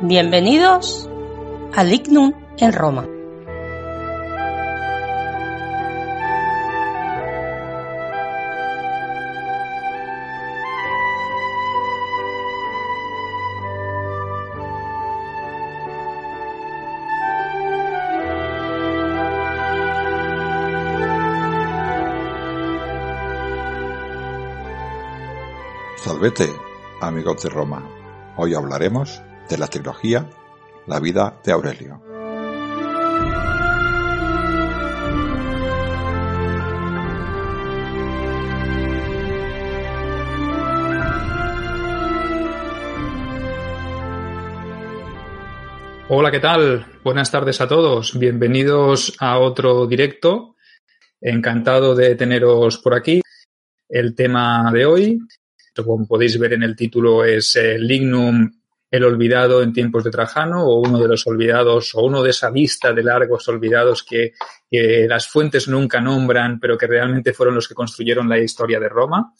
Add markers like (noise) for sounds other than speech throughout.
bienvenidos al Ignum en Roma. Salvete, amigos de Roma. Hoy hablaremos de la trilogía La vida de Aurelio. Hola, ¿qué tal? Buenas tardes a todos. Bienvenidos a otro directo. Encantado de teneros por aquí. El tema de hoy como podéis ver en el título, es el Lignum el olvidado en tiempos de Trajano o uno de los olvidados o uno de esa lista de largos olvidados que, que, las fuentes nunca nombran, pero que realmente fueron los que construyeron la historia de Roma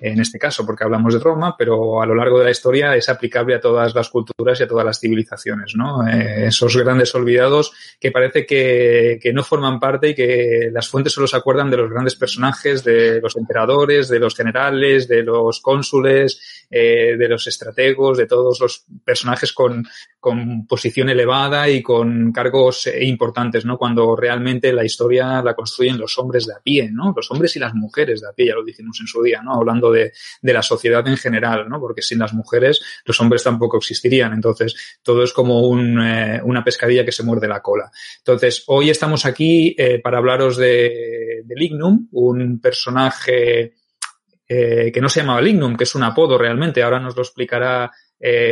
en este caso, porque hablamos de Roma, pero a lo largo de la historia es aplicable a todas las culturas y a todas las civilizaciones, ¿no? Eh, esos grandes olvidados que parece que, que, no forman parte y que las fuentes solo se acuerdan de los grandes personajes, de los emperadores, de los generales, de los cónsules, eh, de los estrategos, de todos los personajes con, con posición elevada y con cargos eh, importantes, ¿no? Cuando realmente la historia la construyen los hombres de a pie, ¿no? Los hombres y las mujeres de a pie, ya lo dijimos en su día, ¿no? Hablando de, la sociedad en general, ¿no? Porque sin las mujeres los hombres tampoco existirían. Entonces, todo es como eh, una pescadilla que se muerde la cola. Entonces, hoy estamos aquí eh, para hablaros de, de, Lignum, un personaje eh, que no se llamaba Lignum, que es un apodo realmente. Ahora nos lo explicará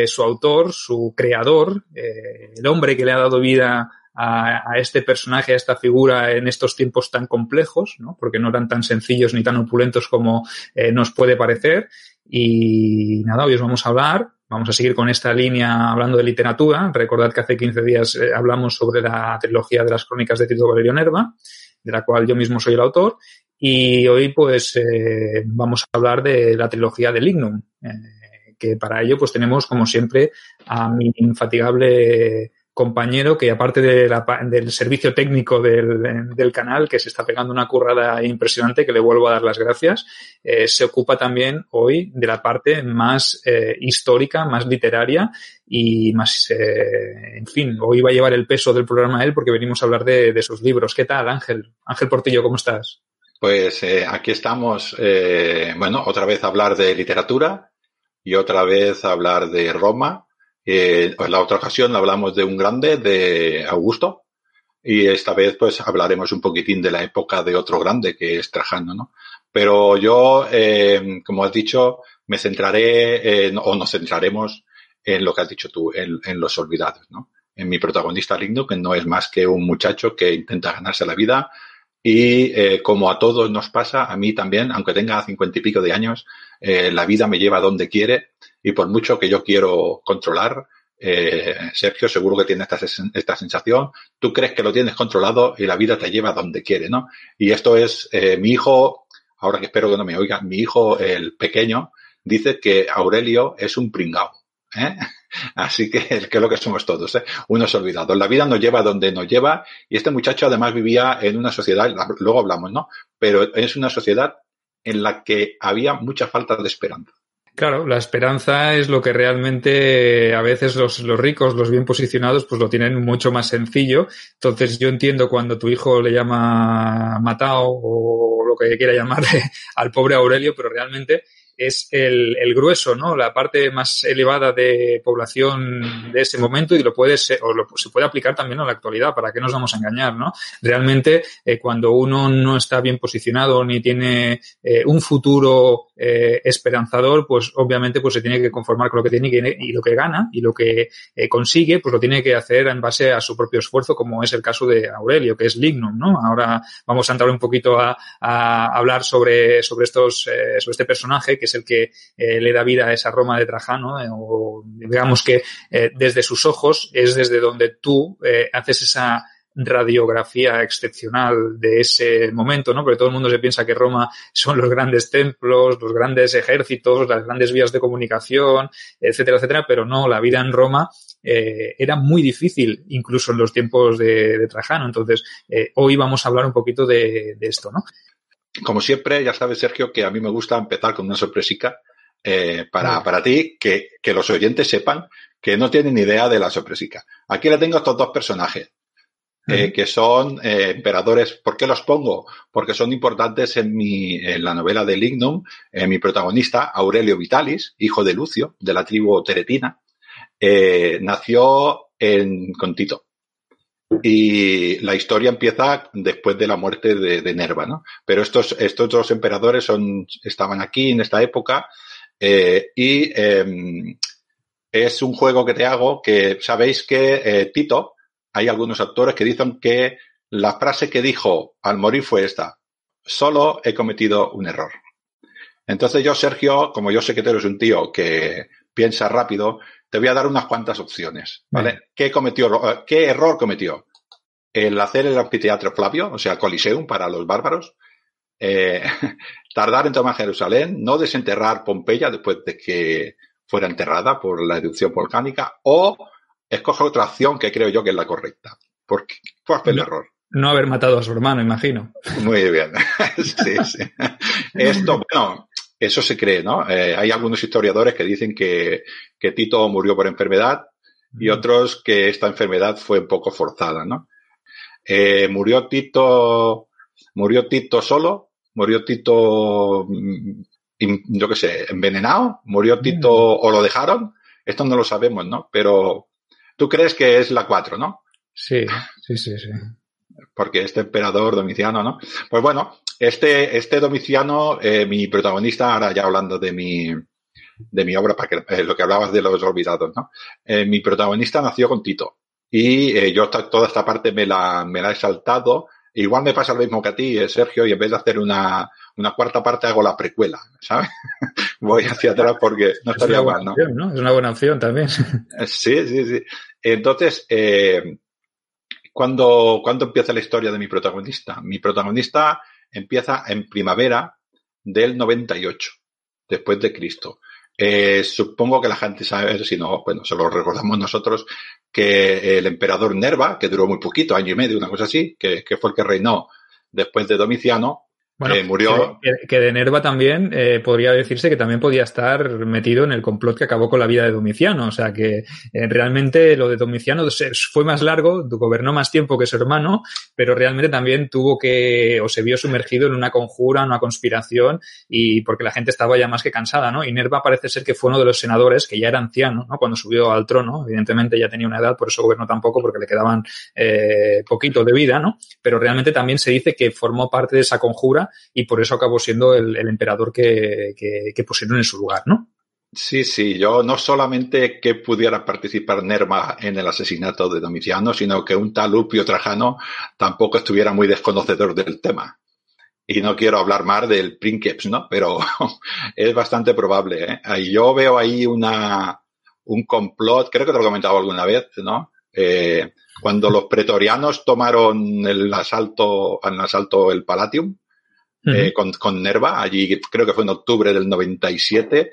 su autor, su creador, el hombre que le ha dado vida a, este personaje, a esta figura en estos tiempos tan complejos, ¿no? porque no eran tan sencillos ni tan opulentos como eh, nos puede parecer. Y nada, hoy os vamos a hablar, vamos a seguir con esta línea hablando de literatura. Recordad que hace 15 días eh, hablamos sobre la trilogía de las crónicas de Tito Valerio Nerva, de la cual yo mismo soy el autor. Y hoy pues eh, vamos a hablar de la trilogía de Lignum, que para ello pues tenemos como siempre a mi infatigable compañero que aparte del servicio técnico del, canal, que se está pegando una currada impresionante, que le vuelvo a dar las gracias, eh, se ocupa también hoy de la parte más eh, histórica, más literaria y más, eh, en fin, hoy va a llevar el peso del programa él porque venimos a hablar de, de sus libros. ¿Qué tal, Ángel? Ángel Portillo, ¿cómo estás? Pues eh, aquí estamos, bueno, otra vez hablar de literatura y otra vez a hablar de Roma eh, en la otra ocasión hablamos de un grande, de Augusto, y esta vez pues hablaremos un poquitín de la época de otro grande que es Trajano, ¿no? Pero yo, eh, como has dicho, me centraré en, o nos centraremos en lo que has dicho tú, en, en los olvidados, ¿no? En mi protagonista Ligno, que no es más que un muchacho que intenta ganarse la vida y eh, como a todos nos pasa, a mí también, aunque tenga cincuenta y pico de años, eh, la vida me lleva donde quiere y por mucho que yo quiero controlar, eh, Sergio seguro que tiene esta, esta sensación, tú crees que lo tienes controlado y la vida te lleva donde quiere, ¿no? Y esto es, eh, mi hijo, ahora que espero que no me oiga, mi hijo, el pequeño, dice que Aurelio es un pringao. ¿eh? (laughs) Así que, (laughs) que es lo que somos todos, ¿eh? unos olvidados. La vida nos lleva donde nos lleva y este muchacho además vivía en una sociedad, luego hablamos, ¿no? Pero es una sociedad en la que había mucha falta de esperanza. Claro, la esperanza es lo que realmente a veces los, los, ricos, los bien posicionados, pues lo tienen mucho más sencillo. Entonces yo entiendo cuando tu hijo le llama Matao o lo que quiera llamarle (laughs) al pobre Aurelio, pero realmente es el, el, grueso, ¿no? La parte más elevada de población de ese momento y lo puede ser, o lo, se puede aplicar también a la actualidad, ¿para qué nos vamos a engañar, no? Realmente, eh, cuando uno no está bien posicionado ni tiene eh, un futuro eh, esperanzador, pues obviamente pues se tiene que conformar con lo que tiene y, lo que gana y lo que consigue, pues lo tiene que hacer en base a su propio esfuerzo, como es el caso de Aurelio, que es Lignum, ¿no? Ahora vamos a entrar un poquito a, a hablar sobre, sobre estos, sobre este personaje, que es el que eh, le da vida a esa Roma de Trajano, eh, o digamos que desde sus ojos es desde donde tú haces esa radiografía excepcional de ese momento, ¿no? Porque todo el mundo se piensa que Roma son los grandes templos, los grandes ejércitos, las grandes vías de comunicación, etcétera, etcétera, pero no, la vida en Roma eh, era muy difícil, incluso en los tiempos de, Trajano. Entonces, eh, hoy vamos a hablar un poquito de, de, esto, ¿no? Como siempre, ya sabes, Sergio, que a mí me gusta empezar con una sorpresica eh, para, para ti, que, que los oyentes sepan que no tienen idea de la sorpresica. Aquí le tengo estos dos personajes eh, que son eh, emperadores. ¿Por qué los pongo? Porque son importantes en mi, en la novela de Lignum. Eh, mi protagonista, Aurelio Vitalis, hijo de Lucio, de la tribu teretina, eh, nació en, con Tito. Y la historia empieza después de la muerte de, de Nerva, ¿no? Pero estos, estos dos emperadores son, estaban aquí en esta época, eh, y em, es un juego que te hago que sabéis que eh, Tito, hay algunos autores que dicen que la frase que dijo al morir fue esta, solo he cometido un error. Entonces yo, Sergio, como yo sé que tú eres un tío que piensa rápido, te voy a dar unas cuantas opciones, ¿vale? Bien. ¿Qué cometió, qué error cometió? El hacer el anfiteatro Flavio, o sea, Coliseum para los bárbaros, eh, (laughs) tardar en tomar Jerusalén, no desenterrar Pompeya después de que fuera enterrada por la erupción volcánica, o escoge otra opción que creo yo que es la correcta. Porque fue el no, error. No haber matado a su hermano, imagino. Muy bien. (laughs) sí, sí. (laughs) Esto, bueno, eso se cree, ¿no? Eh, hay algunos historiadores que dicen que, que Tito murió por enfermedad y otros que esta enfermedad fue un poco forzada, ¿no? Eh, murió Tito, murió Tito solo, murió Tito, mm, yo qué sé, envenenado, murió Tito o lo dejaron, esto no lo sabemos, ¿no? Pero Tú crees que es la 4, ¿no? Sí, sí, sí, sí. Porque este emperador Domiciano, ¿no? Pues bueno, este, este Domiciano, eh, mi protagonista, ahora ya hablando de mi, de mi obra, para que, eh, lo que hablabas de los olvidados, ¿no? Eh, mi protagonista nació con Tito. Y eh, yo toda esta parte me la, me la he saltado. Igual me pasa lo mismo que a ti, eh, Sergio, y en vez de hacer una, una cuarta parte hago la precuela, ¿sabes? (laughs) Voy hacia atrás porque no estaría mal, ¿no? Opción, ¿no? Es una buena opción también. Sí, sí, sí. Entonces, eh, ¿cuándo, ¿cuándo empieza la historia de mi protagonista? Mi protagonista empieza en primavera del 98, después de Cristo. Eh, supongo que la gente sabe, si no, bueno, se lo recordamos nosotros, que el emperador Nerva, que duró muy poquito, año y medio, una cosa así, que, que fue el que reinó después de Domiciano, bueno, eh, murió. Que, que, de Nerva también eh, podría decirse que también podía estar metido en el complot que acabó con la vida de Domiciano. O sea que eh, realmente lo de Domiciano fue más largo, gobernó más tiempo que su hermano, pero realmente también tuvo que, o se vio sumergido en una conjura, una conspiración, y porque la gente estaba ya más que cansada, ¿no? Y Nerva parece ser que fue uno de los senadores que ya era anciano, ¿no? Cuando subió al trono, evidentemente ya tenía una edad, por eso gobernó tampoco, porque le quedaban eh, poquito de vida, ¿no? Pero realmente también se dice que formó parte de esa conjura y por eso acabó siendo el, emperador que, pusieron en su lugar, ¿no? Sí, sí, yo no solamente que pudiera participar Nerva en el asesinato de Domiciano, sino que un tal Lupio Trajano tampoco estuviera muy desconocedor del tema. Y no quiero hablar más del Princeps, ¿no? Pero (laughs) es bastante probable, ¿eh? Yo veo ahí una, un complot, creo que te lo he comentado alguna vez, ¿no? Eh, cuando los pretorianos tomaron el asalto, el asalto el Palatium, Uh -huh. eh, con, con, Nerva, allí creo que fue en octubre del 97.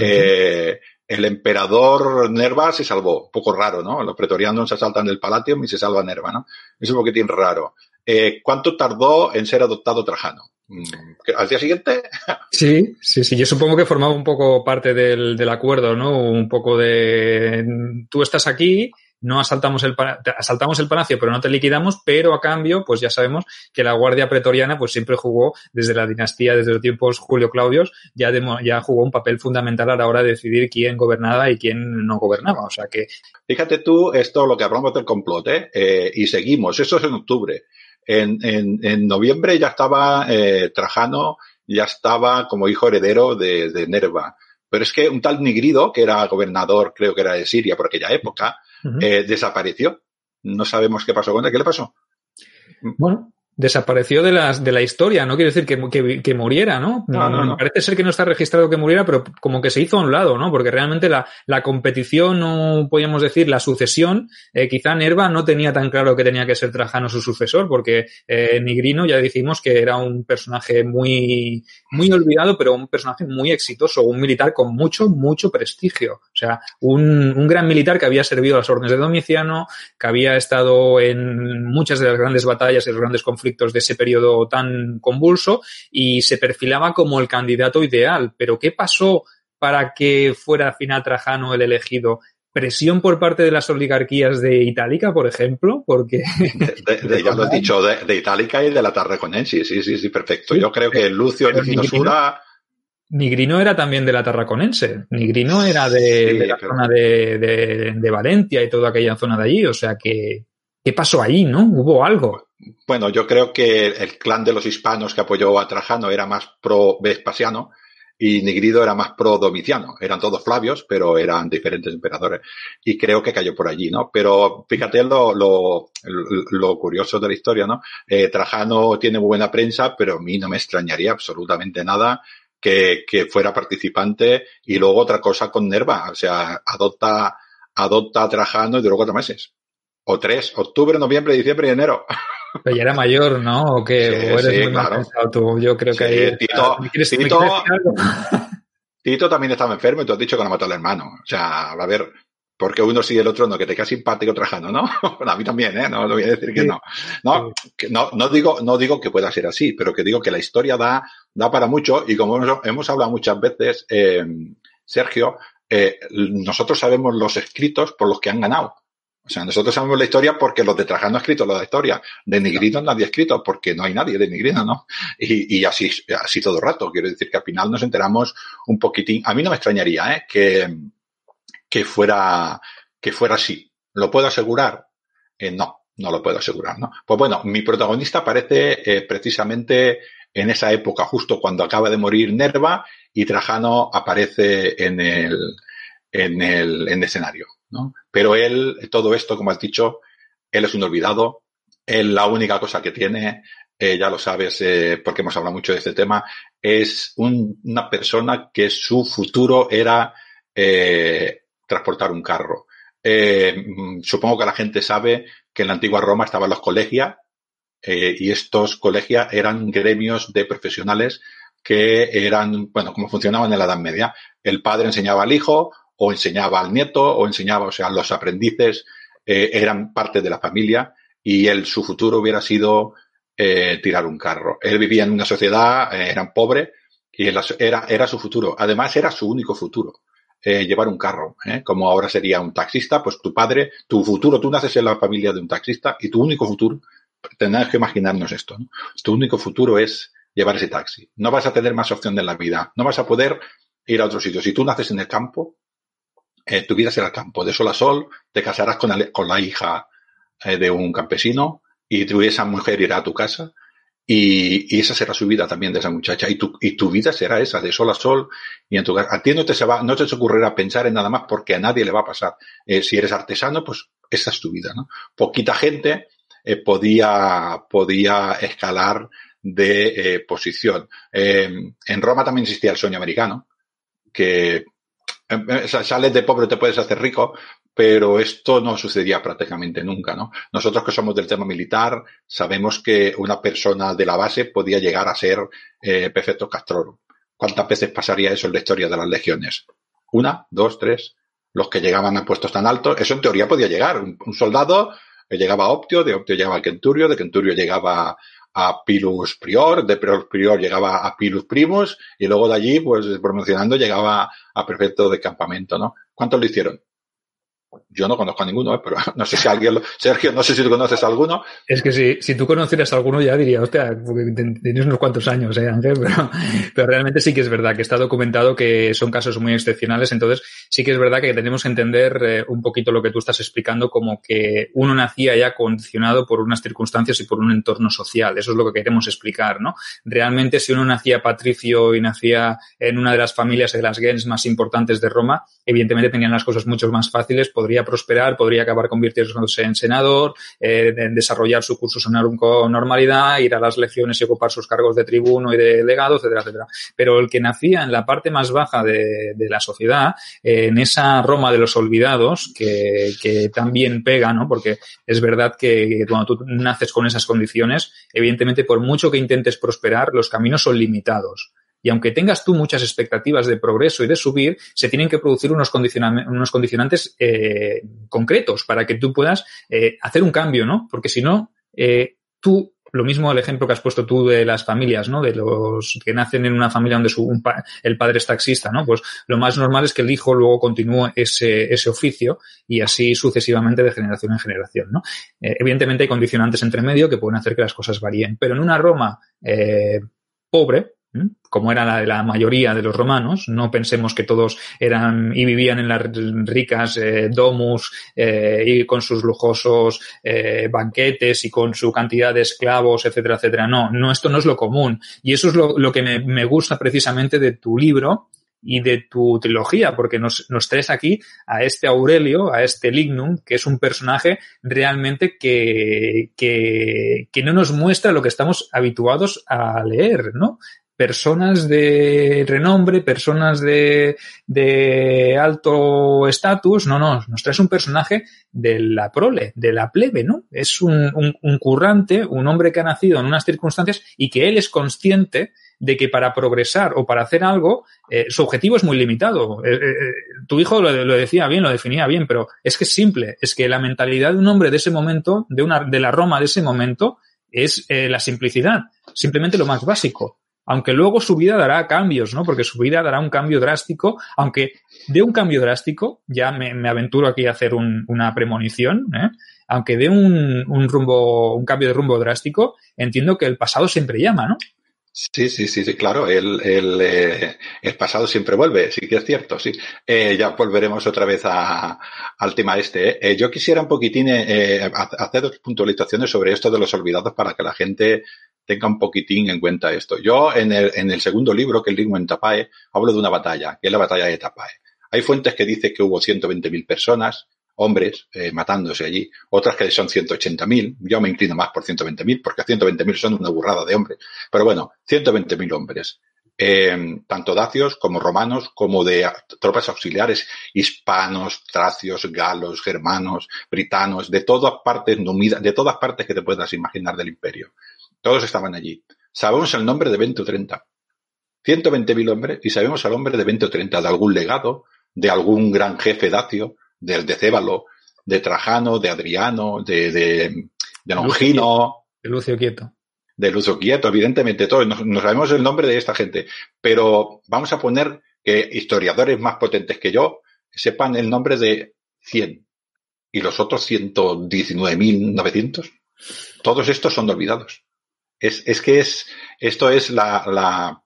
Eh, el emperador Nerva se salvó, un poco raro, ¿no? Los pretorianos se asaltan del Palatium y se salva Nerva, ¿no? Es un poquitín raro. Eh, ¿Cuánto tardó en ser adoptado Trajano? Mm, ¿Al día siguiente? (laughs) Sí, sí, sí. Yo supongo que formaba un poco parte del, del acuerdo, ¿no? Un poco de tú estás aquí, no asaltamos el, asaltamos el palacio, pero no te liquidamos, pero a cambio, pues ya sabemos que la Guardia Pretoriana, pues siempre jugó desde la dinastía, desde los tiempos Julio Claudios, ya, ya jugó un papel fundamental a la hora de decidir quién gobernaba y quién no gobernaba. O sea que. Fíjate tú, esto lo que hablamos del complot, ¿eh? eh y seguimos. Eso es en octubre. En, en, en noviembre ya estaba eh, Trajano, ya estaba como hijo heredero de, de Nerva. Pero es que un tal Nigrido, que era gobernador, creo que era de Siria por aquella época, eh, desapareció. No sabemos qué pasó con él. ¿Qué le pasó? Bueno, desapareció de, las, de la historia. No quiere decir que, que, muriera, ¿no? No, no, Parece ser que no está registrado que muriera, pero como que se hizo a un lado, ¿no? Porque realmente la, la competición, no podríamos decir la sucesión, eh, quizá Nerva no tenía tan claro que tenía que ser Trajano su sucesor, porque eh, Nigrino ya dijimos que era un personaje muy, muy olvidado, pero un personaje muy exitoso, un militar con mucho, mucho prestigio. O sea, un, un gran militar que había servido a las órdenes de Domiciano, que había estado en muchas de las grandes batallas y los grandes conflictos de ese periodo tan convulso y se perfilaba como el candidato ideal. Pero ¿qué pasó para que fuera al final Trajano el elegido? presión por parte de las oligarquías de Itálica, por ejemplo, porque... (laughs) De, ya lo he dicho, de, Itálica y de la Tarraconense, sí, sí, sí, perfecto. Yo creo que Lucio Nigrino, Nigrino era también de la Tarraconense. Nigrino era de, la zona de, de, Valencia y toda aquella zona de allí. O sea que, ¿qué pasó ahí, no? Hubo algo. Bueno, yo creo que el clan de los hispanos que apoyó a Trajano era más pro Vespasiano y Nigrido era más pro Domiciano. Eran todos Flavios, pero eran diferentes emperadores. Y creo que cayó por allí, ¿no? Pero fíjate lo, lo, lo curioso de la historia, ¿no? Eh, Trajano tiene buena prensa, pero a mí no me extrañaría absolutamente nada que, que fuera participante y luego otra cosa con Nerva. O sea, adopta, adopta a Trajano y duró cuatro meses. O tres, octubre, noviembre, diciembre y enero. Pero ya era mayor, ¿no? ¿O que eres muy claro. tú? Yo creo que ahí... Tito, Tito, (laughs) Tito, también estaba enfermo y tú has dicho que no mató al hermano. O sea, a ver, porque uno sí y el otro no, que te queda simpático trajando, ¿no? (laughs) bueno, a mí también, ¿eh? No, lo voy a decir que no. No, que no, no digo, no digo que pueda ser así, pero que digo que la historia da, da para mucho y como hemos, hemos hablado muchas veces, eh, Sergio, eh, nosotros sabemos los escritos por los que han ganado. O sea, nosotros sabemos la historia porque los de Trajano han escrito la historia. De Nigrino nadie ha escrito porque no hay nadie de Nigrino, ¿no? Y, y así, así todo el rato. Quiero decir que al final nos enteramos un poquitín. A mí no me extrañaría, ¿eh? Que, que fuera, que fuera así. ¿Lo puedo asegurar? Eh, no, no lo puedo asegurar, ¿no? Pues bueno, mi protagonista aparece eh, precisamente en esa época, justo cuando acaba de morir Nerva y Trajano aparece en el, en el, en el escenario. Pero él, todo esto, como has dicho, él es un olvidado, él la única cosa que tiene, eh, ya lo sabes, eh, porque hemos hablado mucho de este tema, es un, una persona que su futuro era eh, transportar un carro. Eh, supongo que la gente sabe que en la antigua Roma estaban los colegios eh, y estos colegios eran gremios de profesionales que eran, bueno, como funcionaban en la Edad Media. El padre enseñaba al hijo o enseñaba al nieto o enseñaba, o sea, los aprendices eh, eran parte de la familia y él, su futuro hubiera sido eh, tirar un carro. Él vivía en una sociedad, eh, eran pobres y era, era su futuro. Además, era su único futuro. Eh, llevar un carro, ¿eh? como ahora sería un taxista, pues tu padre, tu futuro, tú naces en la familia de un taxista y tu único futuro, tendrás que imaginarnos esto, ¿no? tu único futuro es llevar ese taxi. No vas a tener más opción en la vida, no vas a poder ir a otro sitio. Si tú naces en el campo, tu vida será campo, de sol a sol, te casarás con la, hija eh, de un campesino y tu, esa mujer irá a tu casa y, esa será su vida también de esa muchacha y tu, y tu vida será esa, de sol a sol y en tu casa. A ti no te, se va, no te ocurrirá pensar en nada más porque a nadie le va a pasar. Eh, si eres artesano, pues esa es tu vida, ¿no? Poquita gente eh, podía, podía escalar de posición. en Roma también existía el sueño americano, que sales de pobre te puedes hacer rico, pero esto no sucedía prácticamente nunca, ¿no? Nosotros que somos del tema militar sabemos que una persona de la base podía llegar a ser eh, perfecto castroro. ¿Cuántas veces pasaría eso en la historia de las legiones? ¿Una? ¿Dos? ¿Tres? Los que llegaban a puestos tan altos, eso en teoría podía llegar. Un soldado llegaba a Optio, de Optio llegaba a Kenturio, de Kenturio llegaba a Pilus Prior, de Prior Prior llegaba a Pilus Primus y luego de allí, pues promocionando, llegaba a prefecto de campamento, ¿no? ¿Cuántos lo hicieron? Yo no conozco a ninguno, ¿eh? pero (laughs) no sé si alguien lo, Sergio, no sé si tú conoces a alguno. Es que si, si tú conocieras a alguno ya diría, hostia, tienes unos cuantos años, ¿eh, Ángel? (laughs) Pero, pero realmente sí que es verdad que está documentado que son casos muy excepcionales, entonces sí que es verdad que tenemos que entender eh, un poquito lo que tú estás explicando como que uno nacía ya condicionado por unas circunstancias y por un entorno social. Eso es lo que queremos explicar, ¿no? Realmente si uno nacía patricio y nacía en una de las familias de las gens más importantes de Roma, evidentemente tenían las cosas mucho más fáciles, podría prosperar, podría acabar convirtiéndose en senador, eh, desarrollar su curso con normalidad, ir a las lecciones y ocupar sus cargos de tribuno y de legado, etcétera, etcétera. Pero el que nacía en la parte más baja de, la sociedad, en esa Roma de los olvidados, que también pega, ¿no? Porque es verdad que cuando tú naces con esas condiciones, evidentemente por mucho que intentes prosperar, los caminos son limitados. Y aunque tengas tú muchas expectativas de progreso y de subir, se tienen que producir unos, unos condicionantes eh, concretos para que tú puedas eh, hacer un cambio, ¿no? Porque si no, eh, tú lo mismo el ejemplo que has puesto tú de las familias, ¿no? De los que nacen en una familia donde su, el padre es taxista, ¿no? Pues lo más normal es que el hijo luego continúe ese, ese oficio y así sucesivamente de generación en generación, ¿no? evidentemente hay condicionantes entre medio que pueden hacer que las cosas varíen, pero en una Roma pobre, como era la de la mayoría de los romanos, no pensemos que todos eran y vivían en las ricas eh, domus eh, y con sus lujosos eh, banquetes y con su cantidad de esclavos, etcétera, etcétera. No, no, esto no es lo común. Y eso es lo, lo que me, me, gusta precisamente de tu libro y de tu trilogía, porque nos, nos traes aquí a este Aurelio, a este Lignum, que es un personaje realmente que, que, que no nos muestra lo que estamos habituados a leer, ¿no? Personas de renombre, personas de, de alto estatus, no, no, nos traes un personaje de la prole, de la plebe, ¿no? Es un, un, currante, un hombre que ha nacido en unas circunstancias y que él es consciente de que para progresar o para hacer algo, eh, su objetivo es muy limitado. Eh, eh, tu hijo lo, lo, decía bien, lo definía bien, pero es que es simple, es que la mentalidad de un hombre de ese momento, de una, de la Roma de ese momento, es la simplicidad, simplemente lo más básico aunque luego su vida dará cambios, ¿no? Porque su vida dará un cambio drástico, aunque de un cambio drástico, ya me, aventuro aquí a hacer una premonición, ¿eh? aunque de un, rumbo, un cambio de rumbo drástico, entiendo que el pasado siempre llama, ¿no? Sí, sí, sí, sí, claro, el, el, eh, pasado siempre vuelve, sí que es cierto, sí. Eh, ya volveremos otra vez a, al tema este. yo quisiera un poquitín hacer dos puntualizaciones sobre esto de los olvidados para que la gente tenga un poquitín en cuenta esto. Yo en el, en el segundo libro, que es libro en Tapae, hablo de una batalla, que es la batalla de Tapae. Hay fuentes que dicen que hubo 120.000 personas, hombres, eh, matándose allí, otras que son 180.000. Yo me inclino más por 120.000 porque 120.000 son una burrada de hombres. Pero bueno, 120.000 hombres. Eh, tanto dacios como romanos, como de tropas auxiliares, hispanos, tracios, galos, germanos, britanos, de todas partes, de todas partes que te puedas imaginar del imperio. Todos estaban allí. Sabemos el nombre de 20 o 30. 120.000 hombres y sabemos el nombre de 20 o 30 de algún legado, de algún gran jefe dacio, del de Cébalo, de Trajano, de Adriano, de, de, de Longino. De Lucio Quieto. De Lucio Quieto, evidentemente, todos. No, sabemos el nombre de esta gente. Pero vamos a poner que historiadores más potentes que yo sepan el nombre de 100. Y los otros 119.900. Todos estos son olvidados. Es, es que es, esto es la, la,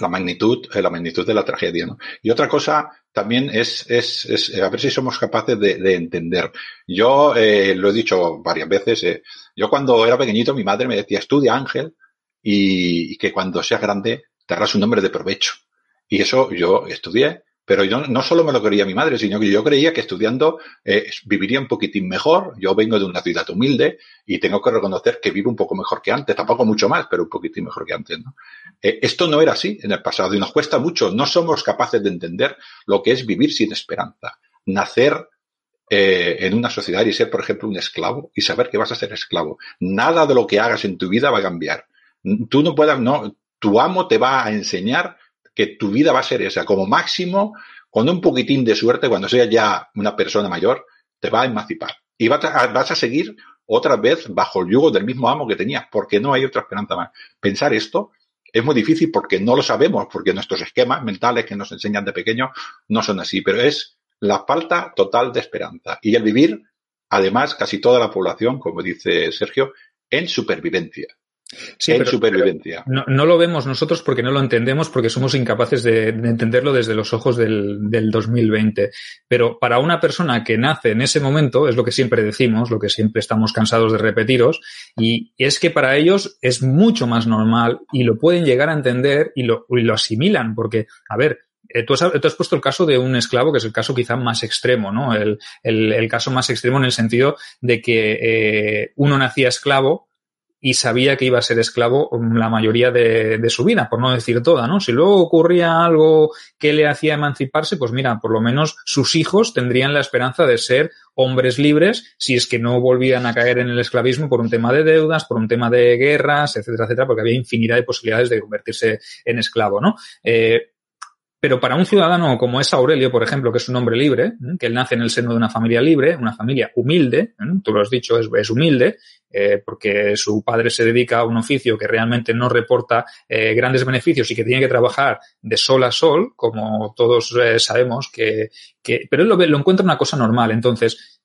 la magnitud, eh, la magnitud de la tragedia, ¿no? Y otra cosa también es, es, es a ver si somos capaces de, de entender. Yo eh, lo he dicho varias veces, eh, yo cuando era pequeñito mi madre me decía, estudia Ángel y, y que cuando seas grande te harás un nombre de provecho. Y eso yo estudié pero yo no solo me lo quería mi madre, sino que yo creía que estudiando eh, viviría un poquitín mejor. Yo vengo de una ciudad humilde y tengo que reconocer que vivo un poco mejor que antes, tampoco mucho más, pero un poquitín mejor que antes. Eh, esto no era así en el pasado y nos cuesta mucho. No somos capaces de entender lo que es vivir sin esperanza. Nacer eh, en una sociedad y ser, por ejemplo, un esclavo y saber que vas a ser esclavo. Nada de lo que hagas en tu vida va a cambiar. Tú no puedas, no, tu amo te va a enseñar que tu vida va a ser esa. Como máximo, con un poquitín de suerte, cuando seas ya una persona mayor, te va a emancipar. Y vas a, seguir otra vez bajo el yugo del mismo amo que tenías, porque no hay otra esperanza más. Pensar esto es muy difícil porque no lo sabemos, porque nuestros esquemas mentales que nos enseñan de pequeño no son así, pero es la falta total de esperanza y el vivir, además, casi toda la población, como dice Sergio, en supervivencia. Sí, en supervivencia. no, no, lo vemos nosotros porque no lo entendemos, porque somos incapaces de, entenderlo desde los ojos del, del, 2020. Pero para una persona que nace en ese momento, es lo que siempre decimos, lo que siempre estamos cansados de repetiros, y es que para ellos es mucho más normal y lo pueden llegar a entender y lo, y lo asimilan, porque, a ver, eh, Tú has, tú has, puesto el caso de un esclavo, que es el caso quizá más extremo, ¿no? El, el, el caso más extremo en el sentido de que eh, uno nacía esclavo, y sabía que iba a ser esclavo la mayoría de, su vida, por no decir toda, ¿no? Si luego ocurría algo que le hacía emanciparse, pues mira, por lo menos sus hijos tendrían la esperanza de ser hombres libres si es que no volvían a caer en el esclavismo por un tema de deudas, por un tema de guerras, etcétera, etcétera, porque había infinidad de posibilidades de convertirse en esclavo, ¿no? Eh, pero para un ciudadano como es Aurelio, por ejemplo, que es un hombre libre, ¿eh? que él nace en el seno de una familia libre, una familia humilde, ¿eh? tú lo has dicho, es, humilde, eh, porque su padre se dedica a un oficio que realmente no reporta eh, grandes beneficios y que tiene que trabajar de sol a sol, como todos sabemos que, que, pero él lo, lo, encuentra una cosa normal. Entonces,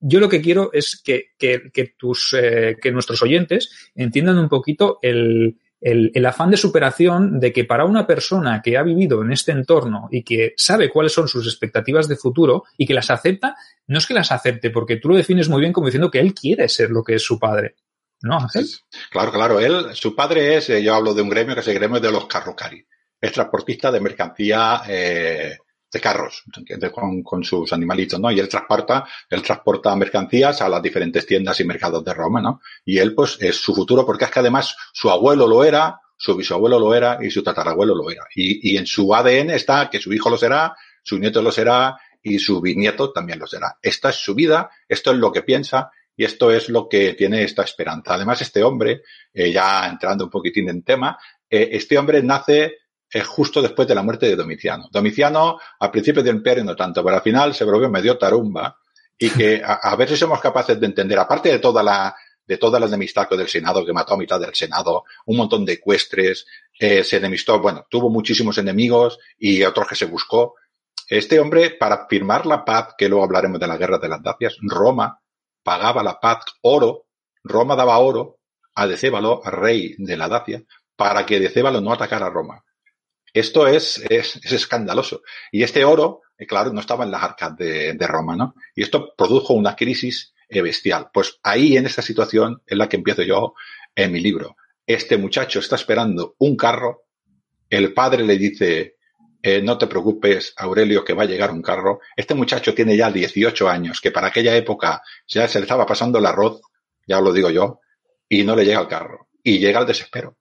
yo lo que quiero es que, que, que tus, que nuestros oyentes entiendan un poquito el, el, el, afán de superación de que para una persona que ha vivido en este entorno y que sabe cuáles son sus expectativas de futuro y que las acepta, no es que las acepte, porque tú lo defines muy bien como diciendo que él quiere ser lo que es su padre. ¿No, Ángel? Claro, claro. Él, su padre es, eh, yo hablo de un gremio que es el gremio de los carrocari. Es transportista de mercancía eh, de carros con, con, sus animalitos, ¿no? Y él transporta, él transporta mercancías a las diferentes tiendas y mercados de Roma, ¿no? Y él, pues, es su futuro porque es que además su abuelo lo era, su bisabuelo lo era y su tatarabuelo lo era. Y, y en su ADN está que su hijo lo será, su nieto lo será y su bisnieto también lo será. Esta es su vida, esto es lo que piensa y esto es lo que tiene esta esperanza. Además, este hombre, eh, ya entrando un poquitín en tema, eh, este hombre nace es justo después de la muerte de Domiciano. Domiciano, al principio del imperio no tanto, pero al final se volvió medio tarumba y que (laughs) a, a ver si somos capaces de entender, aparte de toda la de toda la enemistad del Senado, que mató a mitad del Senado, un montón de ecuestres, eh, se enemistó, bueno, tuvo muchísimos enemigos y otros que se buscó. Este hombre, para firmar la paz, que luego hablaremos de la guerra de las Dacias, Roma pagaba la paz oro, Roma daba oro a Decébalo, rey de la Dacia, para que Decébalo no atacara a Roma. Esto es, es, es escandaloso. Y este oro, eh, claro, no estaba en las arcas de, de, Roma, ¿no? Y esto produjo una crisis eh, bestial. Pues ahí, en esta situación, es la que empiezo yo en mi libro. Este muchacho está esperando un carro, el padre le dice, eh, no te preocupes, Aurelio, que va a llegar un carro. Este muchacho tiene ya 18 años, que para aquella época ya se le estaba pasando el arroz, ya lo digo yo, y no le llega el carro. Y llega el desespero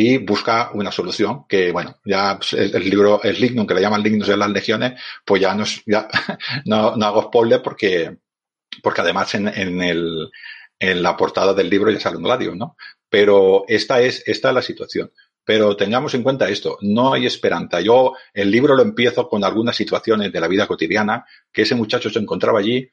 y busca una solución que, bueno, ya el, libro, el Lignum, que le llaman Lignus de las legiones, pues ya no, ya, (laughs) no, no hago spoiler porque, porque además en, en, el, en la portada del libro ya sale un gladio, ¿no? Pero esta es, esta es la situación. Pero tengamos en cuenta esto, no hay esperanza. Yo el libro lo empiezo con algunas situaciones de la vida cotidiana que ese muchacho se encontraba allí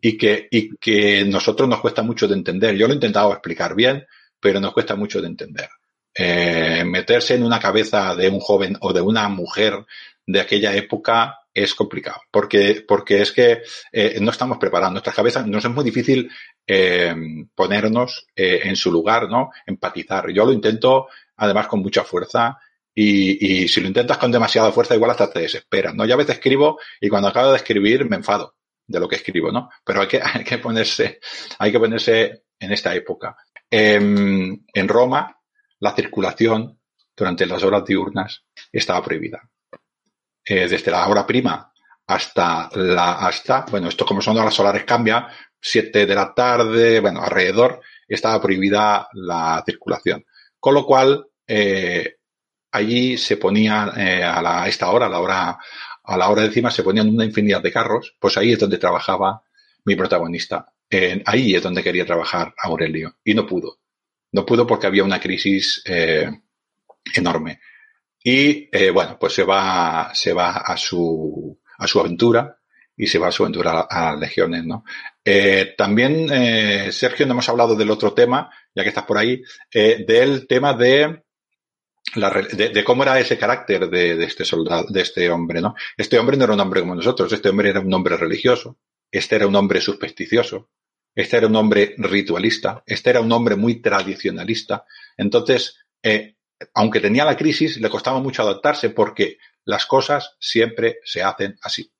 y que, y que nosotros nos cuesta mucho de entender. Yo lo he intentado explicar bien, pero nos cuesta mucho de entender eh, meterse en una cabeza de un joven o de una mujer de aquella época es complicado, porque, porque es que eh, no estamos preparados. Nuestras cabezas nos es muy difícil eh, ponernos eh, en su lugar, ¿no? Empatizar. Yo lo intento, además, con mucha fuerza. Y, y si lo intentas con demasiada fuerza, igual hasta te desesperas, ¿no? Yo a veces escribo y cuando acabo de escribir me enfado de lo que escribo, ¿no? Pero hay que, (laughs) hay que ponerse, hay que ponerse en esta época. en Roma, la circulación durante las horas diurnas estaba prohibida. Eh, desde la hora prima hasta la, hasta, bueno, esto como son horas solares cambia, 7 de la tarde, bueno, alrededor, estaba prohibida la circulación. Con lo cual, eh, allí se ponía eh, a, la, esta hora, a la hora, a la hora de encima se ponían una infinidad de carros, pues ahí es donde trabajaba mi protagonista. Eh, ahí es donde quería trabajar Aurelio y no pudo. No pudo porque había una crisis eh, enorme. Y eh, bueno, pues se va, se va a su, a su aventura y se va a su aventura a, las legiones, ¿no? Eh, también, eh, Sergio, no hemos hablado del otro tema, ya que estás por ahí, eh, del tema de de, cómo era ese carácter de, este soldado, de este hombre, ¿no? Este hombre no era un hombre como nosotros, este hombre era un hombre religioso, este era un hombre supersticioso, este era un hombre ritualista, este era un hombre muy tradicionalista. Entonces, eh, aunque tenía la crisis, le costaba mucho adaptarse porque las cosas siempre se hacen así.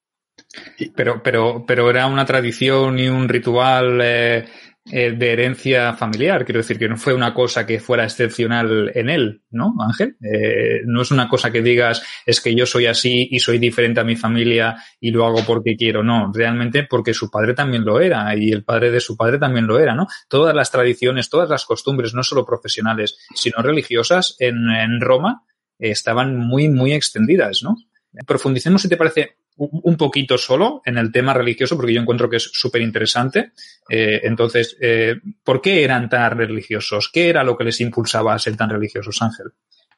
Pero, pero, pero era una tradición y un ritual eh, eh, de herencia familiar. Quiero decir que no fue una cosa que fuera excepcional en él, ¿no, Ángel? Eh, no es una cosa que digas, es que yo soy así y soy diferente a mi familia y lo hago porque quiero. No, realmente porque su padre también lo era y el padre de su padre también lo era, ¿no? Todas las tradiciones, todas las costumbres, no solo profesionales, sino religiosas, en, en Roma estaban muy, muy extendidas, ¿no? Profundicemos, si te parece, un poquito solo en el tema religioso, porque yo encuentro que es súper interesante. Eh, entonces, eh, ¿por qué eran tan religiosos? ¿Qué era lo que les impulsaba a ser tan religiosos, Ángel?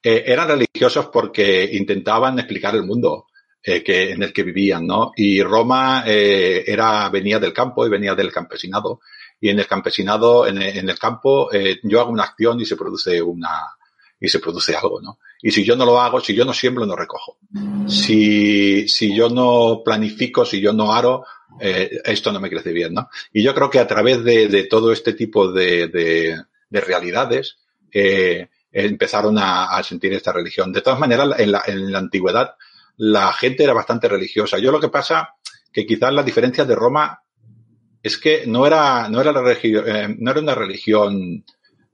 Eh, eran religiosos porque intentaban explicar el mundo que, en el que vivían, ¿no? Y Roma era, venía del campo y venía del campesinado. Y en el campesinado, en, en el campo, yo hago una acción y se produce una, y se produce algo, ¿no? Y si yo no lo hago, si yo no siembro, no recojo. Si, si yo no planifico, si yo no aro, eh, esto no me crece bien, ¿no? Y yo creo que a través de, de todo este tipo de, de, de realidades, eh, empezaron a, a, sentir esta religión. De todas maneras, en la, en la antigüedad, la gente era bastante religiosa. Yo lo que pasa, que quizás la diferencia de Roma es que no era, no era la eh, no era una religión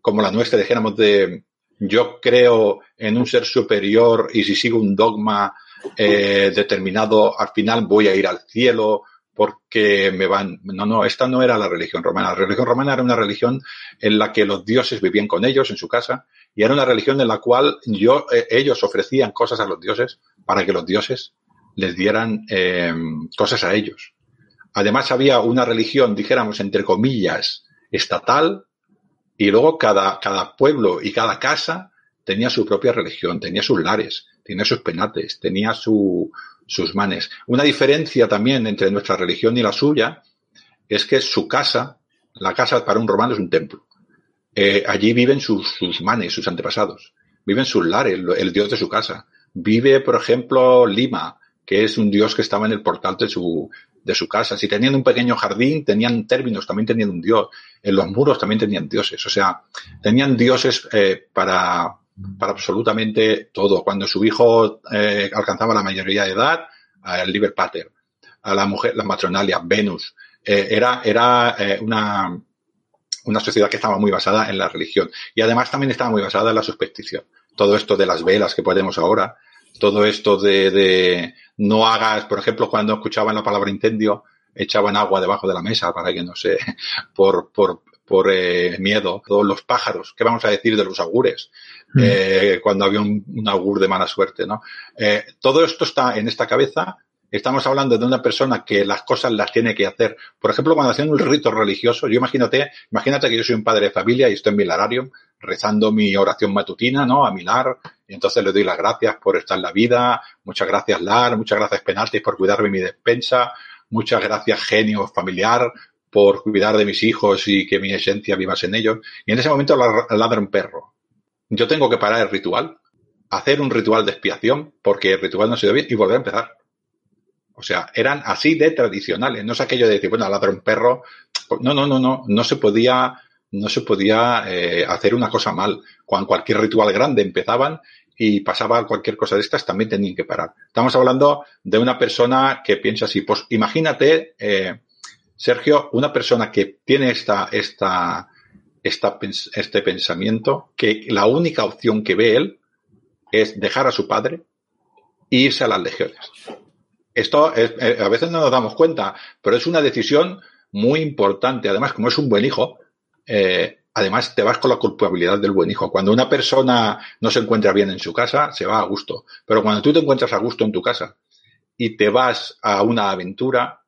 como la nuestra, dijéramos, de, yo creo en un ser superior y si sigo un dogma eh, determinado, al final voy a ir al cielo porque me van. No, no, esta no era la religión romana. La religión romana era una religión en la que los dioses vivían con ellos en su casa y era una religión en la cual yo, eh, ellos ofrecían cosas a los dioses para que los dioses les dieran eh, cosas a ellos. Además había una religión, dijéramos, entre comillas, estatal, y luego cada, cada pueblo y cada casa tenía su propia religión, tenía sus lares, tenía sus penates, tenía su, sus manes. Una diferencia también entre nuestra religión y la suya es que su casa, la casa para un romano es un templo. Eh, allí viven sus, sus manes, sus antepasados. Viven sus lares, el, el dios de su casa. Vive, por ejemplo, Lima, que es un dios que estaba en el portal de su, de su casa. Si tenían un pequeño jardín, tenían términos, también tenían un dios. En los muros también tenían dioses. O sea, tenían dioses eh, para, para absolutamente todo. Cuando su hijo eh, alcanzaba la mayoría de edad, el Liber Pater, a la mujer, la matronalia, Venus. Eh, era era eh, una, una sociedad que estaba muy basada en la religión. Y además también estaba muy basada en la superstición. Todo esto de las velas que podemos ahora, todo esto de, de no hagas, por ejemplo, cuando escuchaban la palabra incendio, echaban agua debajo de la mesa para que no sé, (laughs) por, por, por eh, miedo. Todos los pájaros, ¿qué vamos a decir de los augures? Mm. Eh, cuando había un, un, augur de mala suerte, ¿no? Eh, todo esto está en esta cabeza. Estamos hablando de una persona que las cosas las tiene que hacer. Por ejemplo, cuando hacen un rito religioso, yo imagínate, imagínate que yo soy un padre de familia y estoy en mi lararium rezando mi oración matutina, ¿no? A mi lar, y entonces le doy las gracias por estar en la vida, muchas gracias lar, muchas gracias penaltis por cuidarme mi despensa, muchas gracias genio familiar por cuidar de mis hijos y que mi esencia vivas en ellos. Y en ese momento ladra un perro. Yo tengo que parar el ritual, hacer un ritual de expiación porque el ritual no ha sido bien y volver a empezar. O sea, eran así de tradicionales. No es aquello de decir, bueno, ladra un perro. No, no, no, no. No se podía no se podía eh, hacer una cosa mal. Cuando cualquier ritual grande empezaban y pasaba cualquier cosa de estas, también tenían que parar. Estamos hablando de una persona que piensa así. Pues imagínate, eh, Sergio, una persona que tiene esta, esta, esta, este pensamiento, que la única opción que ve él es dejar a su padre e irse a las legiones. Esto es, eh, a veces no nos damos cuenta, pero es una decisión muy importante. Además, como es un buen hijo, eh, además te vas con la culpabilidad del buen hijo. Cuando una persona no se encuentra bien en su casa, se va a gusto. Pero cuando tú te encuentras a gusto en tu casa y te vas a una aventura,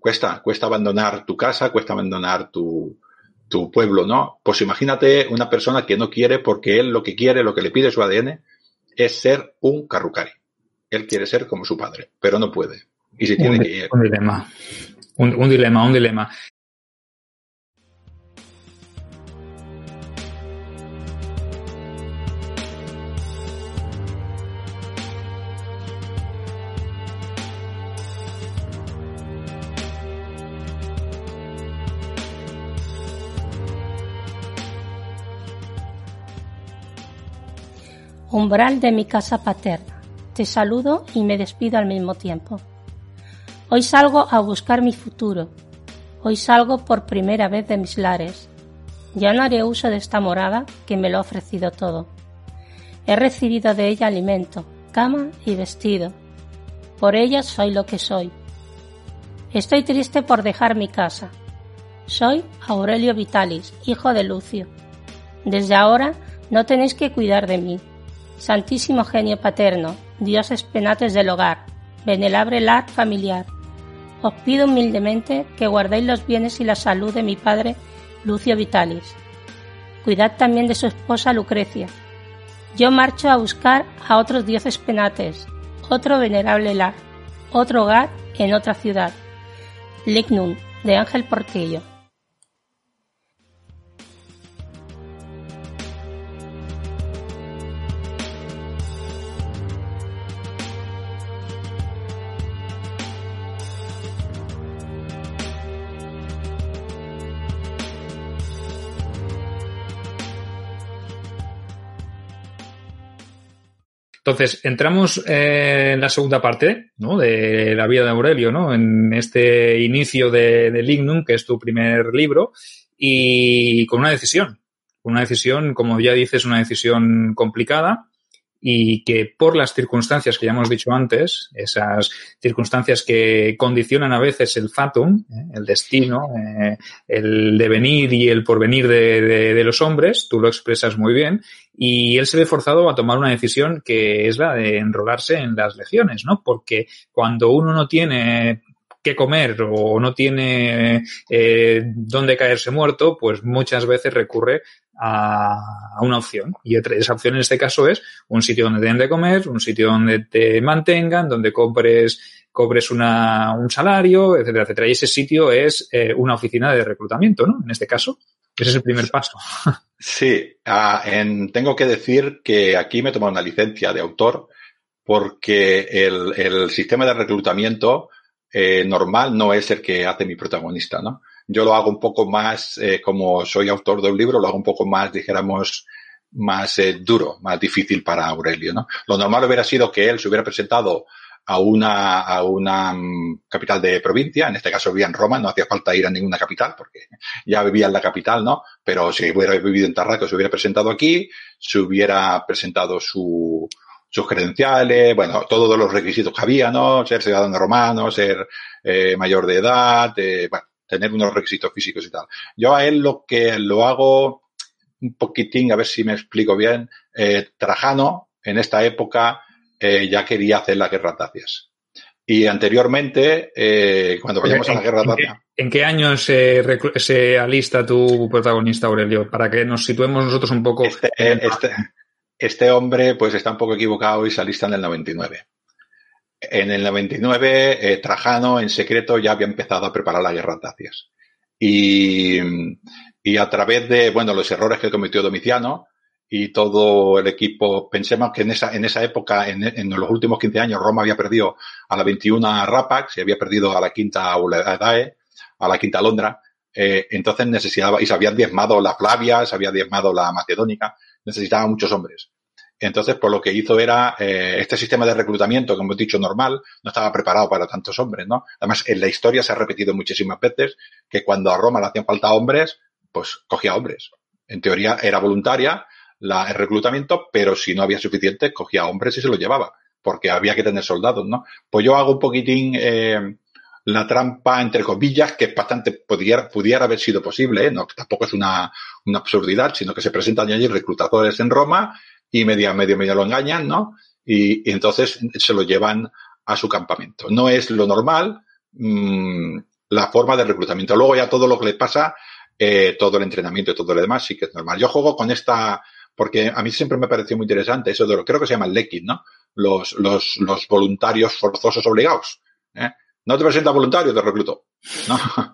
cuesta, cuesta abandonar tu casa, cuesta abandonar tu, tu pueblo, ¿no? Pues imagínate una persona que no quiere porque él lo que quiere, lo que le pide su ADN, es ser un carrucari. Él quiere ser como su padre, pero no puede. Y si tiene un, que ir. Un dilema. Un, un dilema, un dilema. umbral de mi casa paterna. Te saludo y me despido al mismo tiempo. Hoy salgo a buscar mi futuro. Hoy salgo por primera vez de mis lares. Ya no haré uso de esta morada que me lo ha ofrecido todo. He recibido de ella alimento, cama y vestido. Por ella soy lo que soy. Estoy triste por dejar mi casa. Soy Aurelio Vitalis, hijo de Lucio. Desde ahora no tenéis que cuidar de mí. Santísimo genio paterno, dioses penates del hogar, venerable lar familiar. Os pido humildemente que guardéis los bienes y la salud de mi padre Lucio Vitalis. Cuidad también de su esposa Lucrecia. Yo marcho a buscar a otros dioses penates, otro venerable lar, otro hogar en otra ciudad. Lignum, de Ángel Portillo. Entonces, entramos eh, en la segunda parte ¿no? de la vida de Aurelio, ¿no? en este inicio de, de Lignum, que es tu primer libro, y con una decisión. Una decisión, como ya dices, una decisión complicada, y que por las circunstancias que ya hemos dicho antes, esas circunstancias que condicionan a veces el fatum, ¿eh? el destino, eh, el devenir y el porvenir de, de, los hombres, tú lo expresas muy bien, y él se ve forzado a tomar una decisión que es la de enrolarse en las legiones, ¿no? Porque cuando uno no tiene qué comer o no tiene eh, dónde caerse muerto, pues muchas veces recurre a, una opción. Y esa opción en este caso es un sitio donde te den de comer, un sitio donde te mantengan, donde compres, cobres una, un salario, etcétera, etcétera. Y ese sitio es eh, una oficina de reclutamiento, ¿no? En este caso. Ese es el primer paso. (laughs) Sí, en, tengo que decir que aquí me he tomado una licencia de autor porque el, el sistema de reclutamiento eh, normal no es el que hace mi protagonista, ¿no? Yo lo hago un poco más, eh, como soy autor de un libro, lo hago un poco más, dijéramos, más eh, duro, más difícil para Aurelio, ¿no? Lo normal hubiera sido que él se hubiera presentado a una, a una um, capital de provincia, en este caso vivía en Roma, no hacía falta ir a ninguna capital porque ya vivía en la capital, ¿no? Pero si hubiera vivido en Tarraco, se hubiera presentado aquí, se hubiera presentado su, sus credenciales, bueno, todos los requisitos que había, ¿no? Ser ciudadano romano, ser eh, mayor de edad, eh, bueno, tener unos requisitos físicos y tal. Yo a él lo que lo hago un poquitín, a ver si me explico bien, eh, Trajano en esta época eh, ya quería hacer la guerra dacias. Y anteriormente, eh, cuando vayamos a la guerra dacia. ¿En qué año se, se, alista tu protagonista, Aurelio? Para que nos situemos nosotros un poco. Este, este, este hombre pues está un poco equivocado y se alista en el 99. En el 99, eh, Trajano en secreto ya había empezado a preparar la guerra dacias. Y, y a través de, bueno, los errores que cometió Domiciano y todo el equipo, pensemos que en esa, en esa época, en, los últimos 15 años, Roma había perdido a la 21 Rapax y había perdido a la quinta Uladae, a la quinta Londra. Eh, entonces necesitaba, y se habían diezmado la Flavia, se había diezmado la Macedónica, necesitaba muchos hombres. Entonces, por lo que hizo era, eh, este sistema de reclutamiento, como hemos dicho, normal, no estaba preparado para tantos hombres, ¿no? Además, en la historia se ha repetido muchísimas veces que cuando a Roma le hacían falta hombres, pues cogía hombres. En teoría era voluntaria la, el reclutamiento, pero si no había suficiente, cogía hombres y se los llevaba, porque había que tener soldados, ¿no? Pues yo hago un poquitín, eh, la trampa, entre comillas, que es bastante, pudiera, pudiera haber sido posible, ¿eh? no, tampoco es una, una absurdidad, sino que se presentan allí reclutadores en Roma y medio, medio, medio lo engañan, ¿no? Y, y entonces se lo llevan a su campamento. No es lo normal, mmm, la forma de reclutamiento. Luego ya todo lo que le pasa, eh, todo el entrenamiento y todo lo demás sí que es normal. Yo juego con esta, porque a mí siempre me pareció muy interesante eso de lo, creo que se llama el Lekin, ¿no? Los, los, los voluntarios forzosos obligados. ¿eh? No te presenta voluntario, te recluto. ¿no? (laughs)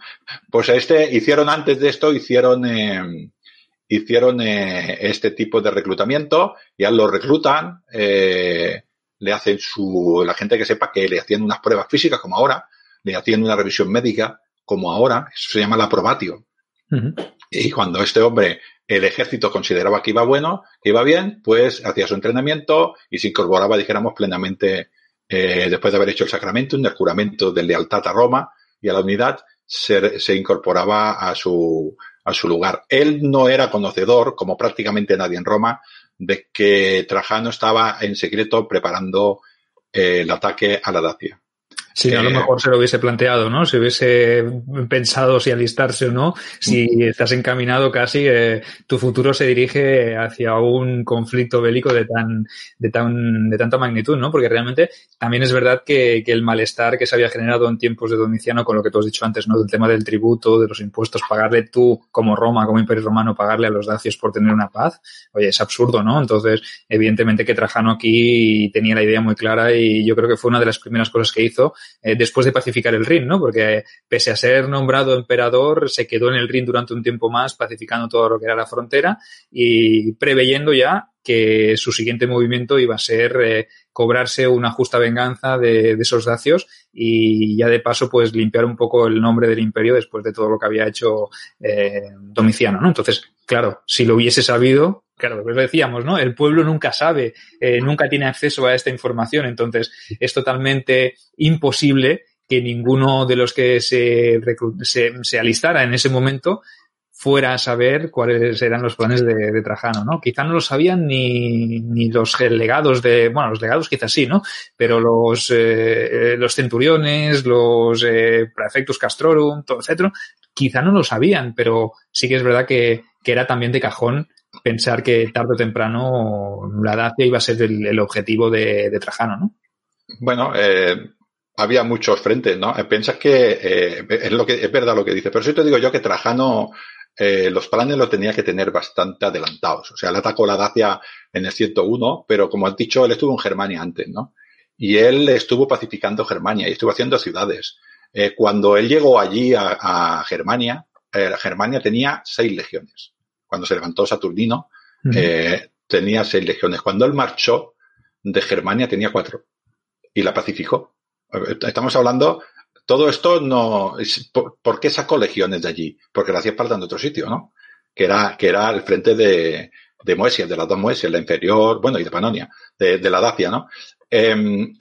Pues este, hicieron antes de esto, hicieron, eh, hicieron eh, este tipo de reclutamiento, ya lo reclutan, eh, le hacen su, la gente que sepa que le hacían unas pruebas físicas como ahora, le hacían una revisión médica como ahora, eso se llama la probatio. Uh -huh. Y cuando este hombre el ejército consideraba que iba bueno, que iba bien, pues hacía su entrenamiento y se incorporaba, dijéramos, plenamente, eh, después de haber hecho el sacramento, el juramento de lealtad a Roma y a la unidad, se, se incorporaba a su, a su lugar. Él no era conocedor, como prácticamente nadie en Roma, de que Trajano estaba en secreto preparando eh, el ataque a la Dacia. Sí, a lo mejor se lo hubiese planteado, ¿no? Si hubiese pensado si alistarse o no, si estás encaminado casi, eh, tu futuro se dirige hacia un conflicto bélico de tan, de tan, de tanta magnitud, ¿no? Porque realmente también es verdad que, que el malestar que se había generado en tiempos de Domiciano, con lo que tú has dicho antes, ¿no? Del tema del tributo, de los impuestos, pagarle tú como Roma, como Imperio Romano, pagarle a los dacios por tener una paz, oye, es absurdo, ¿no? Entonces, evidentemente que Trajano aquí tenía la idea muy clara y yo creo que fue una de las primeras cosas que hizo eh, después de pacificar el Rin, ¿no? Porque pese a ser nombrado emperador, se quedó en el Rin durante un tiempo más, pacificando todo lo que era la frontera y preveyendo ya que su siguiente movimiento iba a ser eh, cobrarse una justa venganza de, esos dacios y ya de paso pues limpiar un poco el nombre del imperio después de todo lo que había hecho eh, Domiciano, ¿no? Entonces, claro, si lo hubiese sabido, claro, lo que decíamos, ¿no? El pueblo nunca sabe, eh, nunca tiene acceso a esta información, entonces es totalmente imposible que ninguno de los que se, se, se alistara en ese momento fuera a saber cuáles eran los planes de, Trajano, ¿no? Quizá no lo sabían ni, ni los legados de, bueno, los legados quizás sí, ¿no? Pero los, eh, los centuriones, los eh, prefectus castrorum, todo, etcétera, quizá no lo sabían, pero sí que es verdad que, que era también de cajón pensar que tarde o temprano la Dacia iba a ser el, objetivo de, Trajano, ¿no? Bueno, eh, había muchos frentes, ¿no? Piensas que eh, es lo que es verdad lo que dice, pero sí te digo yo que Trajano eh, los planes lo tenía que tener bastante adelantados. O sea, él atacó la Dacia en el 101, pero como has dicho, él estuvo en Germania antes, ¿no? Y él estuvo pacificando Germania y estuvo haciendo ciudades. Eh, cuando él llegó allí a, Germania, eh, Germania tenía seis legiones. Cuando se levantó Saturnino, tenía seis legiones. Cuando él marchó de Germania tenía cuatro y la pacificó. Estamos hablando todo esto no. ¿por, qué sacó legiones de allí? Porque lo hacía parte de otro sitio, ¿no? Que era, que era el frente de, de Moesia, de las dos Moesias, la inferior, bueno, y de Panonia, de, de la Dacia, ¿no? Eh,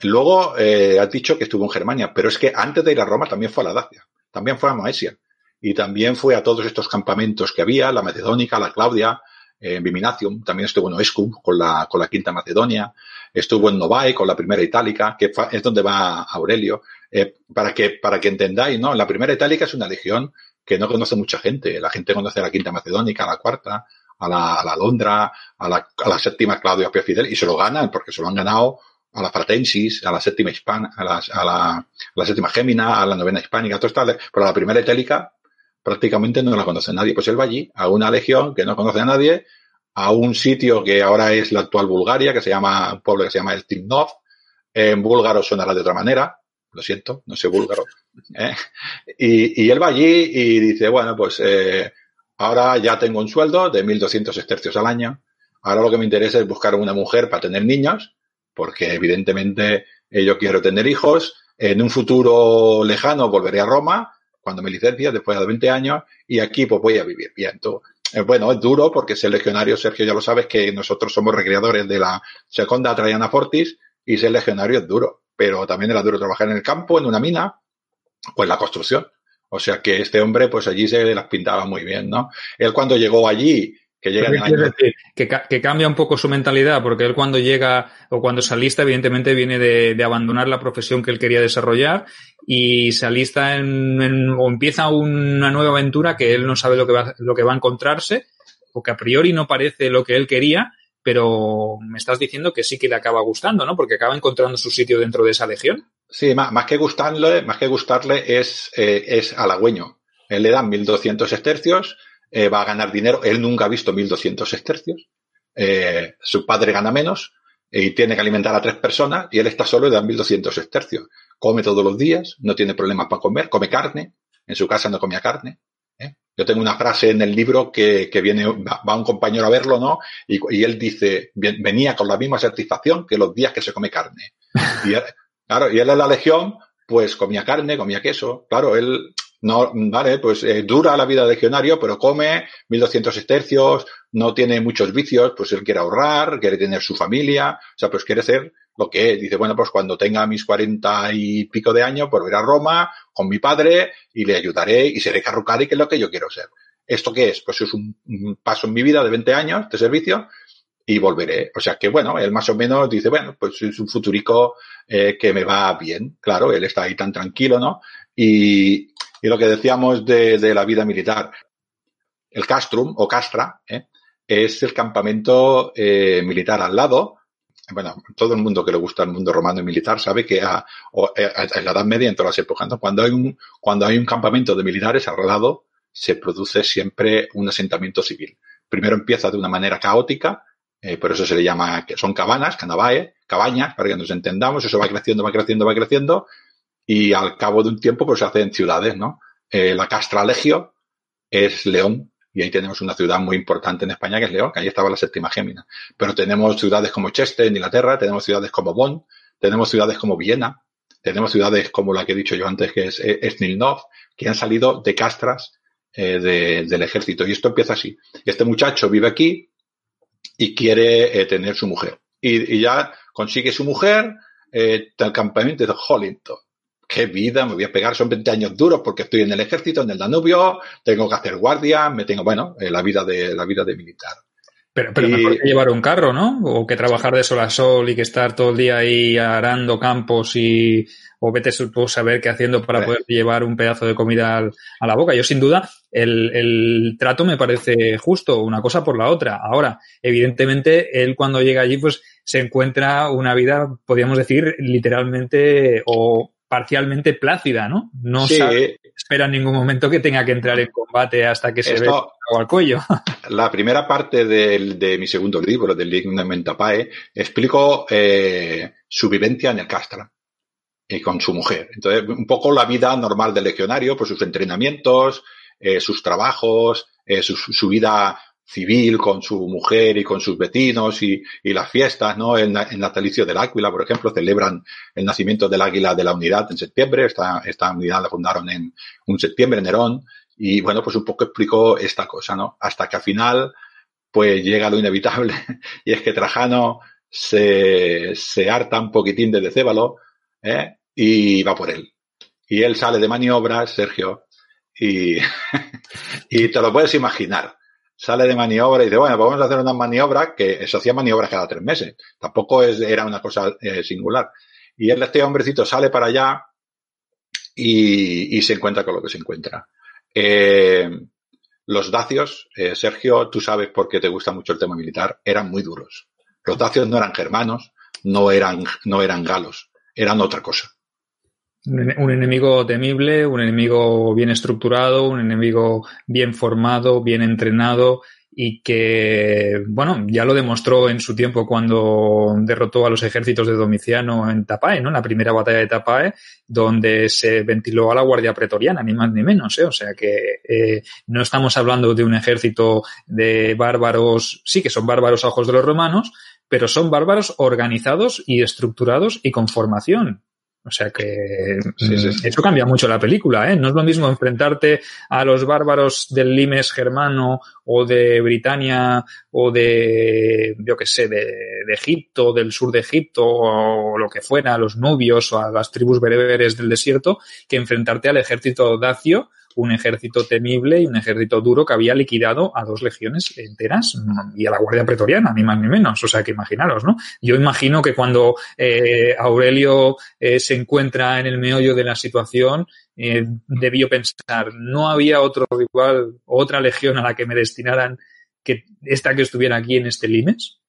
luego eh, has dicho que estuvo en Germania, pero es que antes de ir a Roma también fue a la Dacia, también fue a Moesia, y también fue a todos estos campamentos que había, la Macedónica, la Claudia, en Viminacium, también estuvo en Oescum con la, con la Quinta Macedonia, estuvo en Novae con la Primera Itálica, que es donde va Aurelio, eh, para que, para que entendáis, ¿no? La Primera Itálica es una legión que no conoce mucha gente, la gente conoce a la Quinta Macedónica, a la Cuarta, a la, a la Londra, a la, a la Séptima Claudio Pio Fidel, y se lo ganan porque se lo han ganado a la Fratensis, a la Séptima Hispana, a la, a la, a Séptima Gémina, a la Novena Hispánica, todo está, pero la Primera Itálica prácticamente no la conoce nadie. Pues él va allí, a una legión que no conoce a nadie, a un sitio que ahora es la actual Bulgaria, que se llama, un pueblo que se llama el Timnov. En búlgaro sonará de otra manera, lo siento, no sé búlgaro. (laughs) ¿eh? Y, y, él va allí y dice, bueno, pues eh, ahora ya tengo un sueldo de 1.200 estercios al año. Ahora lo que me interesa es buscar una mujer para tener niños, porque evidentemente eh, yo quiero tener hijos. En un futuro lejano volveré a Roma cuando me licencia, después de 20 años, y aquí pues voy a vivir bien. Eh, bueno, es duro porque ser legionario, Sergio, ya lo sabes, que nosotros somos recreadores de la Seconda Traiana Fortis, y ser legionario es duro, pero también era duro trabajar en el campo, en una mina, o en la construcción. O sea que este hombre, pues allí se las pintaba muy bien, ¿no? Él cuando llegó allí, que llega que, cambia un poco su mentalidad, porque él cuando llega o cuando se alista, evidentemente viene de, abandonar la profesión que él quería desarrollar y se alista en, o empieza una nueva aventura que él no sabe lo que, va, lo que va a encontrarse, o que a priori no parece lo que él quería, pero me estás diciendo que sí que le acaba gustando, ¿no? Porque acaba encontrando su sitio dentro de esa legión. Sí, más, más que gustarle, más que gustarle es, eh, es halagüeño. Él le dan 1200 estercios, eh, va a ganar dinero. Él nunca ha visto 1.200 estercios. Eh, su padre gana menos y tiene que alimentar a tres personas y él está solo y da 1.200 estercios. Come todos los días, no tiene problemas para comer, come carne. En su casa no comía carne. ¿eh? Yo tengo una frase en el libro que, que viene, va, un compañero a verlo, ¿no? Y, y, él dice, venía con la misma satisfacción que los días que se come carne. Y claro, y él en la legión, pues comía carne, comía queso. Claro, él no, vale, pues eh, dura la vida de legionario, pero come 1200 estercios, no tiene muchos vicios, pues él quiere ahorrar, quiere tener su familia, o sea, pues quiere ser lo que es. Dice, bueno, pues cuando tenga mis cuarenta y pico de años, pues voy a Roma con mi padre y le ayudaré y seré carrucari, que es lo que yo quiero ser. ¿Esto qué es? Pues es un, paso en mi vida de 20 años de servicio y volveré. O sea que, bueno, él más o menos dice, bueno, pues es un futurico eh, que me va bien. Claro, él está ahí tan tranquilo, ¿no? Y, y lo que decíamos de, de, la vida militar, el castrum o castra ¿eh? es el campamento eh, militar al lado. Bueno, todo el mundo que le gusta el mundo romano y militar sabe que a, eh, a, en la Edad Media, en todas las épocas, ¿no? cuando, hay un, cuando hay un campamento de militares al lado, se produce siempre un asentamiento civil. Primero empieza de una manera caótica, eh, por eso se le llama, son cabanas, canabae, cabañas, para que nos entendamos, eso va creciendo, va creciendo, va creciendo, y al cabo de un tiempo pues se hacen ciudades, ¿no? Eh, la Castra Legio es León, y ahí tenemos una ciudad muy importante en España que es León, que ahí estaba la séptima Gémina. Pero tenemos ciudades como Cheste en Inglaterra, tenemos ciudades como Bonn, tenemos ciudades como Viena, tenemos ciudades como la que he dicho yo antes, que es Snilnov, que han salido de castras eh, de, del ejército. Y esto empieza así. Este muchacho vive aquí y quiere eh, tener su mujer. Y, y, ya consigue su mujer eh, del campamento de Hollington qué vida, me voy a pegar, son 20 años duros porque estoy en el ejército, en el Danubio, tengo que hacer guardia, me tengo, bueno, eh, la vida de, la vida de militar. Pero, pero y, mejor que llevar un carro, ¿no? O que trabajar de sol a sol y que estar todo el día ahí arando campos y, o vete a saber qué haciendo para poder llevar un pedazo de comida al, a la boca. Yo, sin duda, el, el trato me parece justo, una cosa por la otra. Ahora, evidentemente, él cuando llega allí, pues se encuentra una vida, podríamos decir, literalmente o parcialmente plácida, ¿no? No sí. sabe, espera en ningún momento que tenga que entrar en combate hasta que se Esto, ve al cuello. (laughs) La primera parte de, de mi segundo libro, del Lignum Tapae, explico eh, su vivencia en el Castra y con su mujer. Entonces, un poco la vida normal del legionario, pues sus entrenamientos, eh, sus trabajos, eh, su, su, vida civil con su mujer y con sus vecinos y, y las fiestas, ¿no? En, en natalicio del Águila, por ejemplo, celebran el nacimiento del Águila de la Unidad en septiembre. Esta, esta unidad la fundaron en un septiembre, en Nerón. Y bueno, pues un poco explicó esta cosa, ¿no? Hasta que al final, pues llega lo inevitable (laughs) y es que Trajano se, se harta un poquitín de Decébalo, ¿eh? Y va por él. Y él sale de maniobras, Sergio, y, (laughs) y te lo puedes imaginar sale de maniobra y dice, bueno, vamos a hacer unas maniobras que se hacía maniobras cada tres meses. Tampoco es, era una cosa eh, singular. Y él, este hombrecito sale para allá y, y, se encuentra con lo que se encuentra. Eh, los dacios, eh, Sergio, tú sabes por qué te gusta mucho el tema militar, eran muy duros. Los dacios no eran germanos, no eran, no eran galos, eran otra cosa un enemigo temible, un enemigo bien estructurado, un enemigo bien formado, bien entrenado y que, bueno, ya lo demostró en su tiempo cuando derrotó a los ejércitos de Domiciano en Tapae, ¿no? En la primera batalla de Tapae, donde se ventiló a la Guardia Pretoriana, ni más ni menos, ¿eh? O sea que eh, no estamos hablando de un ejército de bárbaros, sí que son bárbaros a ojos de los romanos, pero son bárbaros organizados y estructurados y con formación. O sea que sí, sí, sí. eso cambia mucho la película, ¿eh? No es lo mismo enfrentarte a los bárbaros del limes germano o de Britania o de, yo qué sé, de, de, Egipto, del sur de Egipto o lo que fuera, a los nubios o a las tribus bereberes del desierto, que enfrentarte al ejército dacio un ejército temible y un ejército duro que había liquidado a dos legiones enteras y a la Guardia Pretoriana, ni más ni menos. O sea, que imaginaros, ¿no? Yo imagino que cuando eh, Aurelio eh, se encuentra en el meollo de la situación, eh, debió pensar, no había otro rival, otra legión a la que me destinaran que esta que estuviera aquí en este limes.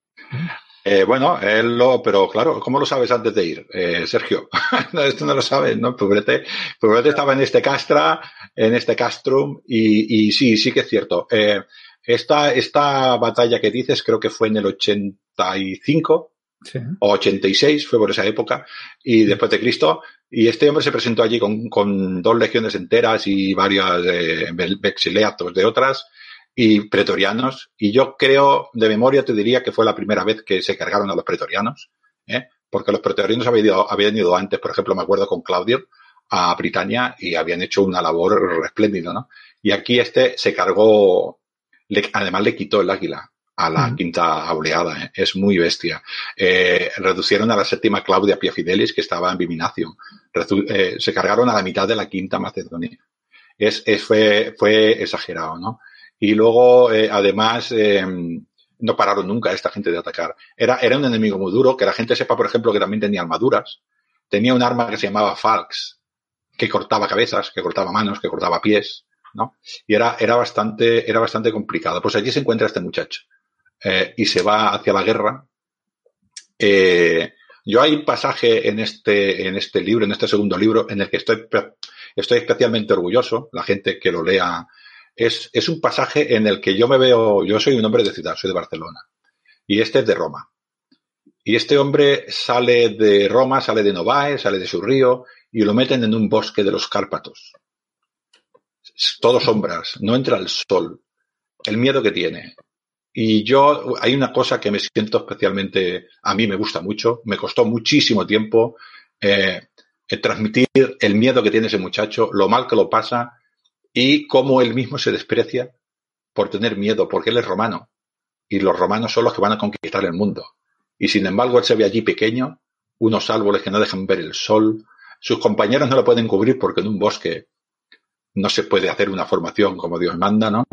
Eh, bueno, él lo, pero claro, ¿cómo lo sabes antes de ir, eh, Sergio? (laughs) no, esto no lo sabes, ¿no? Pobrete, Pobrete estaba en este castra, en este castrum, y, y sí, sí que es cierto. Eh, esta, esta batalla que dices creo que fue en el 85 sí. o 86, fue por esa época, y después de Cristo, y este hombre se presentó allí con, con dos legiones enteras y varios eh, vexileatos de otras, y pretorianos. Y yo creo, de memoria te diría que fue la primera vez que se cargaron a los pretorianos, ¿eh? porque los pretorianos habían ido, habían ido antes, por ejemplo, me acuerdo con Claudio, a Britania y habían hecho una labor espléndida, ¿no? Y aquí este se cargó, además le quitó el águila a la quinta oleada, ¿eh? es muy bestia. Eh, reducieron a la séptima Claudia Pia Fidelis, que estaba en Biminacio. Eh, se cargaron a la mitad de la quinta Macedonia. Es, es fue, fue exagerado, ¿no? Y luego, eh, además, em, no pararon nunca esta gente de atacar. Era, era un enemigo muy duro, que la gente sepa, por ejemplo, que también tenía armaduras. Tenía un arma que se llamaba Falx, que cortaba cabezas, que cortaba manos, que cortaba pies, ¿no? Y era, era bastante, era bastante complicado. Pues allí se encuentra este muchacho. Eh, y se va hacia la guerra. Eh, yo hay un pasaje en este, en este libro, en este segundo libro, en el que estoy, estoy especialmente orgulloso. La gente que lo lea es, es un pasaje en el que yo me veo, yo soy un hombre de ciudad, soy de Barcelona. Y este es de Roma. Y este hombre sale de Roma, sale de Novae, sale de su río y lo meten en un bosque de los Cárpatos. Todo sombras, no entra el sol. El miedo que tiene. Y yo, hay una cosa que me siento especialmente, a mí me gusta mucho, me costó muchísimo tiempo eh, transmitir el miedo que tiene ese muchacho, lo mal que lo pasa y cómo él mismo se desprecia por tener miedo, porque él es romano y los romanos son los que van a conquistar el mundo. Y sin embargo, él se ve allí pequeño, unos árboles que no dejan ver el sol, sus compañeros no lo pueden cubrir porque en un bosque no se puede hacer una formación como Dios manda, ¿no?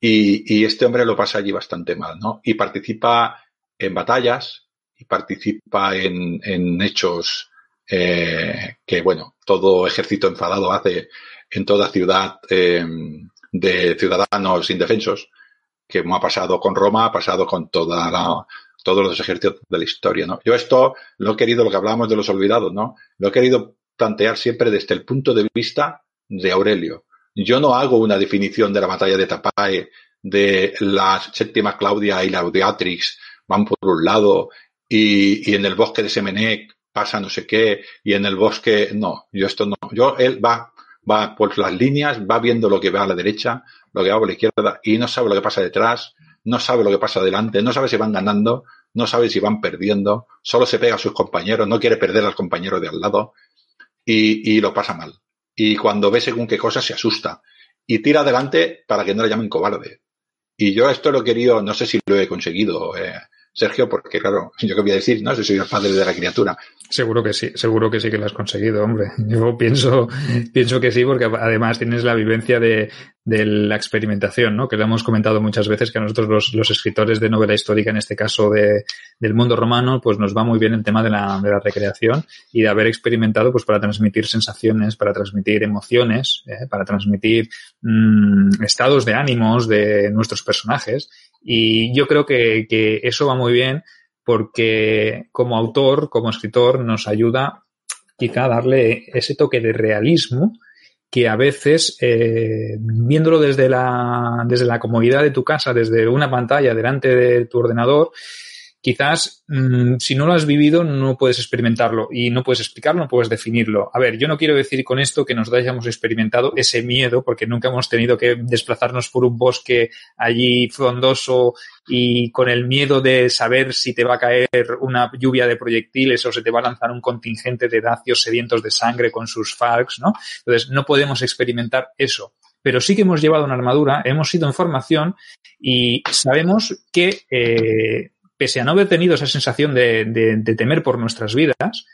Y, este hombre lo pasa allí bastante mal, ¿no? Y participa en batallas y participa en, en hechos eh, que, bueno, todo ejército enfadado hace en toda ciudad eh, de ciudadanos indefensos, que ha pasado con Roma, ha pasado con toda la, todos los ejércitos de la historia, ¿no? Yo esto lo he querido, lo que hablábamos de los olvidados, ¿no? Lo he querido plantear siempre desde el punto de vista de Aurelio. Yo no hago una definición de la batalla de Tapae, de la séptima Claudia y la Audiatrix van por un lado y, y en el bosque de Semenec pasa no sé qué y en el bosque, no, yo esto no. Yo, él va va por las líneas, va viendo lo que va a la derecha, lo que va por la izquierda y no sabe lo que pasa detrás, no sabe lo que pasa adelante, no sabe si van ganando, no sabe si van perdiendo, solo se pega a sus compañeros, no quiere perder al compañero de al lado y, y lo pasa mal. Y cuando ve según qué cosa se asusta y tira adelante para que no le llamen cobarde. Y yo esto lo he querido, no sé si lo he conseguido, eh, Sergio, porque claro, (laughs) yo qué voy a decir, ¿no? Si soy el padre de la criatura. Seguro que sí, seguro que sí que lo has conseguido, hombre. (laughs) Yo pienso, pienso que sí, porque además tienes la vivencia de, de la experimentación, ¿no? Que lo hemos comentado muchas veces que a nosotros los, los escritores de novela histórica, en este caso de, del mundo romano, pues nos va muy bien el tema de la, de la recreación y de haber experimentado, pues para transmitir sensaciones, para transmitir emociones, ¿eh? para transmitir mmm, estados de ánimos de nuestros personajes. Y yo creo que, que eso va muy bien porque como autor, como escritor, nos ayuda quizá a darle ese toque de realismo que a veces, eh, viéndolo desde la, desde la comodidad de tu casa, desde una pantalla delante de tu ordenador, quizás mmm, si no lo has vivido no puedes experimentarlo y no puedes explicarlo, no puedes definirlo. A ver, yo no quiero decir con esto que nos hayamos experimentado ese miedo porque nunca hemos tenido que desplazarnos por un bosque allí frondoso y con el miedo de saber si te va a caer una lluvia de proyectiles o se te va a lanzar un contingente de dacios sedientos de sangre con sus falks, ¿no? Entonces no podemos experimentar eso pero sí que hemos llevado una armadura, hemos ido en formación y sabemos que eh, pese a no haber tenido esa sensación de, temer por nuestras vidas,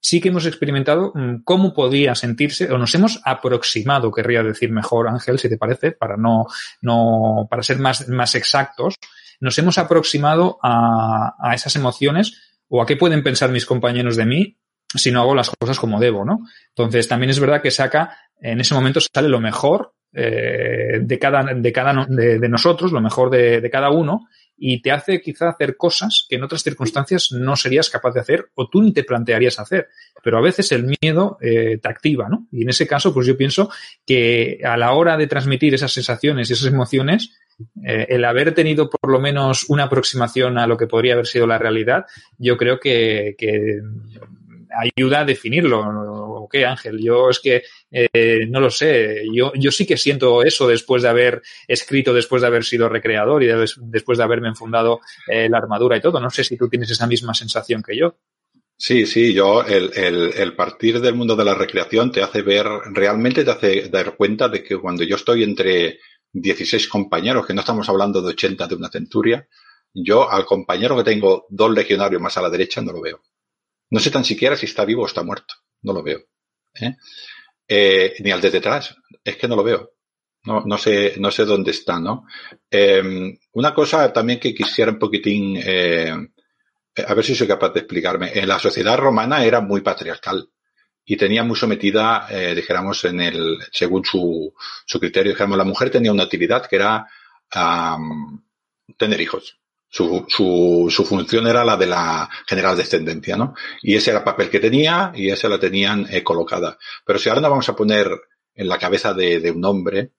sí que hemos experimentado mm, cómo podía sentirse, o nos hemos aproximado, querría decir mejor, Ángel, si te parece, para no, no, para ser más, más exactos, nos hemos aproximado a, a esas emociones o a qué pueden pensar mis compañeros de mí si no hago las cosas como debo, ¿no? Entonces, también es verdad que saca, en ese momento sale lo mejor eh, de cada, de cada, de, nosotros, lo mejor de cada uno, y te hace quizá hacer cosas que en otras circunstancias no serías capaz de hacer o tú ni te plantearías hacer. Pero a veces el miedo eh, te activa, ¿no? Y en ese caso, pues yo pienso que a la hora de transmitir esas sensaciones y esas emociones, eh, el haber tenido por lo menos una aproximación a lo que podría haber sido la realidad, yo creo que, que ayuda a definirlo. ¿O qué, Ángel? Yo es que eh, no lo sé. Yo, yo sí que siento eso después de haber escrito, después de haber sido recreador y de, después de haberme enfundado eh, la armadura y todo. No sé si tú tienes esa misma sensación que yo. Sí, sí, yo, el, el, el, partir del mundo de la recreación te hace ver, realmente te hace dar cuenta de que cuando yo estoy entre 16 compañeros, que no estamos hablando de 80 de una centuria, yo al compañero que tengo dos legionarios más a la derecha no lo veo. No sé tan siquiera si está vivo o está muerto. No lo veo. ¿Eh? Eh, ni al de detrás. Es que no lo veo. No, no sé, no sé dónde está, ¿no? Eh, una cosa también que quisiera un poquitín, eh, a ver si soy capaz de explicarme. En la sociedad romana era muy patriarcal y tenía muy sometida, eh, dijéramos, en el, según su, su criterio, dijéramos, la mujer tenía una utilidad que era tener hijos. Su, su, su, función era la de la general descendencia, ¿no? Y ese era el papel que tenía y ese la tenían eh, colocada. Pero si ahora nos vamos a poner en la cabeza de, de, un hombre,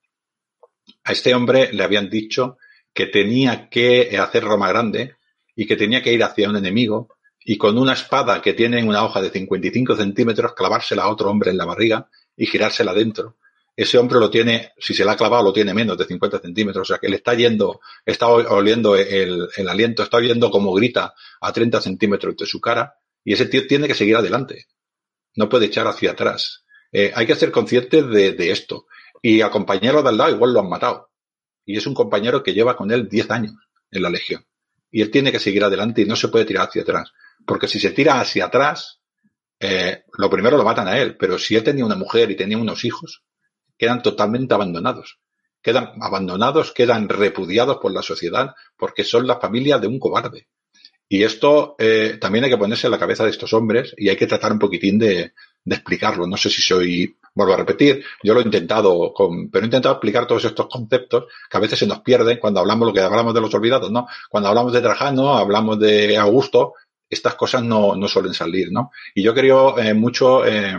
a este hombre le habían dicho que tenía que hacer Roma grande y que tenía que ir hacia un enemigo y con una espada que tiene una hoja de 55 centímetros clavársela a otro hombre en la barriga y girársela dentro ese hombre lo tiene, si se la ha clavado, lo tiene menos de 50 centímetros, o sea que le está yendo, está oliendo el, aliento, está oyendo como grita a 30 centímetros de su cara, y ese tío tiene que seguir adelante. No puede echar hacia atrás. Eh, hay que ser conscientes de, esto. Y a compañero de al lado igual lo han matado. Y es un compañero que lleva con él 10 años en la legión. Y él tiene que seguir adelante y no se puede tirar hacia atrás. Porque si se tira hacia atrás, eh, lo primero lo matan a él. Pero si él tenía una mujer y tenía unos hijos, quedan totalmente abandonados. Quedan abandonados, quedan repudiados por la sociedad porque son la familia de un cobarde. Y esto eh, también hay que ponerse en la cabeza de estos hombres y hay que tratar un poquitín de, de explicarlo. No sé si soy, vuelvo a repetir, yo lo he intentado, con, pero he intentado explicar todos estos conceptos que a veces se nos pierden cuando hablamos lo que hablamos de los olvidados, ¿no? Cuando hablamos de Trajano, hablamos de Augusto, estas cosas no, no suelen salir, ¿no? Y yo creo eh, mucho eh,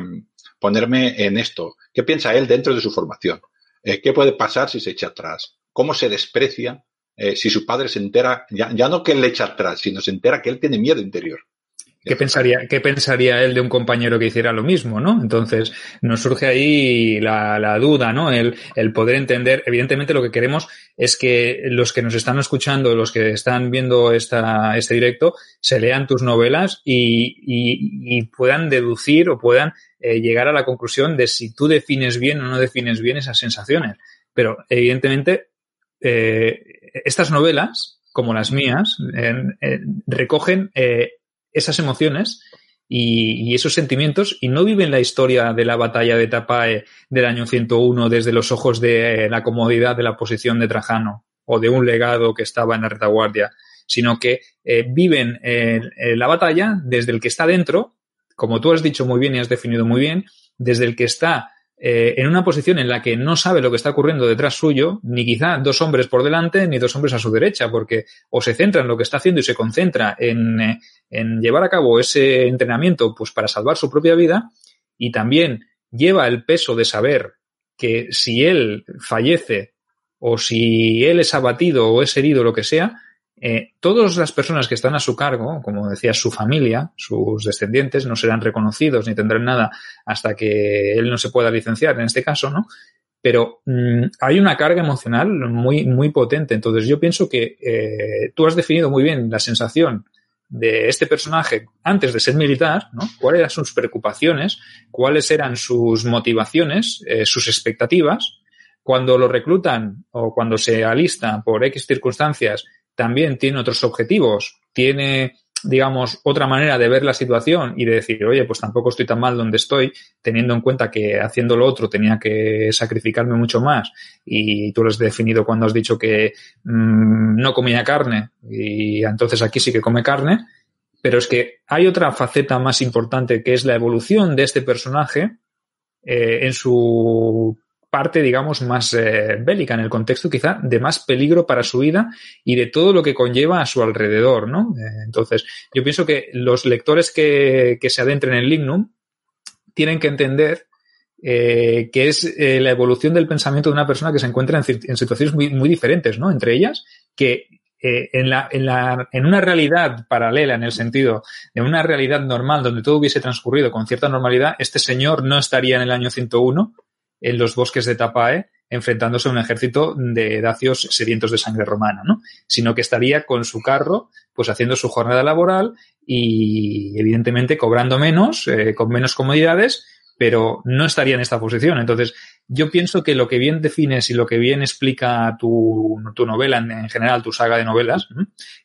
ponerme en esto. ¿Qué piensa él dentro de su formación? Eh, ¿Qué puede pasar si se echa atrás? ¿Cómo se desprecia eh, si su padre se entera, ya, ya, no que él le echa atrás, sino se entera que él tiene miedo interior? ¿Qué pensaría, ¿Qué pensaría él de un compañero que hiciera lo mismo, no? Entonces, nos surge ahí la, la duda, ¿no? El, el, poder entender, evidentemente lo que queremos es que los que nos están escuchando, los que están viendo esta, este directo, se lean tus novelas y, y, y puedan deducir o puedan eh, llegar a la conclusión de si tú defines bien o no defines bien esas sensaciones. Pero, evidentemente, eh, estas novelas, como las mías, eh, recogen esas emociones y, esos sentimientos y no viven la historia de la batalla de Tapae del año 101 desde los ojos de la comodidad de la posición de Trajano o de un legado que estaba en la retaguardia, sino que eh, viven eh, la batalla desde el que está dentro, como tú has dicho muy bien y has definido muy bien, desde el que está eh, en una posición en la que no sabe lo que está ocurriendo detrás suyo, ni quizá dos hombres por delante, ni dos hombres a su derecha, porque o se centra en lo que está haciendo y se concentra en, eh, en llevar a cabo ese entrenamiento pues para salvar su propia vida, y también lleva el peso de saber que si él fallece o si él es abatido o es herido, lo que sea, eh, todas las personas que están a su cargo, como decía, su familia, sus descendientes, no serán reconocidos ni tendrán nada hasta que él no se pueda licenciar, en este caso, ¿no? Pero mmm, hay una carga emocional muy, muy potente. Entonces yo pienso que eh, tú has definido muy bien la sensación de este personaje antes de ser militar, ¿no? ¿Cuáles eran sus preocupaciones? ¿Cuáles eran sus motivaciones? Eh, sus expectativas? Cuando lo reclutan o cuando se alista por X circunstancias también tiene otros objetivos, tiene, digamos, otra manera de ver la situación y de decir, oye, pues tampoco estoy tan mal donde estoy, teniendo en cuenta que haciendo lo otro tenía que sacrificarme mucho más y tú lo has definido cuando has dicho que mmm, no comía carne y entonces aquí sí que come carne, pero es que hay otra faceta más importante que es la evolución de este personaje eh, en su parte, digamos, más eh, bélica, en el contexto quizá de más peligro para su vida y de todo lo que conlleva a su alrededor, ¿no? Eh, entonces, yo pienso que los lectores que, que se adentren en Lignum tienen que entender eh, que es la evolución del pensamiento de una persona que se encuentra en, en situaciones muy, muy, diferentes, ¿no? Entre ellas, que en, la, en, la, en una realidad paralela, en el sentido de una realidad normal donde todo hubiese transcurrido con cierta normalidad, este señor no estaría en el año 101, en los bosques de Tapae enfrentándose a un ejército de dacios sedientos de sangre romana, ¿no? Sino que estaría con su carro, pues haciendo su jornada laboral y evidentemente cobrando menos, eh, con menos comodidades, pero no estaría en esta posición. Entonces, yo pienso que lo que bien defines y lo que bien explica tu, tu novela, en, general tu saga de novelas,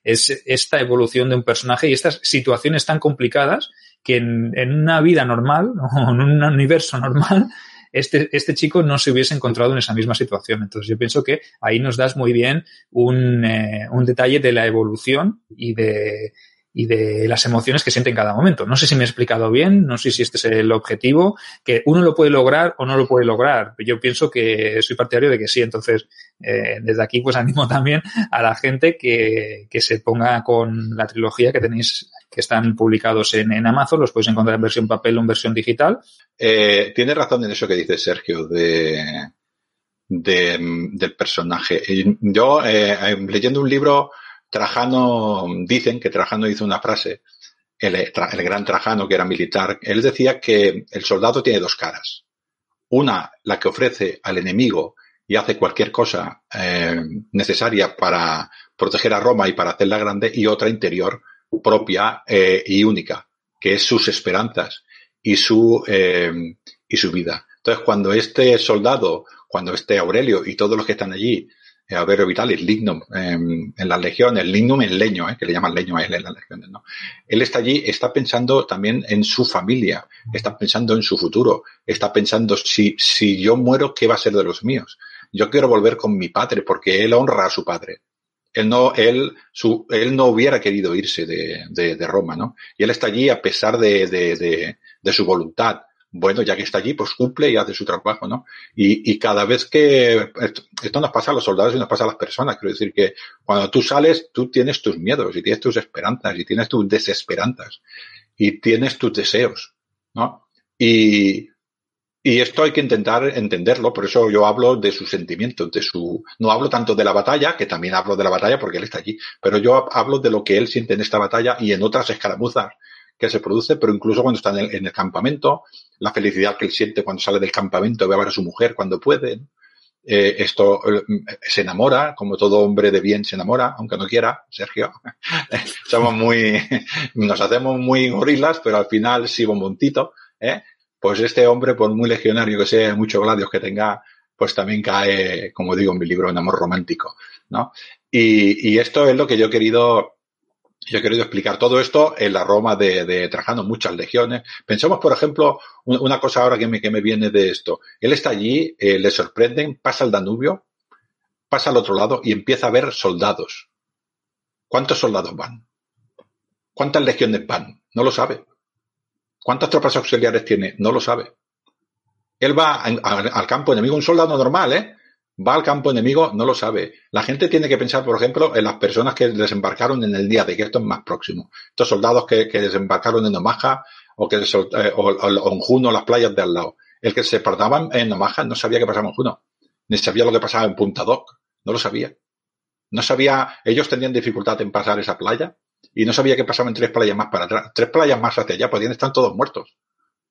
es esta evolución de un personaje y estas situaciones tan complicadas que en, una vida normal (laughs) o en un universo normal, este, este chico no se hubiese encontrado en esa misma situación. Entonces yo pienso que ahí nos das muy bien un, eh, un detalle de la evolución y de, y de las emociones que siente en cada momento. No sé si me he explicado bien, no sé si este es el objetivo, que uno lo puede lograr o no lo puede lograr. Yo pienso que soy partidario de que sí. Entonces, eh, desde aquí pues (laughs) animo también a la gente que, que se ponga con la trilogía que tenéis, que están publicados en, en Amazon, los podéis encontrar en versión papel o en versión digital. Eh, tiene razón en eso que dice Sergio de, de del personaje. Yo, eh, leyendo un libro, Trajano, dicen que Trajano hizo una frase, el, gran Trajano que era militar, él decía que el soldado tiene dos caras. Una, la que ofrece al enemigo y hace cualquier cosa eh, necesaria para proteger a Roma y para hacerla grande, y otra interior propia eh, y única, que es sus esperanzas y su, eh, y su vida. Entonces, cuando este soldado, cuando este Aurelio y todos los que están allí eh, Averio Vitalis, Lignum, en las legiones, Lignum en leño, que le llaman leño a él en las legiones. Él está allí, está pensando también en su familia, está pensando en su futuro, está pensando si, si yo muero, ¿qué va a ser de los míos? Yo quiero volver con mi padre porque él honra a su padre. Él no, él, su, él no hubiera querido irse de, de, de Roma, ¿no? Y él está allí a pesar de, de, de, de su voluntad, bueno, ya que está allí, pues cumple y hace su trabajo, ¿no? Y, y cada vez que esto, nos pasa a los soldados y nos pasa a las personas, quiero decir que cuando tú sales, tú tienes tus miedos y tienes tus esperanzas y tienes tus desesperanzas y tienes tus deseos, ¿no? Y, y esto hay que intentar entenderlo, por eso yo hablo de sus sentimientos, de su, no hablo tanto de la batalla, que también hablo de la batalla porque él está allí, pero yo hablo de lo que él siente en esta batalla y en otras escaramuzas que se produce, pero incluso cuando está en el, en el campamento, la felicidad que él siente cuando sale del campamento, ve a ver a su mujer cuando puede. Eh, esto eh, se enamora, como todo hombre de bien se enamora, aunque no quiera, Sergio. (laughs) Somos muy, nos hacemos muy gorilas, pero al final sí montito, ¿eh? Pues este hombre, por muy legionario que sea, muchos gladios que tenga, pues también cae, como digo en mi libro, en amor romántico, ¿no? Y, y esto es lo que yo he querido yo he querido explicar todo esto en la Roma de, de Trajano, muchas legiones. Pensemos, por ejemplo, una cosa ahora que me, que me viene de esto. Él está allí, eh, le sorprenden, pasa el Danubio, pasa al otro lado y empieza a ver soldados. ¿Cuántos soldados van? ¿Cuántas legiones van? No lo sabe. ¿Cuántas tropas auxiliares tiene? No lo sabe. Él va al campo enemigo, un soldado normal, ¿eh? va al campo enemigo, no lo sabe. La gente tiene que pensar, por ejemplo, en las personas que desembarcaron en el día de que esto es más próximo. Estos soldados que, que desembarcaron en Omaha o que eh, en Juno, las playas de al lado. El que se partaba en Omaha no sabía qué pasaba en Juno, ni sabía lo que pasaba en Punta Doc, no lo sabía. No sabía, ellos tenían dificultad en pasar esa playa y no sabía qué pasaba en tres playas más para atrás. Tres playas más hacia allá podían estar todos muertos.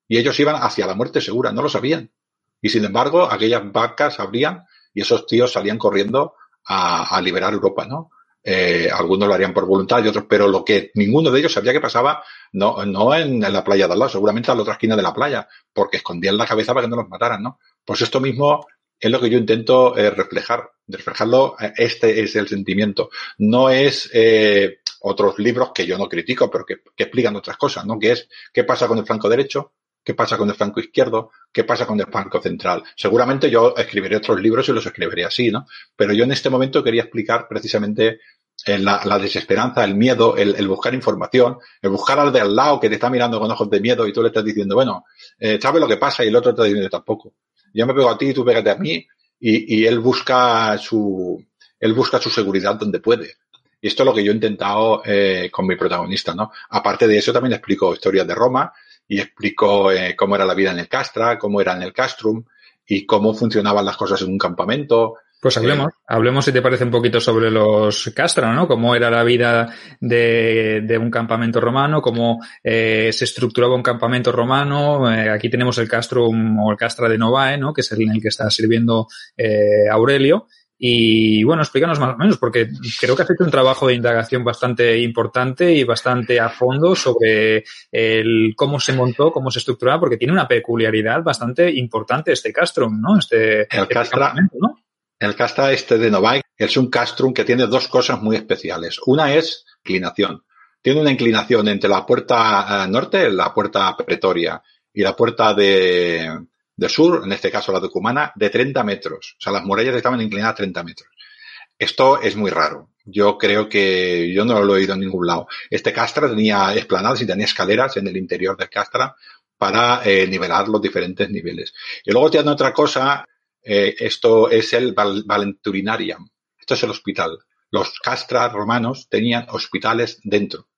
Y ellos iban hacia la muerte segura, no lo sabían. Y sin embargo, aquellas vacas abrían y esos tíos salían corriendo a, liberar Europa, ¿no? Eh, algunos lo harían por voluntad y otros, pero lo que ninguno de ellos sabía que pasaba, no, no en, en, la playa de al lado, seguramente a la otra esquina de la playa, porque escondían la cabeza para que no los mataran, ¿no? Pues esto mismo es lo que yo intento eh, reflejar, reflejarlo, eh, este es el sentimiento. No es eh, otros libros que yo no critico, pero que, que explican otras cosas, ¿no? Que es qué pasa con el flanco derecho, qué pasa con el flanco izquierdo, qué pasa con el flanco central. Seguramente yo escribiré otros libros y los escribiré así, ¿no? Pero yo en este momento quería explicar precisamente eh, la, la, desesperanza, el miedo, el, el, buscar información, el buscar al de al lado que te está mirando con ojos de miedo y tú le estás diciendo, bueno, eh, sabes lo que pasa y el otro te está diciendo tampoco. Yo me pego a ti, tú pégate a mí y, y él busca su, él busca su seguridad donde puede. Y esto es lo que yo he intentado eh, con mi protagonista, ¿no? Aparte de eso, también explico historias de Roma, y explicó eh, cómo era la vida en el Castra, cómo era en el Castrum y cómo funcionaban las cosas en un campamento. Pues hablemos, hablemos si te parece un poquito sobre los castra, ¿no? Cómo era la vida de, de un campamento romano, cómo eh, se estructuraba un campamento romano. Eh, aquí tenemos el castrum o el castra de Novae, ¿no? Que es el en el que está sirviendo eh, Aurelio. Y bueno, explícanos más o menos, porque creo que has hecho un trabajo de indagación bastante importante y bastante a fondo sobre el cómo se montó, cómo se estructuraba, porque tiene una peculiaridad bastante importante este castrum, ¿no? Este, el este castra, ¿no? El castra este de Novai es un castrum que tiene dos cosas muy especiales. Una es inclinación. Tiene una inclinación entre la puerta norte, la puerta pretoria, y la puerta de, de sur, en este caso la de Cumana, de 30 metros. O sea, las murallas estaban inclinadas 30 metros. Esto es muy raro. Yo creo que yo no lo he oído en ningún lado. Este castra tenía esplanadas y tenía escaleras en el interior del castra para eh, nivelar los diferentes niveles. Y luego tiene otra cosa, eh, esto es el Val Valenturinarium. Esto es el hospital. Los castras romanos tenían hospitales dentro.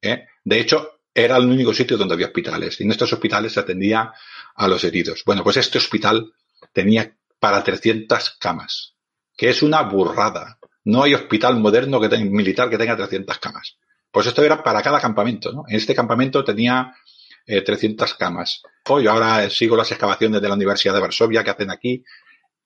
¿eh? De hecho, era el único sitio donde había hospitales. Y en estos hospitales se atendía a los heridos. Bueno, pues este hospital tenía para 300 camas, que es una burrada. No hay hospital moderno que tenga, militar que tenga 300 camas. Pues esto era para cada campamento, ¿no? En este campamento tenía eh, 300 camas. Yo ahora sigo las excavaciones de la Universidad de Varsovia que hacen aquí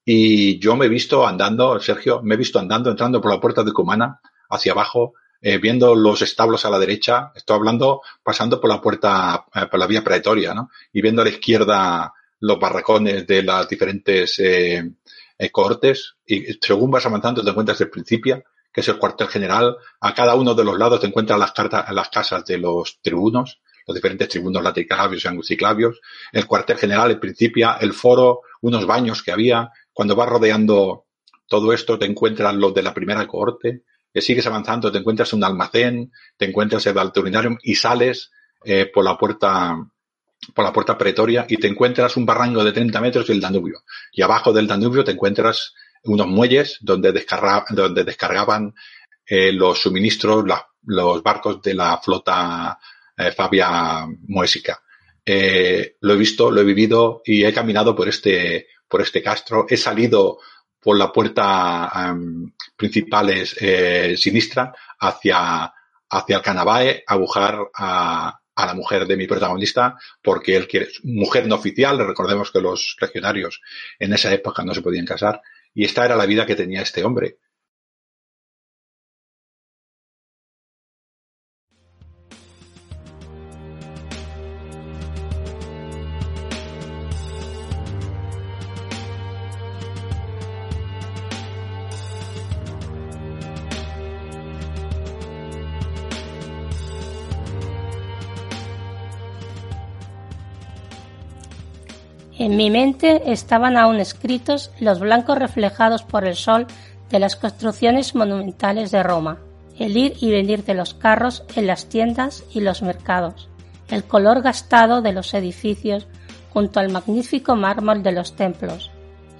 y yo me he visto andando, Sergio, me he visto andando, entrando por la puerta de Cumana hacia abajo, eh, viendo los establos a la derecha, estoy hablando pasando por la puerta, eh, por la vía pretoria, ¿no? Y viendo a la izquierda los barracones de las diferentes eh, eh cohortes y según vas avanzando te encuentras el principio, que es el cuartel general. A cada uno de los lados te encuentras las, cartas, las casas de los tribunos, los diferentes tribunos laticlavios y angusticlavios, el cuartel general, el principio, el foro, unos baños que había. Cuando vas rodeando todo esto te encuentras los de la primera cohorte, que sigues avanzando, te encuentras un almacén, te encuentras el Valturinarium y sales eh, por la puerta por la puerta pretoria y te encuentras un barranco de 30 metros del Danubio. Y abajo del Danubio te encuentras unos muelles donde, donde descargaban eh, los suministros, los barcos de la flota eh, Fabia Moésica. Eh, lo he visto, lo he vivido y he caminado por este, por este castro. He salido por la puerta um, principal es eh, sinistra hacia, hacia el Canabae a buscar a, a la mujer de mi protagonista porque él quiere, mujer no oficial, recordemos que los legionarios en esa época no se podían casar y esta era la vida que tenía este hombre. En mi mente estaban aún escritos los blancos reflejados por el sol de las construcciones monumentales de Roma, el ir y venir de los carros en las tiendas y los mercados, el color gastado de los edificios junto al magnífico mármol de los templos,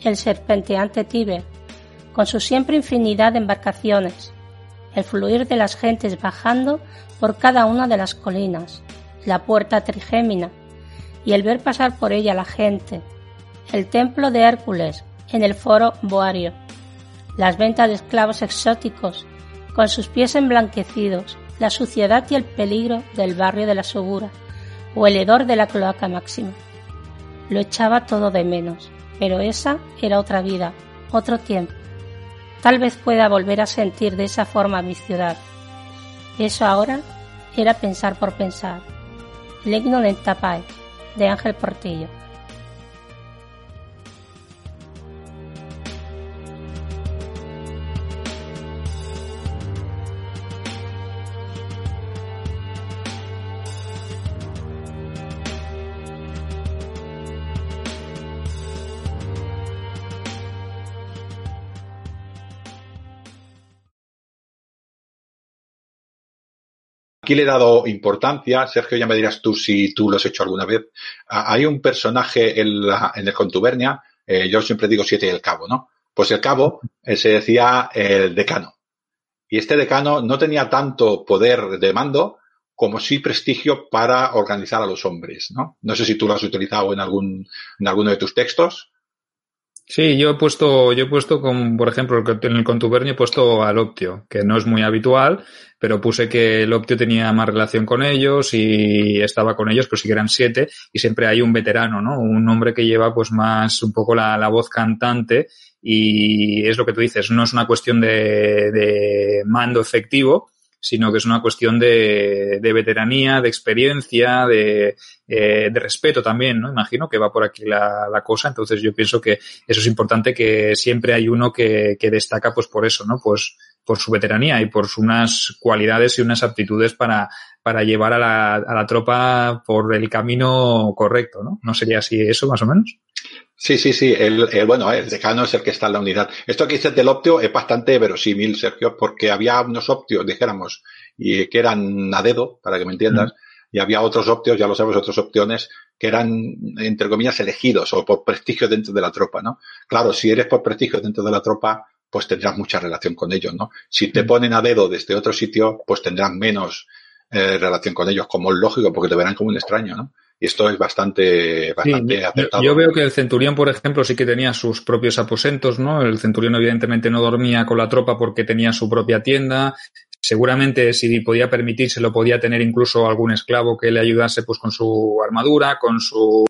el serpenteante Tíber, con su siempre infinidad de embarcaciones, el fluir de las gentes bajando por cada una de las colinas, la puerta trigémina, y el ver pasar por ella la gente, el templo de Hércules en el foro Boario, las ventas de esclavos exóticos con sus pies emblanquecidos, la suciedad y el peligro del barrio de la Sobura o el hedor de la cloaca máxima. Lo echaba todo de menos, pero esa era otra vida, otro tiempo. Tal vez pueda volver a sentir de esa forma mi ciudad. Eso ahora era pensar por pensar. Legno en Tapae, de Ángel Portillo. Aquí le he dado importancia, Sergio, ya me dirás tú si tú lo has hecho alguna vez. Ah, hay un personaje en, la, en el Contubernia, eh, yo siempre digo siete y el cabo, ¿no? Pues el cabo eh, se decía el decano. Y este decano no tenía tanto poder de mando como sí prestigio para organizar a los hombres, ¿no? No sé si tú lo has utilizado en algún, en alguno de tus textos. Sí, yo he puesto, yo he puesto con, por ejemplo, en el contubernio he puesto al Optio, que no es muy habitual, pero puse que el Optio tenía más relación con ellos y estaba con ellos, pero sí que eran siete, y siempre hay un veterano, ¿no? Un hombre que lleva pues más un poco la, la voz cantante y es lo que tú dices, no es una cuestión de, de mando efectivo, sino que es una cuestión de, de veteranía, de experiencia, de, eh, de, respeto también, ¿no? Imagino que va por aquí la, la, cosa. Entonces yo pienso que eso es importante que siempre hay uno que, que destaca pues por eso, ¿no? Pues por su veteranía y por unas cualidades y unas aptitudes para, para llevar a la, a la tropa por el camino correcto, ¿no? ¿No sería así eso más o menos? Sí, sí, sí. El, el, bueno, el decano es el que está en la unidad. Esto que dices del optio es bastante verosímil, Sergio, porque había unos optios, dijéramos, y que eran a dedo, para que me entiendas, y había otros optios, ya lo sabes, otras opciones que eran, entre comillas, elegidos o por prestigio dentro de la tropa, ¿no? Claro, si eres por prestigio dentro de la tropa, pues tendrás mucha relación con ellos, ¿no? Si te ponen a dedo desde otro sitio, pues tendrás menos eh, relación con ellos, como es lógico, porque te verán como un extraño, ¿no? Y esto es bastante, bastante sí, acertado. Yo, veo que el centurión, por ejemplo, sí que tenía sus propios aposentos, ¿no? El centurión evidentemente no dormía con la tropa porque tenía su propia tienda. Seguramente si podía permitírselo podía tener incluso algún esclavo que le ayudase pues con su armadura, con su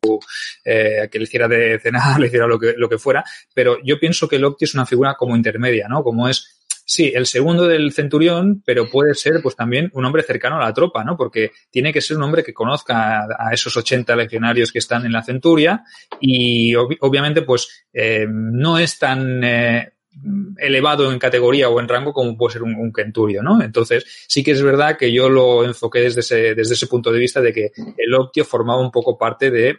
eh, que le hiciera de cenar, (laughs) le hiciera lo que, lo que fuera. Pero yo pienso que el Opti es una figura como intermedia, ¿no? Como es Sí, el segundo del centurión, pero puede ser pues también un hombre cercano a la tropa, ¿no? Porque tiene que ser un hombre que conozca a, esos 80 legionarios que están en la centuria y ob obviamente pues eh, no es tan eh, elevado en categoría o en rango como puede ser un, un centurio, ¿no? Entonces sí que es verdad que yo lo enfoqué desde ese, desde ese punto de vista de que el Optio formaba un poco parte de...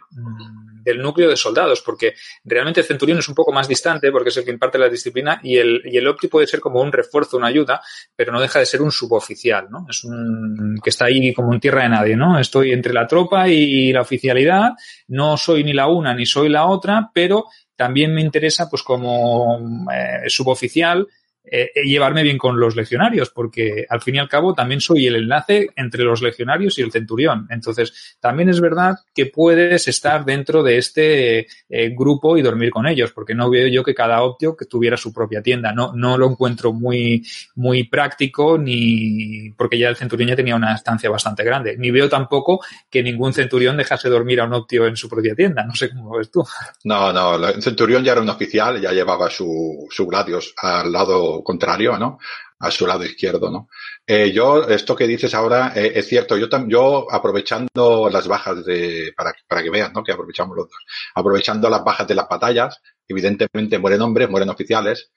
Del núcleo de soldados, porque realmente el centurión es un poco más distante, porque es el que imparte la disciplina, y el, y el opti puede ser como un refuerzo, una ayuda, pero no deja de ser un suboficial, ¿no? Es un que está ahí como en tierra de nadie, ¿no? Estoy entre la tropa y la oficialidad, no soy ni la una ni soy la otra, pero también me interesa, pues como eh, suboficial, eh, llevarme bien con los legionarios, porque al fin y al cabo también soy el enlace entre los legionarios y el centurión. Entonces, también es verdad que puedes estar dentro de este eh, grupo y dormir con ellos, porque no veo yo que cada optio que tuviera su propia tienda. No, no lo encuentro muy, muy práctico, ni porque ya el centurión ya tenía una estancia bastante grande. Ni veo tampoco que ningún centurión dejase dormir a un optio en su propia tienda. No sé cómo ves tú. No, no, el centurión ya era un oficial, ya llevaba su, su gladios al lado contrario, ¿no? A su lado izquierdo, ¿no? Eh, yo, esto que dices ahora eh, es cierto. Yo, yo aprovechando las bajas de, para, para que veas, ¿no? Que aprovechamos los dos. Aprovechando las bajas de las batallas, evidentemente mueren hombres, mueren oficiales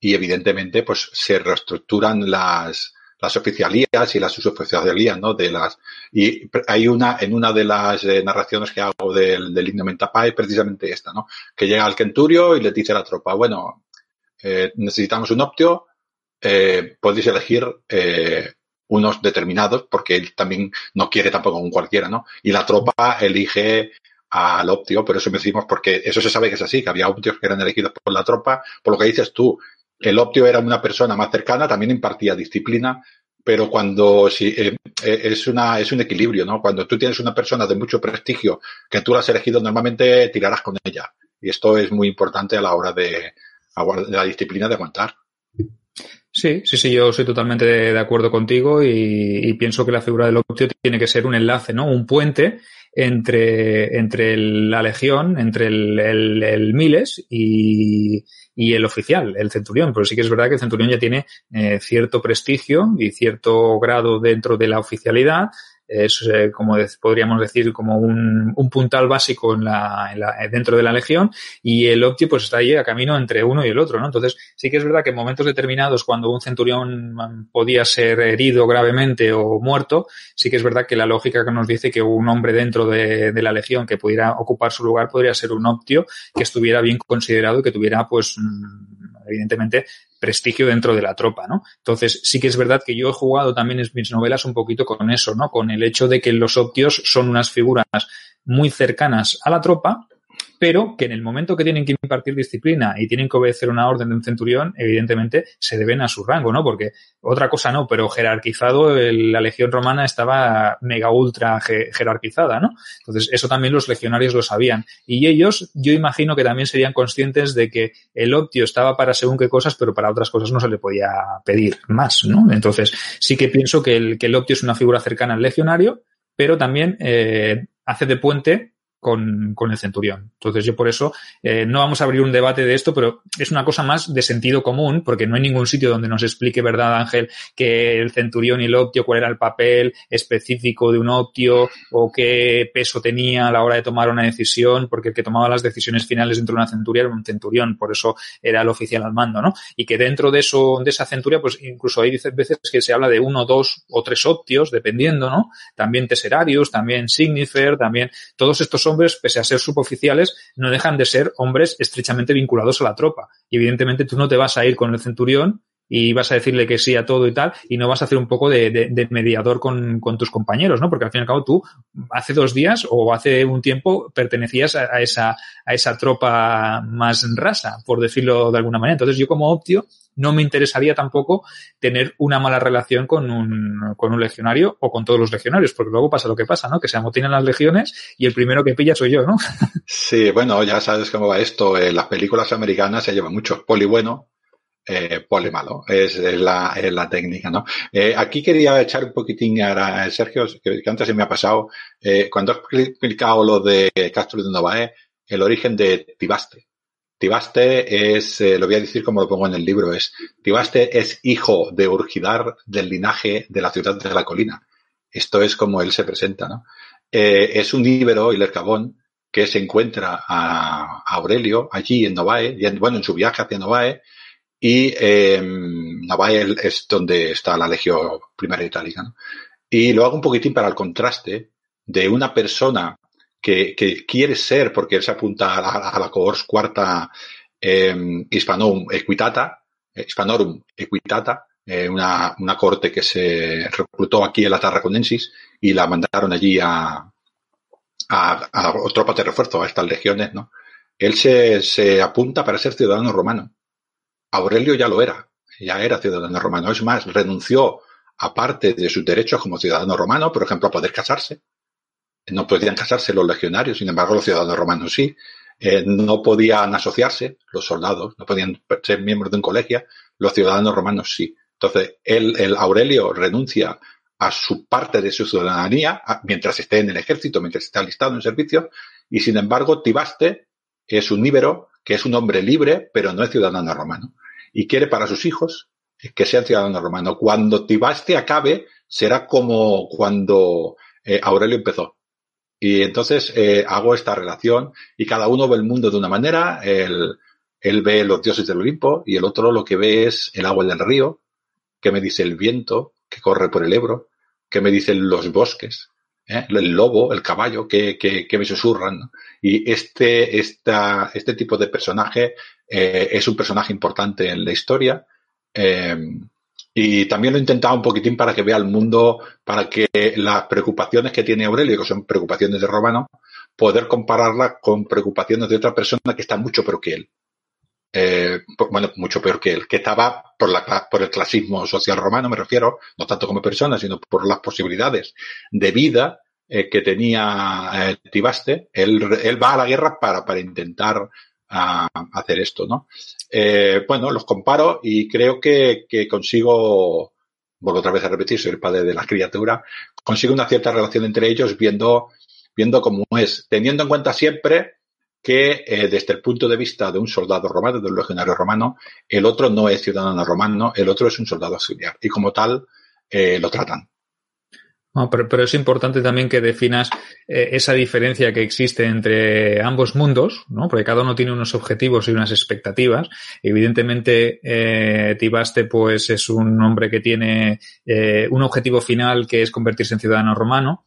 y evidentemente pues se reestructuran las, las oficialías y las suboficialías, ¿no? De las, y hay una, en una de las eh, narraciones que hago del, del himno Mentapá es precisamente esta, ¿no? Que llega al Kenturio y le dice a la tropa, bueno, eh, necesitamos un optio, eh, podéis elegir eh, unos determinados, porque él también no quiere tampoco un cualquiera, ¿no? Y la tropa elige al optio, pero eso me decimos porque eso se sabe que es así, que había optios que eran elegidos por la tropa, por lo que dices tú, el optio era una persona más cercana, también impartía disciplina, pero cuando si, es una es un equilibrio, ¿no? Cuando tú tienes una persona de mucho prestigio que tú la has elegido, normalmente tirarás con ella. Y esto es muy importante a la hora de, la disciplina de aguantar. Sí, sí, sí, yo soy totalmente de, acuerdo contigo y, pienso que la figura del optio tiene que ser un enlace, ¿no? Un puente entre, entre la legión, entre el, el, el Miles y, y, el oficial, el centurión. Pero sí que es verdad que el centurión ya tiene eh, cierto prestigio y cierto grado dentro de la oficialidad es eh, como de, podríamos decir como un, un puntal básico en la, en la, dentro de la legión y el Opti pues está ahí a camino entre uno y el otro, ¿no? Entonces sí que es verdad que en momentos determinados cuando un centurión podía ser herido gravemente o muerto, sí que es verdad que la lógica que nos dice que un hombre dentro de, de la legión que pudiera ocupar su lugar podría ser un Optio que estuviera bien considerado y que tuviera pues evidentemente prestigio dentro de la tropa, ¿no? Entonces, sí que es verdad que yo he jugado también en mis novelas un poquito con eso, ¿no? Con el hecho de que los optios son unas figuras muy cercanas a la tropa, pero que en el momento que tienen que impartir disciplina y tienen que obedecer una orden de un centurión, evidentemente se deben a su rango, ¿no? Porque otra cosa no, pero jerarquizado, la legión romana estaba mega ultra jerarquizada, ¿no? Entonces, eso también los legionarios lo sabían. Y ellos, yo imagino que también serían conscientes de que el optio estaba para según qué cosas, pero para otras cosas no se le podía pedir más, ¿no? Entonces, sí que pienso que el, que el optio es una figura cercana al legionario, pero también eh, hace de puente con, con, el centurión. Entonces yo por eso eh, no vamos a abrir un debate de esto, pero es una cosa más de sentido común, porque no hay ningún sitio donde nos explique, ¿verdad, Ángel, que el centurión y el optio, cuál era el papel específico de un optio o qué peso tenía a la hora de tomar una decisión, porque el que tomaba las decisiones finales dentro de una centuria era un centurión, por eso era el oficial al mando, ¿no? Y que dentro de eso, de esa centuria, pues incluso hay veces que se habla de uno, dos o tres optios, dependiendo, ¿no? También teserarios, también signifer, también todos estos hombres, pese a ser suboficiales, no dejan de ser hombres estrechamente vinculados a la tropa. Y evidentemente tú no te vas a ir con el centurión y vas a decirle que sí a todo y tal, y no vas a hacer un poco de, mediador con, tus compañeros, ¿no? Porque al fin y al cabo tú hace dos días o hace un tiempo pertenecías a, esa, a esa tropa más rasa, por decirlo de alguna manera. Entonces yo como optio no me interesaría tampoco tener una mala relación con un, con un legionario o con todos los legionarios, porque luego pasa lo que pasa, ¿no? Que se amotinan las legiones y el primero que pilla soy yo, ¿no? (laughs) Sí, bueno, ya sabes cómo va esto. En las películas americanas se lleva mucho poli bueno, eh, poli malo. Es, la, es la técnica, ¿no? Eh, aquí quería echar un poquitín a Sergio, que, antes se me ha pasado, eh, cuando has explicado lo de Castro de Novae, el origen de Tibaste. Tibaste es, eh, lo voy a decir como lo pongo en el libro, es, Tibaste es hijo de Urgidar del linaje de la ciudad de la colina. Esto es como él se presenta, ¿no? Eh, es un íbero, el Ercabón, que se encuentra a, Aurelio allí en Novae, bueno, en su viaje hacia Novae, y eh, Novae es donde está la Legión Primera Itálica, ¿no? Y lo hago un poquitín para el contraste de una persona que, quiere ser, porque él se apunta a, la cohors cuarta eh, Hispanorum Equitata, eh, Hispanorum Equitata, eh, una, una, corte que se reclutó aquí en la Tarraconensis y la mandaron allí a, a, a tropas de refuerzo, a estas legiones, ¿no? Él se, se apunta para ser ciudadano romano. Aurelio ya lo era, ya era ciudadano romano. Es más, renunció a parte de sus derechos como ciudadano romano, por ejemplo, a poder casarse, no podían casarse los legionarios, sin embargo los ciudadanos romanos sí. Eh, no podían asociarse los soldados, no podían ser miembros de un colegio, los ciudadanos romanos sí. Entonces, el, el Aurelio renuncia a su parte de su ciudadanía mientras esté en el ejército, mientras esté alistado en servicio, y sin embargo, Tibaste es un íbero, que es un hombre libre, pero no es ciudadano romano. Y quiere para sus hijos que sean ciudadanos romanos. Cuando Tibaste acabe, será como cuando eh, Aurelio empezó. Y entonces eh, hago esta relación y cada uno ve el mundo de una manera. Él, él ve los dioses del Olimpo y el otro lo que ve es el agua del río, que me dice el viento que corre por el Ebro, que me dicen los bosques, ¿eh? el lobo, el caballo, que, que, que me susurran. Y este, esta, este tipo de personaje eh, es un personaje importante en la historia. Eh, y también lo he intentado un poquitín para que vea el mundo, para que las preocupaciones que tiene Aurelio, que son preocupaciones de Romano, poder compararlas con preocupaciones de otra persona que está mucho peor que él. Eh, bueno, mucho peor que él, que estaba por, la, por el clasismo social romano, me refiero, no tanto como persona, sino por las posibilidades de vida eh, que tenía eh, Tibaste. Él, él va a la guerra para, para intentar a hacer esto, ¿no? Eh, bueno, los comparo y creo que, que consigo, vuelvo otra vez a repetir, soy el padre de la criatura, consigo una cierta relación entre ellos viendo, viendo cómo es, teniendo en cuenta siempre que eh, desde el punto de vista de un soldado romano, de un legionario romano, el otro no es ciudadano romano, el otro es un soldado auxiliar y como tal eh, lo tratan pero, es importante también que definas eh, esa diferencia que existe entre ambos mundos, ¿no? Porque cada uno tiene unos objetivos y unas expectativas. Evidentemente, eh, Tibaste, pues, es un hombre que tiene eh, un objetivo final que es convertirse en ciudadano romano.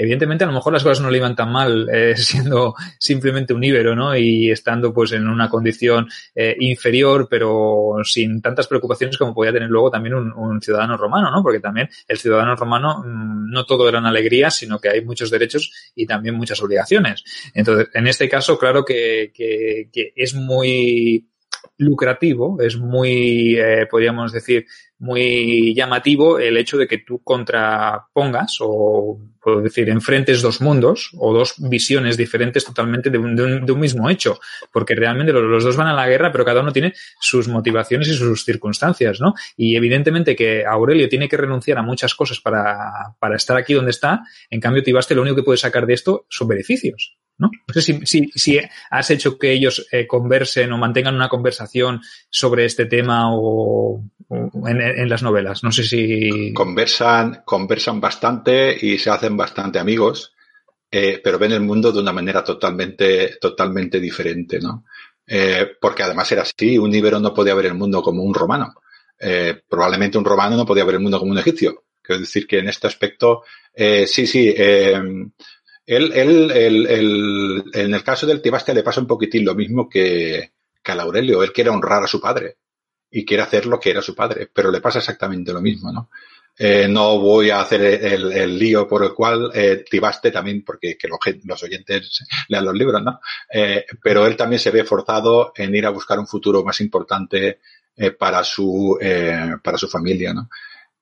Evidentemente a lo mejor las cosas no le iban tan mal eh, (laughs) siendo simplemente un íbero, ¿no? Y estando pues en una condición eh, inferior, pero sin tantas preocupaciones como podía tener luego también un, ciudadano romano, ¿no? Porque también el ciudadano romano mm, no todo eran alegrías, sino que hay muchos derechos y también muchas obligaciones. Entonces, en este caso, claro que, que, que es muy lucrativo, es muy, eh, podríamos decir, muy llamativo el hecho de que tú contrapongas o, puedo decir, enfrentes dos mundos o dos visiones diferentes totalmente de un, de un, mismo hecho, porque realmente los, dos van a la guerra, pero cada uno tiene sus motivaciones y sus circunstancias, ¿no? Y evidentemente que Aurelio tiene que renunciar a muchas cosas para, para estar aquí donde está, en cambio Tibaste lo único que puede sacar de esto son beneficios. ¿No? sé si, si, si, has hecho que ellos eh, conversen o mantengan una conversación sobre este tema o, o en, en, las novelas. No sé si. Conversan, conversan bastante y se hacen bastante amigos, eh, pero ven el mundo de una manera totalmente, totalmente diferente, ¿no? Eh, porque además era así, un íbero no podía ver el mundo como un romano. Eh, probablemente un romano no podía ver el mundo como un egipcio. Quiero decir que en este aspecto, eh, sí, sí, eh, él, él, él, él, en el caso del Tibaste le pasa un poquitín lo mismo que, que a Aurelio. Él quiere honrar a su padre y quiere hacer lo que era su padre, pero le pasa exactamente lo mismo, ¿no? Eh, no voy a hacer el, el, lío por el cual eh, Tibaste también, porque que los, los, oyentes lean los libros, ¿no? Eh, pero él también se ve forzado en ir a buscar un futuro más importante eh, para su eh, para su familia, ¿no?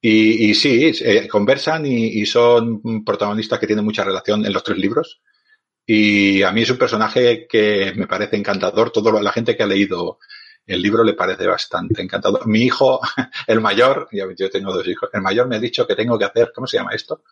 Y, y sí, eh, conversan y, y, son protagonistas que tienen mucha relación en los tres libros. Y a mí es un personaje que me parece encantador. Toda la gente que ha leído el libro le parece bastante encantador. Mi hijo, (laughs) el mayor, yo tengo dos hijos, el mayor me ha dicho que tengo que hacer, ¿cómo se llama esto?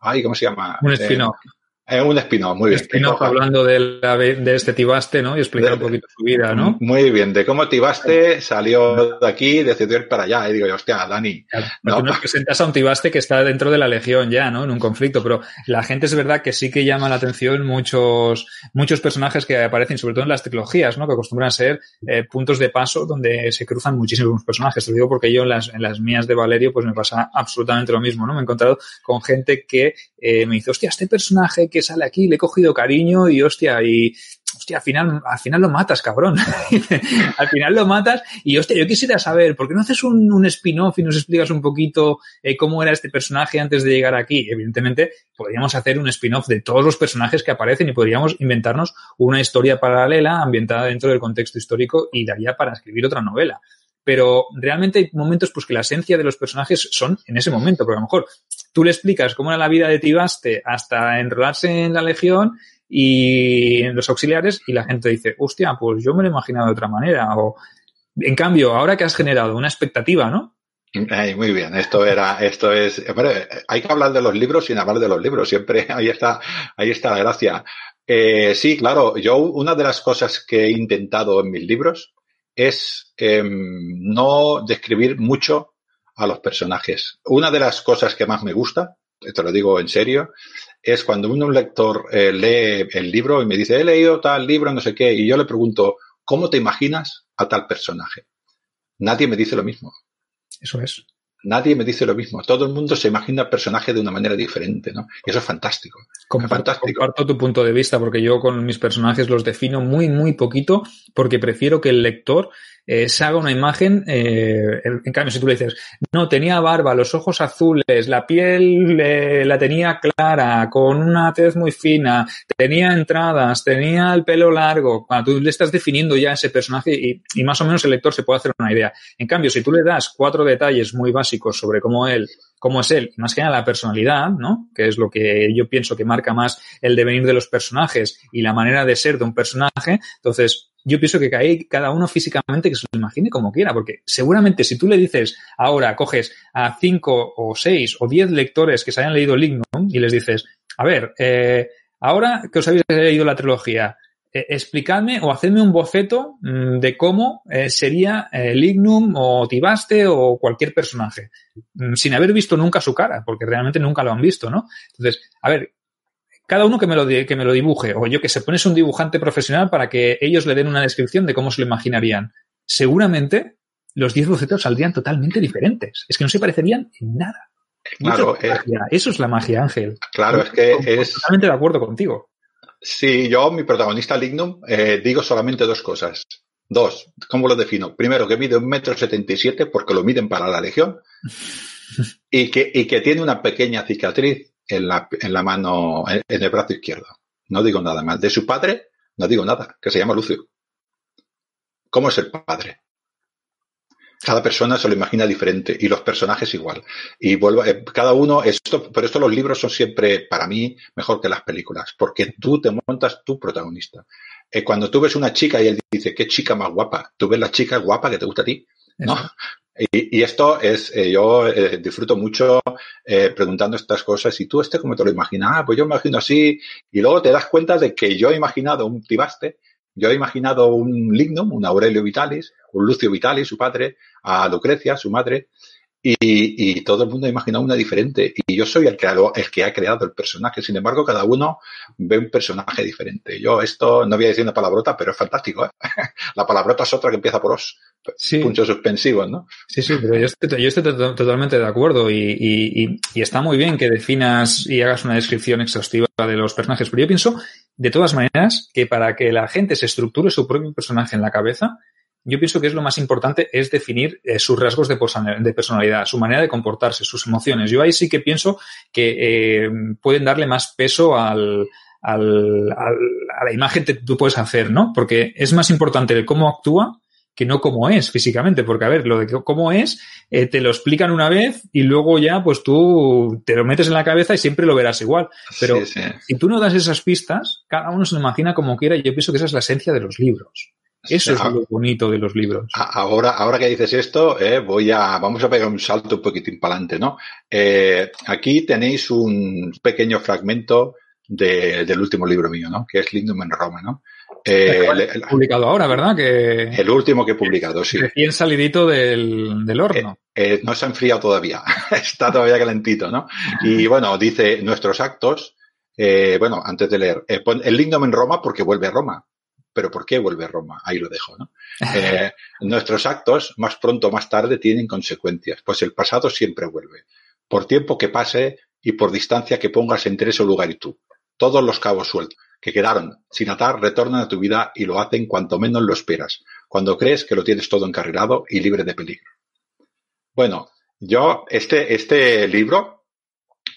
Ay, ¿cómo se llama? Un espino. Eh, es un espino, muy bien. Espino hablando de, la, de, este Tibaste, ¿no? Y explicar un poquito su vida, ¿no? Muy bien, de cómo Tibaste salió de aquí y decidió ir para allá. Y digo, hostia, Dani. ¿no? Tú nos presentas a un Tibaste que está dentro de la legión ya, ¿no? En un conflicto, pero la gente es verdad que sí que llama la atención muchos, muchos personajes que aparecen, sobre todo en las trilogías, ¿no? Que acostumbran a ser eh, puntos de paso donde se cruzan muchísimos personajes. Te digo porque yo en las, en las mías de Valerio, pues me pasa absolutamente lo mismo, ¿no? Me he encontrado con gente que eh, me dice, hostia, este personaje que sale aquí, le he cogido cariño y hostia, y hostia, al final, al final lo matas, cabrón. (laughs) al final lo matas y hostia, yo quisiera saber, ¿por qué no haces un, spin-off y nos explicas un poquito eh, cómo era este personaje antes de llegar aquí? Evidentemente, podríamos hacer un spin-off de todos los personajes que aparecen y podríamos inventarnos una historia paralela ambientada dentro del contexto histórico y daría para escribir otra novela pero realmente hay momentos pues que la esencia de los personajes son en ese momento, porque a lo mejor tú le explicas cómo era la vida de Tibaste hasta enrolarse en la legión y en los auxiliares y la gente dice, hostia, pues yo me lo he imaginado de otra manera. O, en cambio, ahora que has generado una expectativa, ¿no? Muy bien, esto era, esto es, hombre, hay que hablar de los libros sin hablar de los libros, siempre (laughs) ahí está, ahí está la gracia. Eh, sí, claro, yo una de las cosas que he intentado en mis libros es eh, no describir mucho a los personajes. Una de las cosas que más me gusta, te lo digo en serio, es cuando un lector eh, lee el libro y me dice, he leído tal libro, no sé qué, y yo le pregunto, ¿cómo te imaginas a tal personaje? Nadie me dice lo mismo. Eso es. Nadie me dice lo mismo. Todo el mundo se imagina el personaje de una manera diferente, ¿no? Y eso es fantástico. Comparto, es fantástico. comparto tu punto de vista porque yo con mis personajes los defino muy, muy poquito porque prefiero que el lector eh, se haga una imagen, eh, en cambio, si tú le dices, no, tenía barba, los ojos azules, la piel eh, la tenía clara, con una tez muy fina, tenía entradas, tenía el pelo largo, cuando tú le estás definiendo ya ese personaje y, y más o menos el lector se puede hacer una idea. En cambio, si tú le das cuatro detalles muy básicos sobre cómo él cómo es él, más que nada la personalidad, ¿no? Que es lo que yo pienso que marca más el devenir de los personajes y la manera de ser de un personaje. Entonces, yo pienso que ahí cada uno físicamente que se lo imagine como quiera, porque seguramente si tú le dices ahora, coges a cinco o seis o diez lectores que se hayan leído Lignum y les dices, a ver, eh, ahora que os habéis leído la trilogía, eh, explicadme o hacedme un boceto mmm, de cómo eh, sería eh, Lignum o Tibaste o cualquier personaje, mmm, sin haber visto nunca su cara, porque realmente nunca lo han visto, ¿no? Entonces, a ver, cada uno que me lo, que me lo dibuje, o yo que se pones un dibujante profesional para que ellos le den una descripción de cómo se lo imaginarían. Seguramente los 10 bocetos saldrían totalmente diferentes. Es que no se parecerían en nada. Claro, eh, eso es la magia, Ángel. Claro, es que es. Totalmente de acuerdo contigo. Sí, yo, mi protagonista Lignum, eh, digo solamente dos cosas. Dos, ¿cómo lo defino? Primero, que mide un metro setenta y siete porque lo miden para la legión (laughs) y que, y que tiene una pequeña cicatriz en la, en la mano, en, el brazo izquierdo. No digo nada más. De su padre, no digo nada, que se llama Lucio. ¿Cómo es el padre? Cada persona se lo imagina diferente y los personajes igual. Y vuelvo, eh, cada uno, esto, por esto los libros son siempre, para mí, mejor que las películas, porque tú te montas tu protagonista. Eh, cuando tú ves una chica y él dice, qué chica más guapa, tú ves la chica guapa que te gusta a ti, ¿no? Y, esto es, eh, yo disfruto mucho preguntando estas cosas. Y tú, este, como te lo imaginas? Ah, pues yo imagino así. Y luego te das cuenta de que yo he imaginado un tibaste yo he imaginado un Lignum, un Aurelio Vitalis, un Lucio Vitalis, su padre, a Lucrecia, su madre, y, todo el mundo ha imaginado una diferente. Y yo soy el que, el que ha creado el personaje. Sin embargo, cada uno ve un personaje diferente. Yo esto, no voy a decir una palabrota, pero es fantástico. ¿eh? (laughs) La palabrota es otra que empieza por os. Sí. Puntos suspensivos, ¿no? Sí, sí, pero yo estoy, yo estoy totalmente de acuerdo y, y, y, está muy bien que definas y hagas una descripción exhaustiva de los personajes. Pero yo pienso, de todas maneras, que para que la gente se estructure su propio personaje en la cabeza, yo pienso que es lo más importante es definir eh, sus rasgos de, personalidad, su manera de comportarse, sus emociones. Yo ahí sí que pienso que eh, pueden darle más peso al, al, a la imagen que tú puedes hacer, ¿no? Porque es más importante el cómo actúa que no cómo es físicamente, porque a ver, lo de cómo es, eh, te lo explican una vez y luego ya pues tú te lo metes en la cabeza y siempre lo verás igual. Pero si tú no das esas pistas, cada uno se lo imagina como quiera y yo pienso que esa es la esencia de los libros. Eso es lo bonito de los libros. Ahora, ahora que dices esto, eh, voy a, vamos a pegar un salto un poquitín para adelante, ¿no? Eh, aquí tenéis un pequeño fragmento del último libro mío, ¿no? Que es Lindum en Roma, ¿no? Eh, el, publicado ahora, ¿verdad? Que el último que he publicado, sí. Recién salidito del, del horno. Eh, eh, no se ha enfriado todavía, (laughs) está todavía calentito, ¿no? Y bueno, dice nuestros actos, eh, bueno, antes de leer, el Lindum en Roma porque vuelve a Roma pero ¿por qué vuelve Roma? Ahí lo dejo, ¿no? Eh, (laughs) nuestros actos, más pronto o más tarde, tienen consecuencias, pues el pasado siempre vuelve, por tiempo que pase y por distancia que pongas entre ese lugar y tú. Todos los cabos sueltos que quedaron sin atar retornan a tu vida y lo hacen cuanto menos lo esperas, cuando crees que lo tienes todo encarrilado y libre de peligro. Bueno, yo, este, este libro,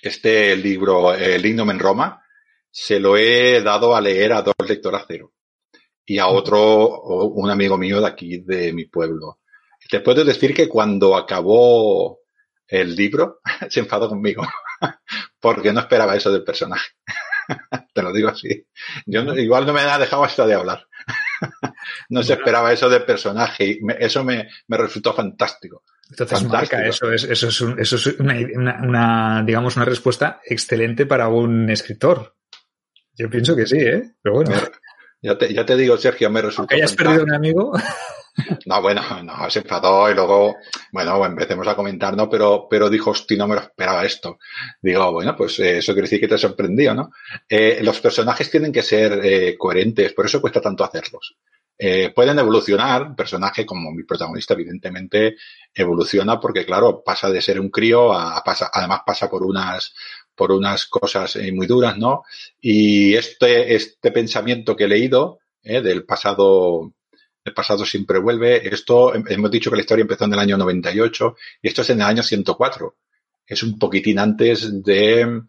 este libro, El Lignum en Roma, se lo he dado a leer a dos lectoras cero y a otro, un amigo mío de aquí, de mi pueblo. Te puedo decir que cuando acabó el libro, (laughs) se enfadó conmigo, (laughs) porque no esperaba eso del personaje. (laughs) Te lo digo así. Yo igual no me ha dejado hasta de hablar. no se esperaba eso del personaje y eso me, me resultó fantástico. Entonces marca eso, es, eso es, eso es una, una, digamos, una respuesta excelente para un escritor. Yo pienso que sí, ¿eh? Pero bueno. Ya te, ya te digo, Sergio, me resulta. ¿Que hayas perdido un amigo? (laughs) No, bueno, no, se enfadó y luego, bueno, empecemos a comentar, ¿no? Pero, pero dijo, hostia, no me lo esperaba esto. Digo, bueno, pues eh, eso quiere decir que te sorprendió, ¿no? Eh, los personajes tienen que ser eh, coherentes, por eso cuesta tanto hacerlos. Eh, pueden evolucionar, un personaje como mi protagonista, evidentemente, evoluciona porque, claro, pasa de ser un crío a, pasa, además pasa por unas, por unas cosas eh, muy duras, ¿no? Y este, este pensamiento que he leído eh, del pasado, el pasado siempre vuelve, esto, hemos dicho que la historia empezó en el año 98 y esto es en el año 104. Es un poquitín antes de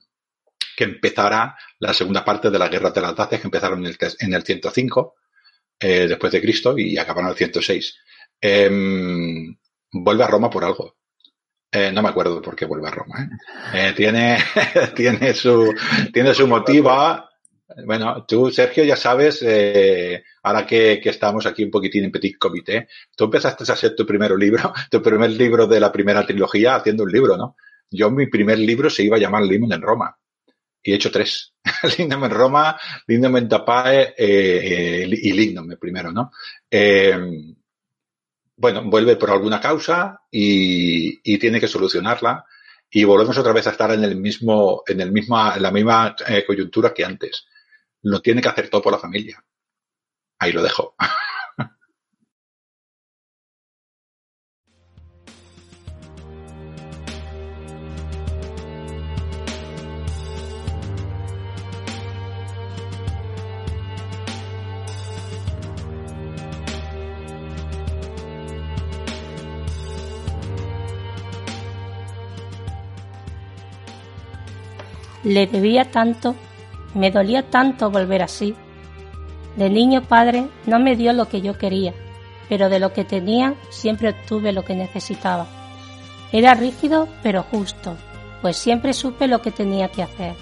que empezara la segunda parte de la guerra de las Dacias, que empezaron en el, en el 105 eh, después de Cristo y acabaron en el 106. Em, vuelve a Roma por algo. Eh, no me acuerdo por qué vuelve a Roma. ¿eh? Eh, tiene, (laughs) tiene su, tiene su motivo. Bueno, tú, Sergio, ya sabes, ahora que, que, estamos aquí un poquitín en Petit Comité, tú empezaste a hacer tu primer libro, (laughs) tu primer libro de la primera trilogía haciendo un libro, ¿no? Yo, mi primer libro se iba a llamar Limón en Roma. Y he hecho tres. (laughs) Lignum en Roma, Lignum en Tapae y Lignum primero, ¿no? Bueno, vuelve por alguna causa y, y, tiene que solucionarla y volvemos otra vez a estar en el mismo, en el misma, en la misma eh, coyuntura que antes. Lo tiene que hacer todo por la familia. Ahí lo dejo. (laughs) Le debía tanto, me dolía tanto volver así. De niño padre no me dio lo que yo quería, pero de lo que tenía siempre obtuve lo que necesitaba. Era rígido pero justo, pues siempre supe lo que tenía que hacer.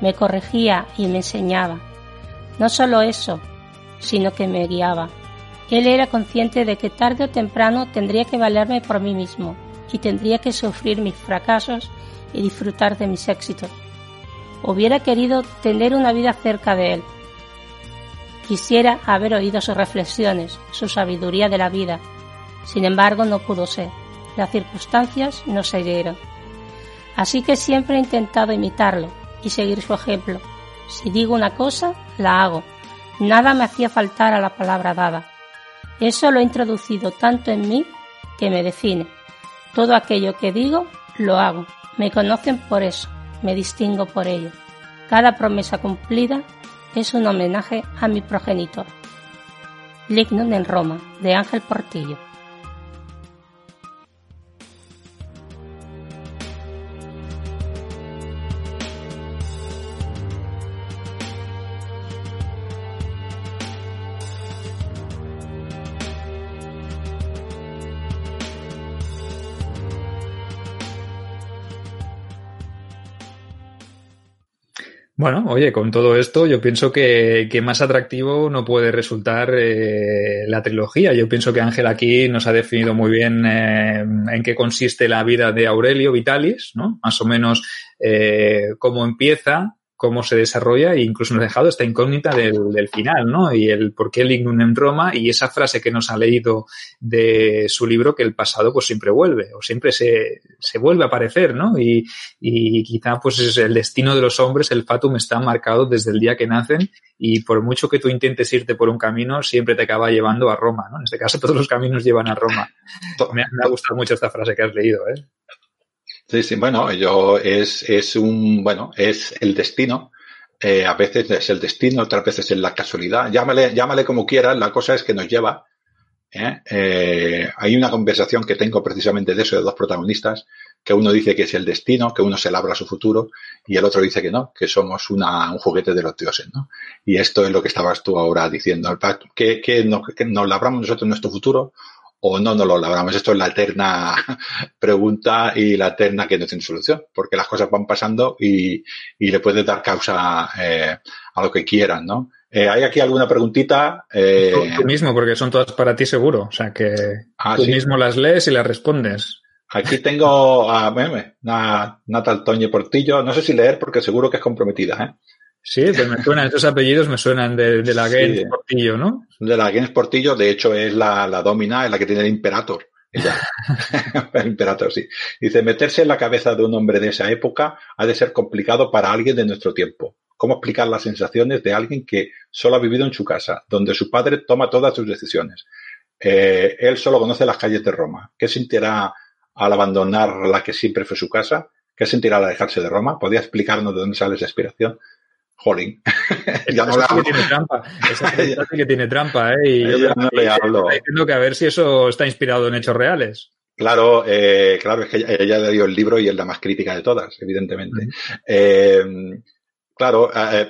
Me corregía y me enseñaba. No solo eso, sino que me guiaba. Él era consciente de que tarde o temprano tendría que valerme por mí mismo y tendría que sufrir mis fracasos y disfrutar de mis éxitos. Hubiera querido tener una vida cerca de él. Quisiera haber oído sus reflexiones, su sabiduría de la vida. Sin embargo, no pudo ser. Las circunstancias no se dieron. Así que siempre he intentado imitarlo y seguir su ejemplo. Si digo una cosa, la hago. Nada me hacía faltar a la palabra dada. Eso lo he introducido tanto en mí que me define. Todo aquello que digo, lo hago. Me conocen por eso, me distingo por ello. Cada promesa cumplida es un homenaje a mi progenitor. Lignum en Roma, de Ángel Portillo. Bueno, oye, con todo esto yo pienso que, más atractivo no puede resultar eh, la trilogía. Yo pienso que Ángel aquí nos ha definido muy bien eh, en qué consiste la vida de Aurelio Vitalis, ¿no? Más o menos eh, cómo empieza, cómo se desarrolla e incluso nos ha dejado esta incógnita del, del final, ¿no? Y el por qué el Lignum en Roma y esa frase que nos ha leído de su libro que el pasado pues siempre vuelve o siempre se, se vuelve a aparecer, ¿no? Y, y quizá pues es el destino de los hombres, el fatum está marcado desde el día que nacen y por mucho que tú intentes irte por un camino, siempre te acaba llevando a Roma, ¿no? En este caso (laughs) todos los caminos llevan a Roma. Me, me ha gustado mucho esta frase que has leído, ¿eh? Sí, bueno, yo es, es un, bueno, es el destino. Eh, a veces es el destino, otras veces es la casualidad. Llámale, llámale como quieras, la cosa es que nos lleva. ¿eh? Eh, hay una conversación que tengo precisamente de eso, de dos protagonistas, que uno dice que es el destino, que uno se labra su futuro, y el otro dice que no, que somos una, un juguete de los dioses, ¿no? Y esto es lo que estabas tú ahora diciendo. ¿Qué, qué, nos, que nos labramos nosotros nuestro futuro o no no lo logramos. Esto es la eterna (laughs) pregunta y la eterna que no tiene solución, porque las cosas van pasando y, y le puedes dar causa eh, a lo que quieran, ¿no? Eh, ¿Hay aquí alguna preguntita? Eh... Tú, mismo, porque son todas para ti seguro. O sea que ah, tú ¿sí? mismo las lees y las respondes. Aquí tengo a a Natal Toñe Portillo. No sé si leer porque seguro que es comprometida, ¿eh? Sí, pues me suenan, esos apellidos me suenan de, de la Gens sí, Portillo, ¿no? De la Gens Portillo, de hecho es la, la domina, es la que tiene el Imperator. Ella. (laughs) el Imperator, sí. Dice, meterse en la cabeza de un hombre de esa época ha de ser complicado para alguien de nuestro tiempo. ¿Cómo explicar las sensaciones de alguien que solo ha vivido en su casa, donde su padre toma todas sus decisiones? Eh, él solo conoce las calles de Roma. ¿Qué sentirá al abandonar la que siempre fue su casa? ¿Qué sentirá al alejarse de Roma? ¿Podría explicarnos de dónde sale esa inspiración? Jolín. (laughs) ya no que tiene trampa. Esa (laughs) que tiene trampa, ¿eh? Y yo no le hablo. diciendo que a ver si eso está inspirado en hechos reales. Claro, eh, claro, es que ella, ella le dio el libro y es la más crítica de todas, evidentemente. Eh, claro, eh,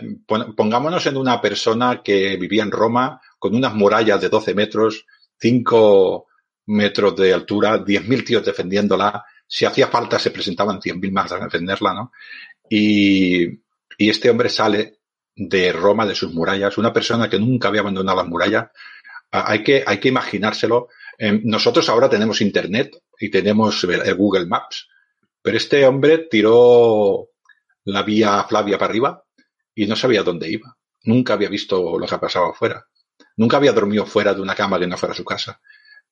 pongámonos en una persona que vivía en Roma con unas murallas de 12 metros, 5 metros de altura, 10.000 tíos defendiéndola. Si hacía falta, se presentaban 100.000 más a defenderla, ¿no? Y, y este hombre sale de Roma, de sus murallas, una persona que nunca había abandonado las murallas. Hay que, hay que imaginárselo. Nosotros ahora tenemos Internet y tenemos el Google Maps, pero este hombre tiró la vía Flavia para arriba y no sabía dónde iba. Nunca había visto lo que pasaba afuera. Nunca había dormido fuera de una cama que no fuera su casa.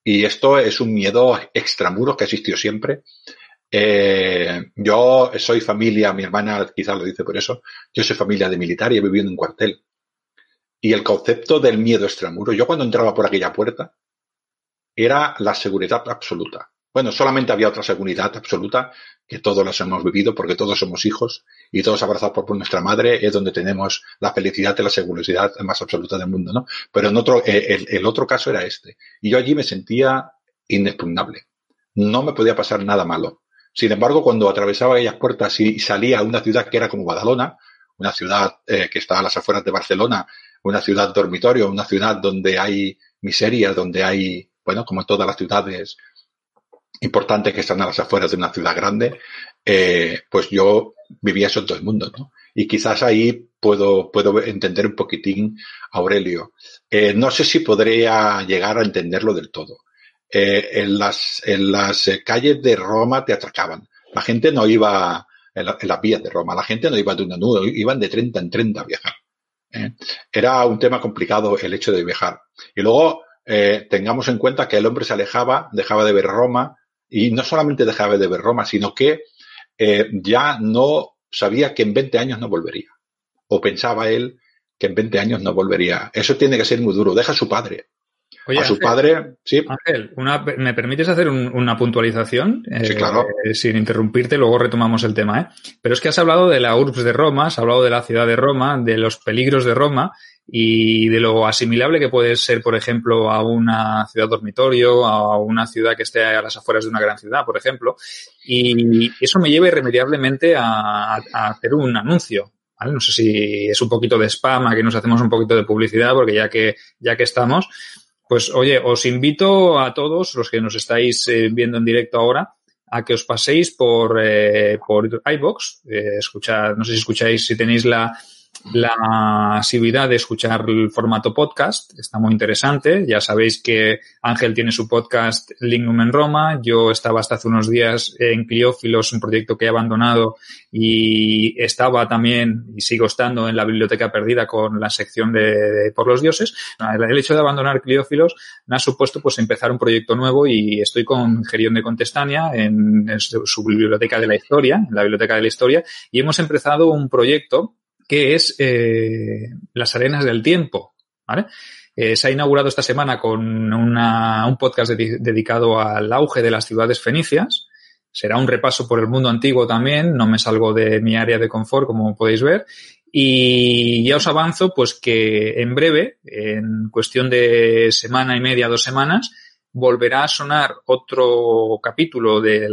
Y esto es un miedo extramuros que existió siempre eh, yo soy familia, mi hermana quizás lo dice por eso, yo soy familia de militar y he vivido en un cuartel. Y el concepto del miedo extramuro, yo cuando entraba por aquella puerta, era la seguridad absoluta. Bueno, solamente había otra seguridad absoluta que todos las hemos vivido porque todos somos hijos y todos abrazados por nuestra madre es donde tenemos la felicidad y la seguridad más absoluta del mundo, ¿no? Pero en otro, el, el otro caso era este. Y yo allí me sentía inexpugnable. No me podía pasar nada malo Sin embargo, cuando atravesaba aquellas puertas y salía a una ciudad que era como Badalona, una ciudad eh, que está a las afueras de Barcelona, una ciudad dormitorio, una ciudad donde hay miseria, donde hay, bueno, como todas las ciudades importantes que están a las afueras de una ciudad grande, eh, pues yo vivía eso en todo el mundo, ¿no? Y quizás ahí puedo, puedo entender un poquitín a Aurelio. Eh, no sé si podría llegar a entenderlo del todo. Eh, en las, en las calles de Roma te atracaban. La gente no iba en, las vías de Roma, la gente no iba de una nube, iban de 30 en 30 a viajar. ¿eh? Era un tema complicado el hecho de viajar. Y luego eh, tengamos en cuenta que el hombre se alejaba, dejaba de ver Roma, y no solamente dejaba de ver Roma, sino que eh, ya no sabía que en 20 años no volvería. O pensaba él que en 20 años no volvería. Eso tiene que ser muy duro. Deja a su padre. Oye, a su padre, sí. Ángel, ¿me permites hacer una puntualización? Sí, claro. Eh, sin interrumpirte, luego retomamos el tema, ¿eh? Pero es que has hablado de la URBS de Roma, has hablado de la ciudad de Roma, de los peligros de Roma y de lo asimilable que puede ser, por ejemplo, a una ciudad dormitorio, a una ciudad que esté a las afueras de una gran ciudad, por ejemplo. Y eso me lleva irremediablemente a, a hacer un anuncio. ¿vale? No sé si es un poquito de spam, aquí nos hacemos un poquito de publicidad, porque ya que, ya que estamos, pues oye, os invito a todos los que nos estáis eh, viendo en directo ahora a que os paséis por, eh, por iBox, eh, escuchar, no sé si escucháis, si tenéis la, la asiduidad de escuchar el formato podcast. Está muy interesante. Ya sabéis que Ángel tiene su podcast Lignum en Roma. Yo estaba hasta hace unos días en Cliófilos, un proyecto que he abandonado y estaba también y sigo estando en la biblioteca perdida con la sección de, por los dioses. El hecho de abandonar Cliófilos me ha supuesto pues empezar un proyecto nuevo y estoy con Gerión de Contestania en su biblioteca de la historia, en la biblioteca de la historia y hemos empezado un proyecto que es eh, Las Arenas del Tiempo. Eh, se ha inaugurado esta semana con un podcast dedicado al auge de las ciudades fenicias. Será un repaso por el mundo antiguo también, no me salgo de mi área de confort, como podéis ver. Y ya os avanzo, pues que en breve, en cuestión de semana y media, dos semanas, volverá a sonar otro capítulo de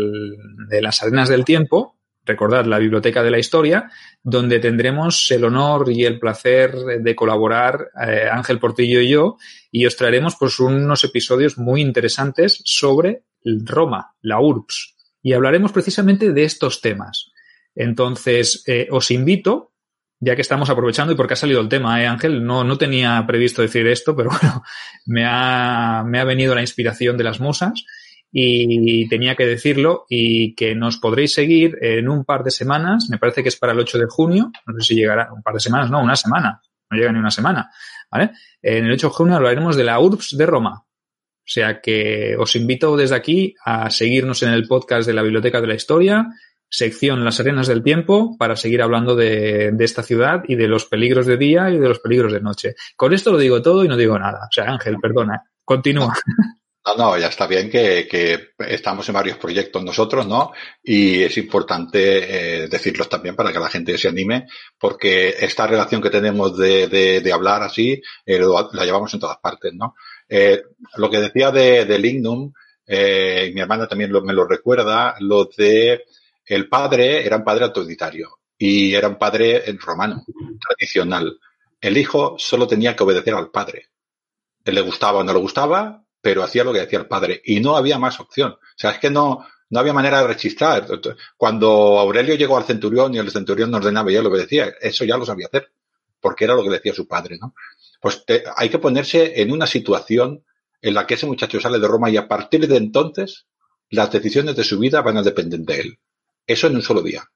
las arenas del tiempo, recordad, la Biblioteca de la Historia, donde tendremos el honor y el placer de colaborar eh, Ángel Portillo y yo, y os traeremos pues unos episodios muy interesantes sobre Roma, la URBS, y hablaremos precisamente de estos temas. Entonces, eh, os invito, ya que estamos aprovechando y porque ha salido el tema, ¿eh, Ángel? No, no tenía previsto decir esto, pero (laughs) bueno, me ha, me ha venido la inspiración de las musas y tenía que decirlo y que nos podréis seguir en un par de semanas, me parece que es para el 8 de junio, no sé si llegará un par de semanas, no, una semana, no llega ni una semana, ¿vale? En el 8 de junio hablaremos de la URBS de Roma. O sea que os invito desde aquí a seguirnos en el podcast de la Biblioteca de la Historia, sección Las Arenas del Tiempo, para seguir hablando de, de esta ciudad y de los peligros de día y de los peligros de noche. Con esto lo digo todo y no digo nada. O sea, Ángel, perdona, continúa. (laughs) No, no, ya está bien que, que, estamos en varios proyectos nosotros, ¿no? Y es importante eh, decirlos también para que la gente se anime, porque esta relación que tenemos de, de, de hablar así, eh, la llevamos en todas partes, ¿no? Eh, lo que decía de, de Lignum, eh, mi hermana también me lo recuerda, lo de el padre era un padre autoritario y era un padre romano, tradicional. El hijo solo tenía que obedecer al padre. Le gustaba o no le gustaba, pero hacía lo que decía el padre y no había más opción. O sea, es que no, no había manera de registrar. Cuando Aurelio llegó al centurión y el centurión ordenaba y él obedecía, eso ya lo sabía hacer, porque era lo que decía su padre, ¿no? Pues hay que ponerse en una situación en la que ese muchacho sale de Roma y a partir de entonces las decisiones de su vida van a depender de él. Eso en un solo día.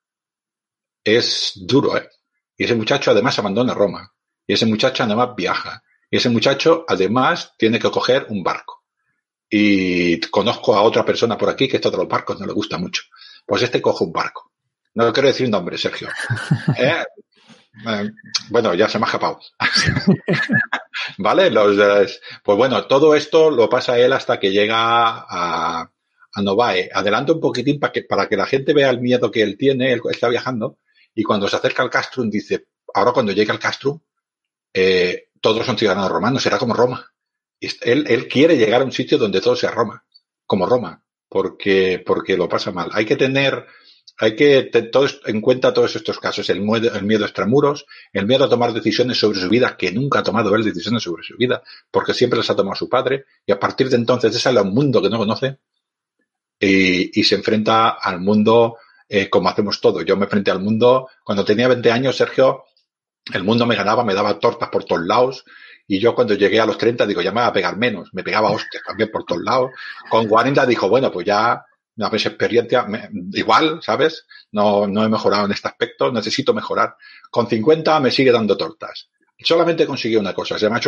Es duro, ¿eh? Y ese muchacho además abandona Roma. Y ese muchacho además viaja. Y ese muchacho, además, tiene que coger un barco. Y conozco a otra persona por aquí que esto de los barcos no le gusta mucho. Pues este coge un barco. No quiero decir nombre, Sergio. (laughs) ¿Eh? Eh, bueno, ya se me ha escapado. (laughs) ¿Vale? Los, pues bueno, todo esto lo pasa él hasta que llega a, a Novae. Adelanto un poquitín para que, para que la gente vea el miedo que él tiene. Él está viajando. Y cuando se acerca al castrum, dice, ahora cuando llega al castrum, eh, todos son ciudadanos romanos, será como Roma. Él, él quiere llegar a un sitio donde todo sea Roma, como Roma, porque, porque lo pasa mal. Hay que tener, hay que tener en cuenta todos estos casos, el miedo, el miedo a extramuros, el miedo a tomar decisiones sobre su vida, que nunca ha tomado él decisiones sobre su vida, porque siempre las ha tomado su padre, y a partir de entonces sale a un mundo que no conoce y, y se enfrenta al mundo eh, como hacemos todo. Yo me enfrenté al mundo, cuando tenía 20 años, Sergio, el mundo me ganaba, me daba tortas por todos lados, y yo cuando llegué a los 30 digo, ya me va a pegar menos, me pegaba hostias también por todos lados. Con 40 dijo, bueno, pues ya una vez experiencia, igual, ¿sabes? No, no he mejorado en este aspecto, necesito mejorar. Con 50 me sigue dando tortas. Solamente conseguí una cosa, se me ha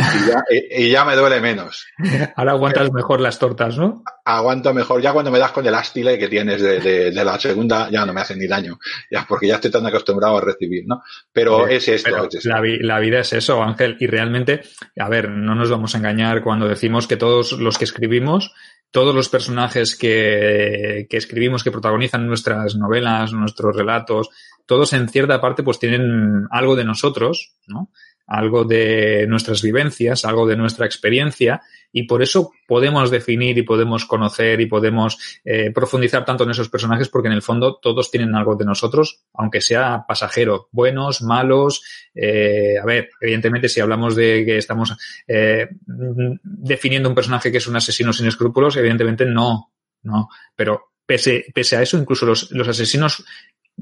hecho callo y ya, me duele menos. (laughs) Ahora aguantas mejor las tortas, ¿no? Aguanto mejor. Ya cuando me das con el ástile que tienes de, la segunda, ya no me hacen ni daño. Ya, porque ya estoy tan acostumbrado a recibir, ¿no? Pero es esto. La, vida es eso, Ángel. Y realmente, a ver, no nos vamos a engañar cuando decimos que todos los que escribimos, todos los personajes que, que escribimos, que protagonizan nuestras novelas, nuestros relatos, todos en cierta parte pues tienen algo de nosotros, ¿no? Algo de nuestras vivencias, algo de nuestra experiencia y por eso podemos definir y podemos conocer y podemos eh, profundizar tanto en esos personajes porque en el fondo todos tienen algo de nosotros, aunque sea pasajero, buenos, malos. Eh, a ver, evidentemente si hablamos de que estamos eh, definiendo un personaje que es un asesino sin escrúpulos, evidentemente no, no, pero pese, a eso, incluso los, los asesinos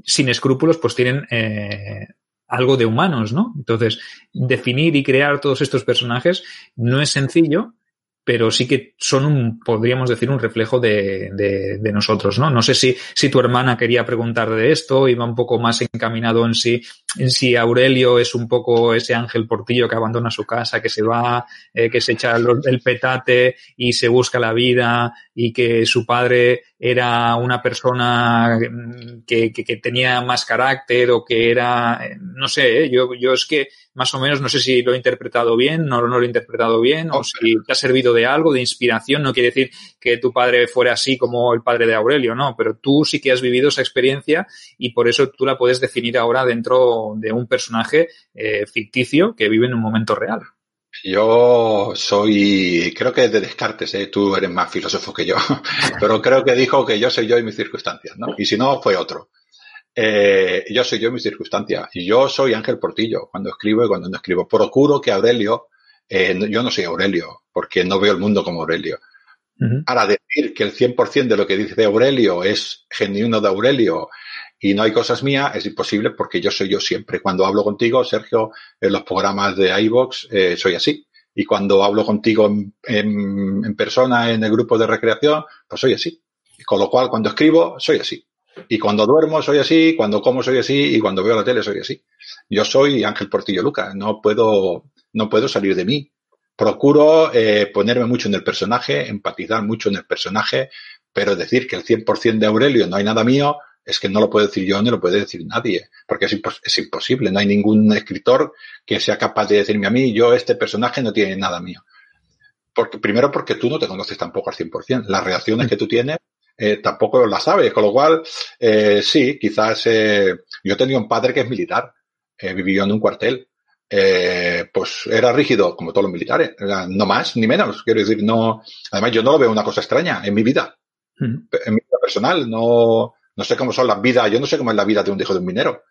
sin escrúpulos pues tienen algo de humanos, ¿no? Entonces, definir y crear todos estos personajes no es sencillo, pero sí que son un, podríamos decir, un reflejo de, de, de, nosotros, ¿no? No sé si, si tu hermana quería preguntar de esto, iba un poco más encaminado en si, en si Aurelio es un poco ese ángel portillo que abandona su casa, que se va, eh, que se echa el petate y se busca la vida y que su padre era una persona que, que, que tenía más carácter o que era, eh, no sé, ¿eh? yo, yo es que más o menos, no sé si lo he interpretado bien, no, no lo he interpretado bien, o si te ha servido de algo, de inspiración. No quiere decir que tu padre fuera así como el padre de Aurelio, no, pero tú sí que has vivido esa experiencia y por eso tú la puedes definir ahora dentro de un personaje eh, ficticio que vive en un momento real. Yo soy, creo que de Descartes, ¿eh? tú eres más filósofo que yo, (laughs) pero creo que dijo que yo soy yo y mis circunstancias, ¿no? Y si no, fue otro. Eh, yo soy yo en mis circunstancias. Y yo soy Ángel Portillo cuando escribo y cuando no escribo. Procuro que Aurelio, eh, yo no soy Aurelio, porque no veo el mundo como Aurelio. Para decir que el 100% de lo que dice Aurelio es genuino de Aurelio y no hay cosas mías, es imposible porque yo soy yo siempre. Cuando hablo contigo, Sergio, en los programas de iVox, eh, soy así. Y cuando hablo contigo en, persona en el grupo de recreación, pues soy así. Con lo cual, cuando escribo, soy así. Y cuando duermo soy así, cuando como soy así y cuando veo la tele soy así. Yo soy Ángel Portillo Luca, no puedo, no puedo salir de mí. Procuro eh, ponerme mucho en el personaje, empatizar mucho en el personaje, pero decir que el 100% de Aurelio no hay nada mío, es que no lo puedo decir yo ni lo puede decir nadie, porque es, impos es, imposible. No hay ningún escritor que sea capaz de decirme a mí, yo este personaje no tiene nada mío. Porque, primero porque tú no te conoces tampoco al 100%. Las reacciones que tú tienes eh, tampoco la sabes, con lo cual, eh, sí, quizás eh, yo tenía un padre que es militar, eh, vivió en un cuartel, eh, pues era rígido, como todos los militares, no más ni menos, quiero decir, no, además yo no lo veo una cosa extraña en mi vida, en mi vida personal, no, no sé cómo son las vidas, yo no sé cómo es la vida de un hijo de un minero,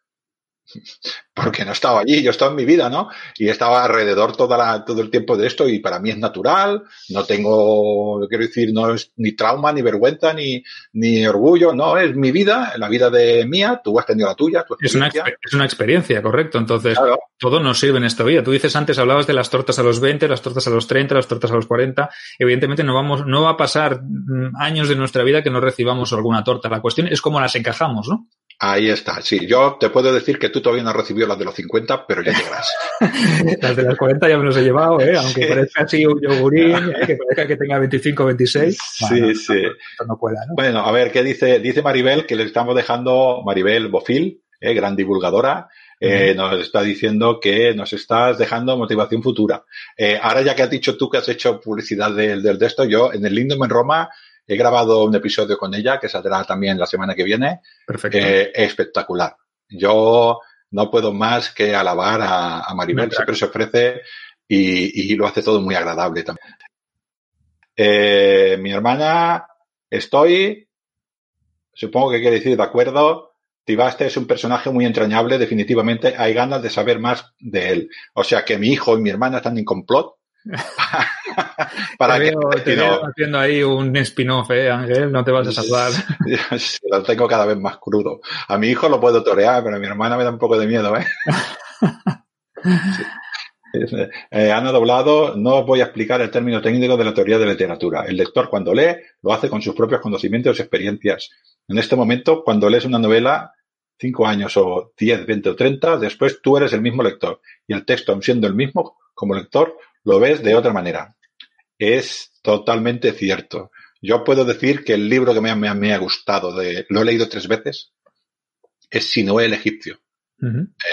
(laughs) porque no estaba allí, yo estaba en mi vida, ¿no? Y estaba alrededor toda la, todo el tiempo de esto y para mí es natural, no tengo, quiero decir, no es ni trauma, ni vergüenza, ni, ni orgullo, no, es mi vida, la vida de mía, tú has tenido la tuya, tu es una, es una experiencia, correcto, entonces claro. todo nos sirve en esta vida. Tú dices antes, hablabas de las tortas a los 20, las tortas a los 30, las tortas a los 40, evidentemente no vamos, no va a pasar mm, años de nuestra vida que no recibamos alguna torta, la cuestión es cómo las encajamos, ¿no? Ahí está, sí. Yo te puedo decir que tú todavía no has recibido las de los 50, pero ya llegarás. (laughs) las de los 40 ya me los he llevado, ¿eh? aunque sí. parezca así un yogurín, ¿eh? que parezca que tenga 25 26. Sí, bueno, sí. No, no cuela, ¿no? Bueno, a ver, ¿qué dice? Dice Maribel que le estamos dejando, Maribel Bofil, ¿eh? gran divulgadora, eh, nos está diciendo que nos estás dejando motivación futura. Eh, ahora ya que has dicho tú que has hecho publicidad del, del de esto, yo en el Lindom en Roma He grabado un episodio con ella que saldrá también la semana que viene. Perfecto. Eh, espectacular. Yo no puedo más que alabar a, a Maribel, siempre se ofrece y, y, lo hace todo muy agradable también. Eh, mi hermana Estoy, supongo que quiere decir de acuerdo, Tibaste es un personaje muy entrañable, definitivamente hay ganas de saber más de él. O sea que mi hijo y mi hermana están en complot. (laughs) para te veo, haciendo ahí un spin-off, ¿eh, Ángel? No te vas a salvar. lo tengo cada vez más crudo. A mi hijo lo puedo torear, pero a mi hermana me da un poco de miedo, ¿eh? (laughs) Eh, Ana Doblado, no voy a explicar el término técnico de la teoría de la literatura. El lector cuando lee lo hace con sus propios conocimientos y experiencias. En este momento, cuando lees una novela, cinco años o diez, veinte o treinta, después tú eres el mismo lector. Y el texto, aun siendo el mismo, como lector, lo ves de otra manera. Es totalmente cierto. Yo puedo decir que el libro que me, me, ha gustado, de, lo he leído tres veces, es Sinoé el egipcio.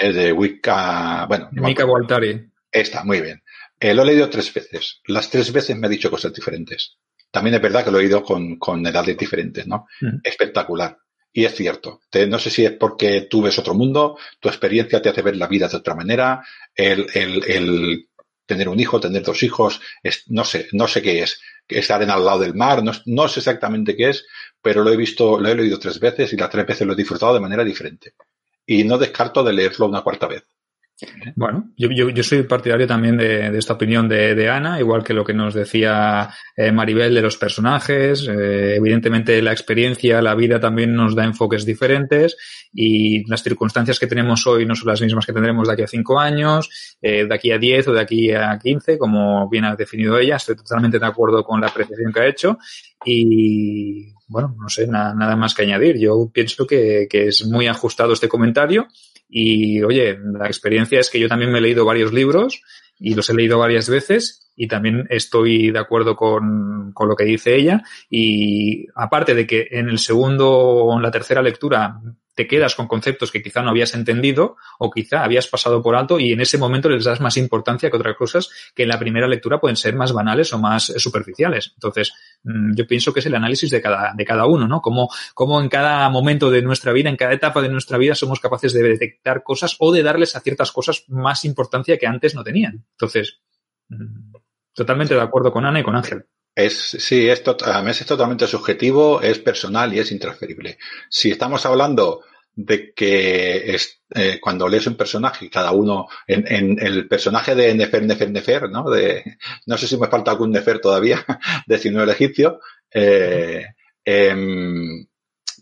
Es de Wicca, bueno. Mika Waltari. Está, muy bien. Eh, lo he leído tres veces. Las tres veces me ha dicho cosas diferentes. También es verdad que lo he oído con, con edades diferentes, ¿no? Espectacular. Y es cierto. no sé si es porque tú ves otro mundo, tu experiencia te hace ver la vida de otra manera, el, el, el tener un hijo, tener dos hijos, no sé, no sé qué es. Estar en al lado del mar, no, no sé exactamente qué es, pero lo he visto, lo he leído tres veces y las tres veces lo he disfrutado de manera diferente. Y no descarto de leerlo una cuarta vez. Bueno, yo, yo, yo, soy partidario también de, de esta opinión de, de, Ana, igual que lo que nos decía eh, Maribel de los personajes. Eh, evidentemente la experiencia, la vida también nos da enfoques diferentes y las circunstancias que tenemos hoy no son las mismas que tendremos de aquí a cinco años, eh, de aquí a diez o de aquí a quince, como bien ha definido ella. Estoy totalmente de acuerdo con la apreciación que ha hecho y bueno, no sé, nada, más que añadir. Yo pienso que, que es muy ajustado este comentario y oye, la experiencia es que yo también me he leído varios libros y los he leído varias veces y también estoy de acuerdo con, con, lo que dice ella. Y aparte de que en el segundo o en la tercera lectura te quedas con conceptos que quizá no habías entendido o quizá habías pasado por alto y en ese momento les das más importancia que otras cosas que en la primera lectura pueden ser más banales o más superficiales. Entonces, mm, yo pienso que es el análisis de cada, de cada uno, ¿no? Como, como en cada momento de nuestra vida, en cada etapa de nuestra vida somos capaces de detectar cosas o de darles a ciertas cosas más importancia que antes no tenían. Entonces, mm, totalmente de acuerdo con Ana y con Ángel. Es, sí, es, además es totalmente subjetivo, es personal y es intransferible. Si estamos hablando de que eh, cuando lees un personaje, cada uno, en, en, el personaje de Nefer, Nefer, Nefer, ¿no? De, no sé si me falta algún Nefer todavía, (laughs) de el egipcio, eh, eh,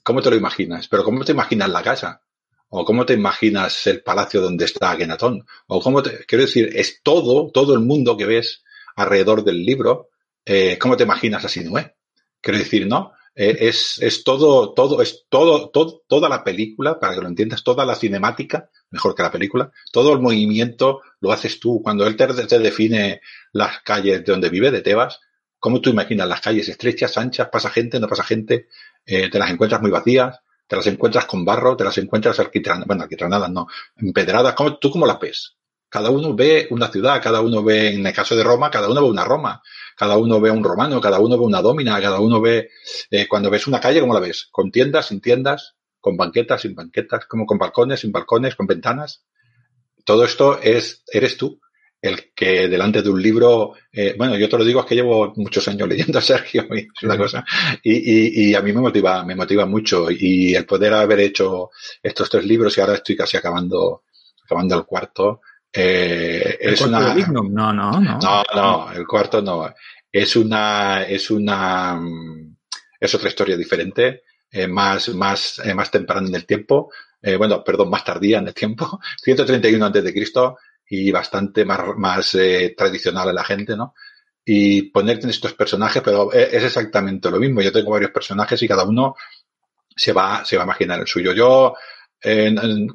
¿cómo te lo imaginas? Pero ¿cómo te imaginas la casa? ¿O cómo te imaginas el palacio donde está Akenatón? O cómo te, quiero decir, es todo, todo el mundo que ves alrededor del libro, eh, ¿cómo te imaginas a Sinué? Quiero decir, ¿no? Eh, es, es todo, todo, es todo, todo, toda la película, para que lo entiendas, toda la cinemática, mejor que la película, todo el movimiento lo haces tú. Cuando él te, define las calles de donde vive, de Tebas, ¿cómo tú imaginas las calles estrechas, anchas, pasa gente, no pasa gente, eh, te las encuentras muy vacías, te las encuentras con barro, te las encuentras alquitranadas, bueno, alquitranadas no, empedradas, ¿cómo, ¿tú cómo las ves? Cada uno ve una ciudad, cada uno ve, en el caso de Roma, cada uno ve una Roma cada uno ve un romano, cada uno ve una domina, cada uno ve, eh, cuando ves una calle, ¿cómo la ves? ¿Con tiendas, sin tiendas? ¿Con banquetas, sin banquetas? como con balcones, sin balcones? ¿Con ventanas? Todo esto es, eres tú el que delante de un libro, eh, bueno, yo te lo digo es que llevo muchos años leyendo a (laughs) Sergio y es una cosa, y, y, y, a mí me motiva, me motiva mucho y el poder haber hecho estos tres libros y ahora estoy casi acabando, acabando el cuarto, eh, es una. No, no, no. No, no, el cuarto no. Es una, es una, es otra historia diferente, eh, más, más, eh, más temprana en el tiempo, eh, bueno, perdón, más tardía en el tiempo, (laughs) 131 antes de Cristo y bastante más, más eh, tradicional a la gente, ¿no? Y ponerte en estos personajes, pero es exactamente lo mismo. Yo tengo varios personajes y cada uno se va, se va a imaginar el suyo. Yo, en, en,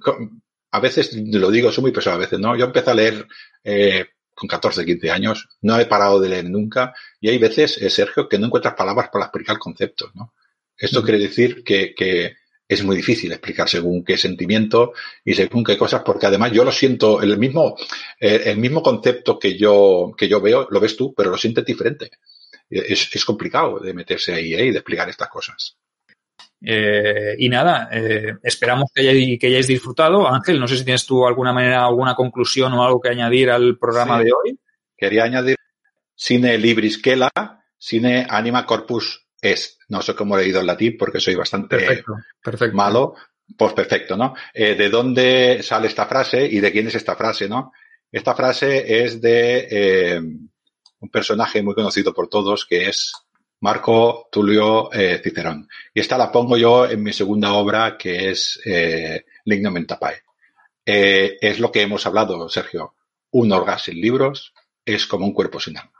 a veces, lo digo, soy muy pesado a veces, ¿no? Yo empecé a leer eh, con 14, 15 años, no he parado de leer nunca, y hay veces, eh, Sergio, que no encuentras palabras para explicar conceptos, ¿no? Esto mm. quiere decir que, que es muy difícil explicar según qué sentimiento y según qué cosas, porque además yo lo siento, el mismo, eh, el mismo concepto que yo, que yo veo, lo ves tú, pero lo sientes diferente. Es, es complicado de meterse ahí y de explicar estas cosas. Eh, y nada, eh, esperamos que hayáis, que hayáis, disfrutado. Ángel, no sé si tienes tú alguna manera, alguna conclusión o algo que añadir al programa sí. de hoy. Quería añadir Cine Libris Kela, Cine Anima Corpus es. No sé cómo he leído en latín porque soy bastante Perfecto, perfecto. malo. Pues perfecto, ¿no? Eh, ¿De dónde sale esta frase y de quién es esta frase, no? Esta frase es de eh, un personaje muy conocido por todos que es Marco Tulio eh, Cicerón. Y esta la pongo yo en mi segunda obra que es eh, Lignum. Eh, es lo que hemos hablado, Sergio. Un orgasmo sin libros es como un cuerpo sin alma.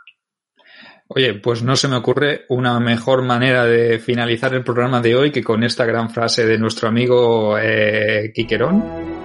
Oye, pues no se me ocurre una mejor manera de finalizar el programa de hoy que con esta gran frase de nuestro amigo eh, Quiquerón.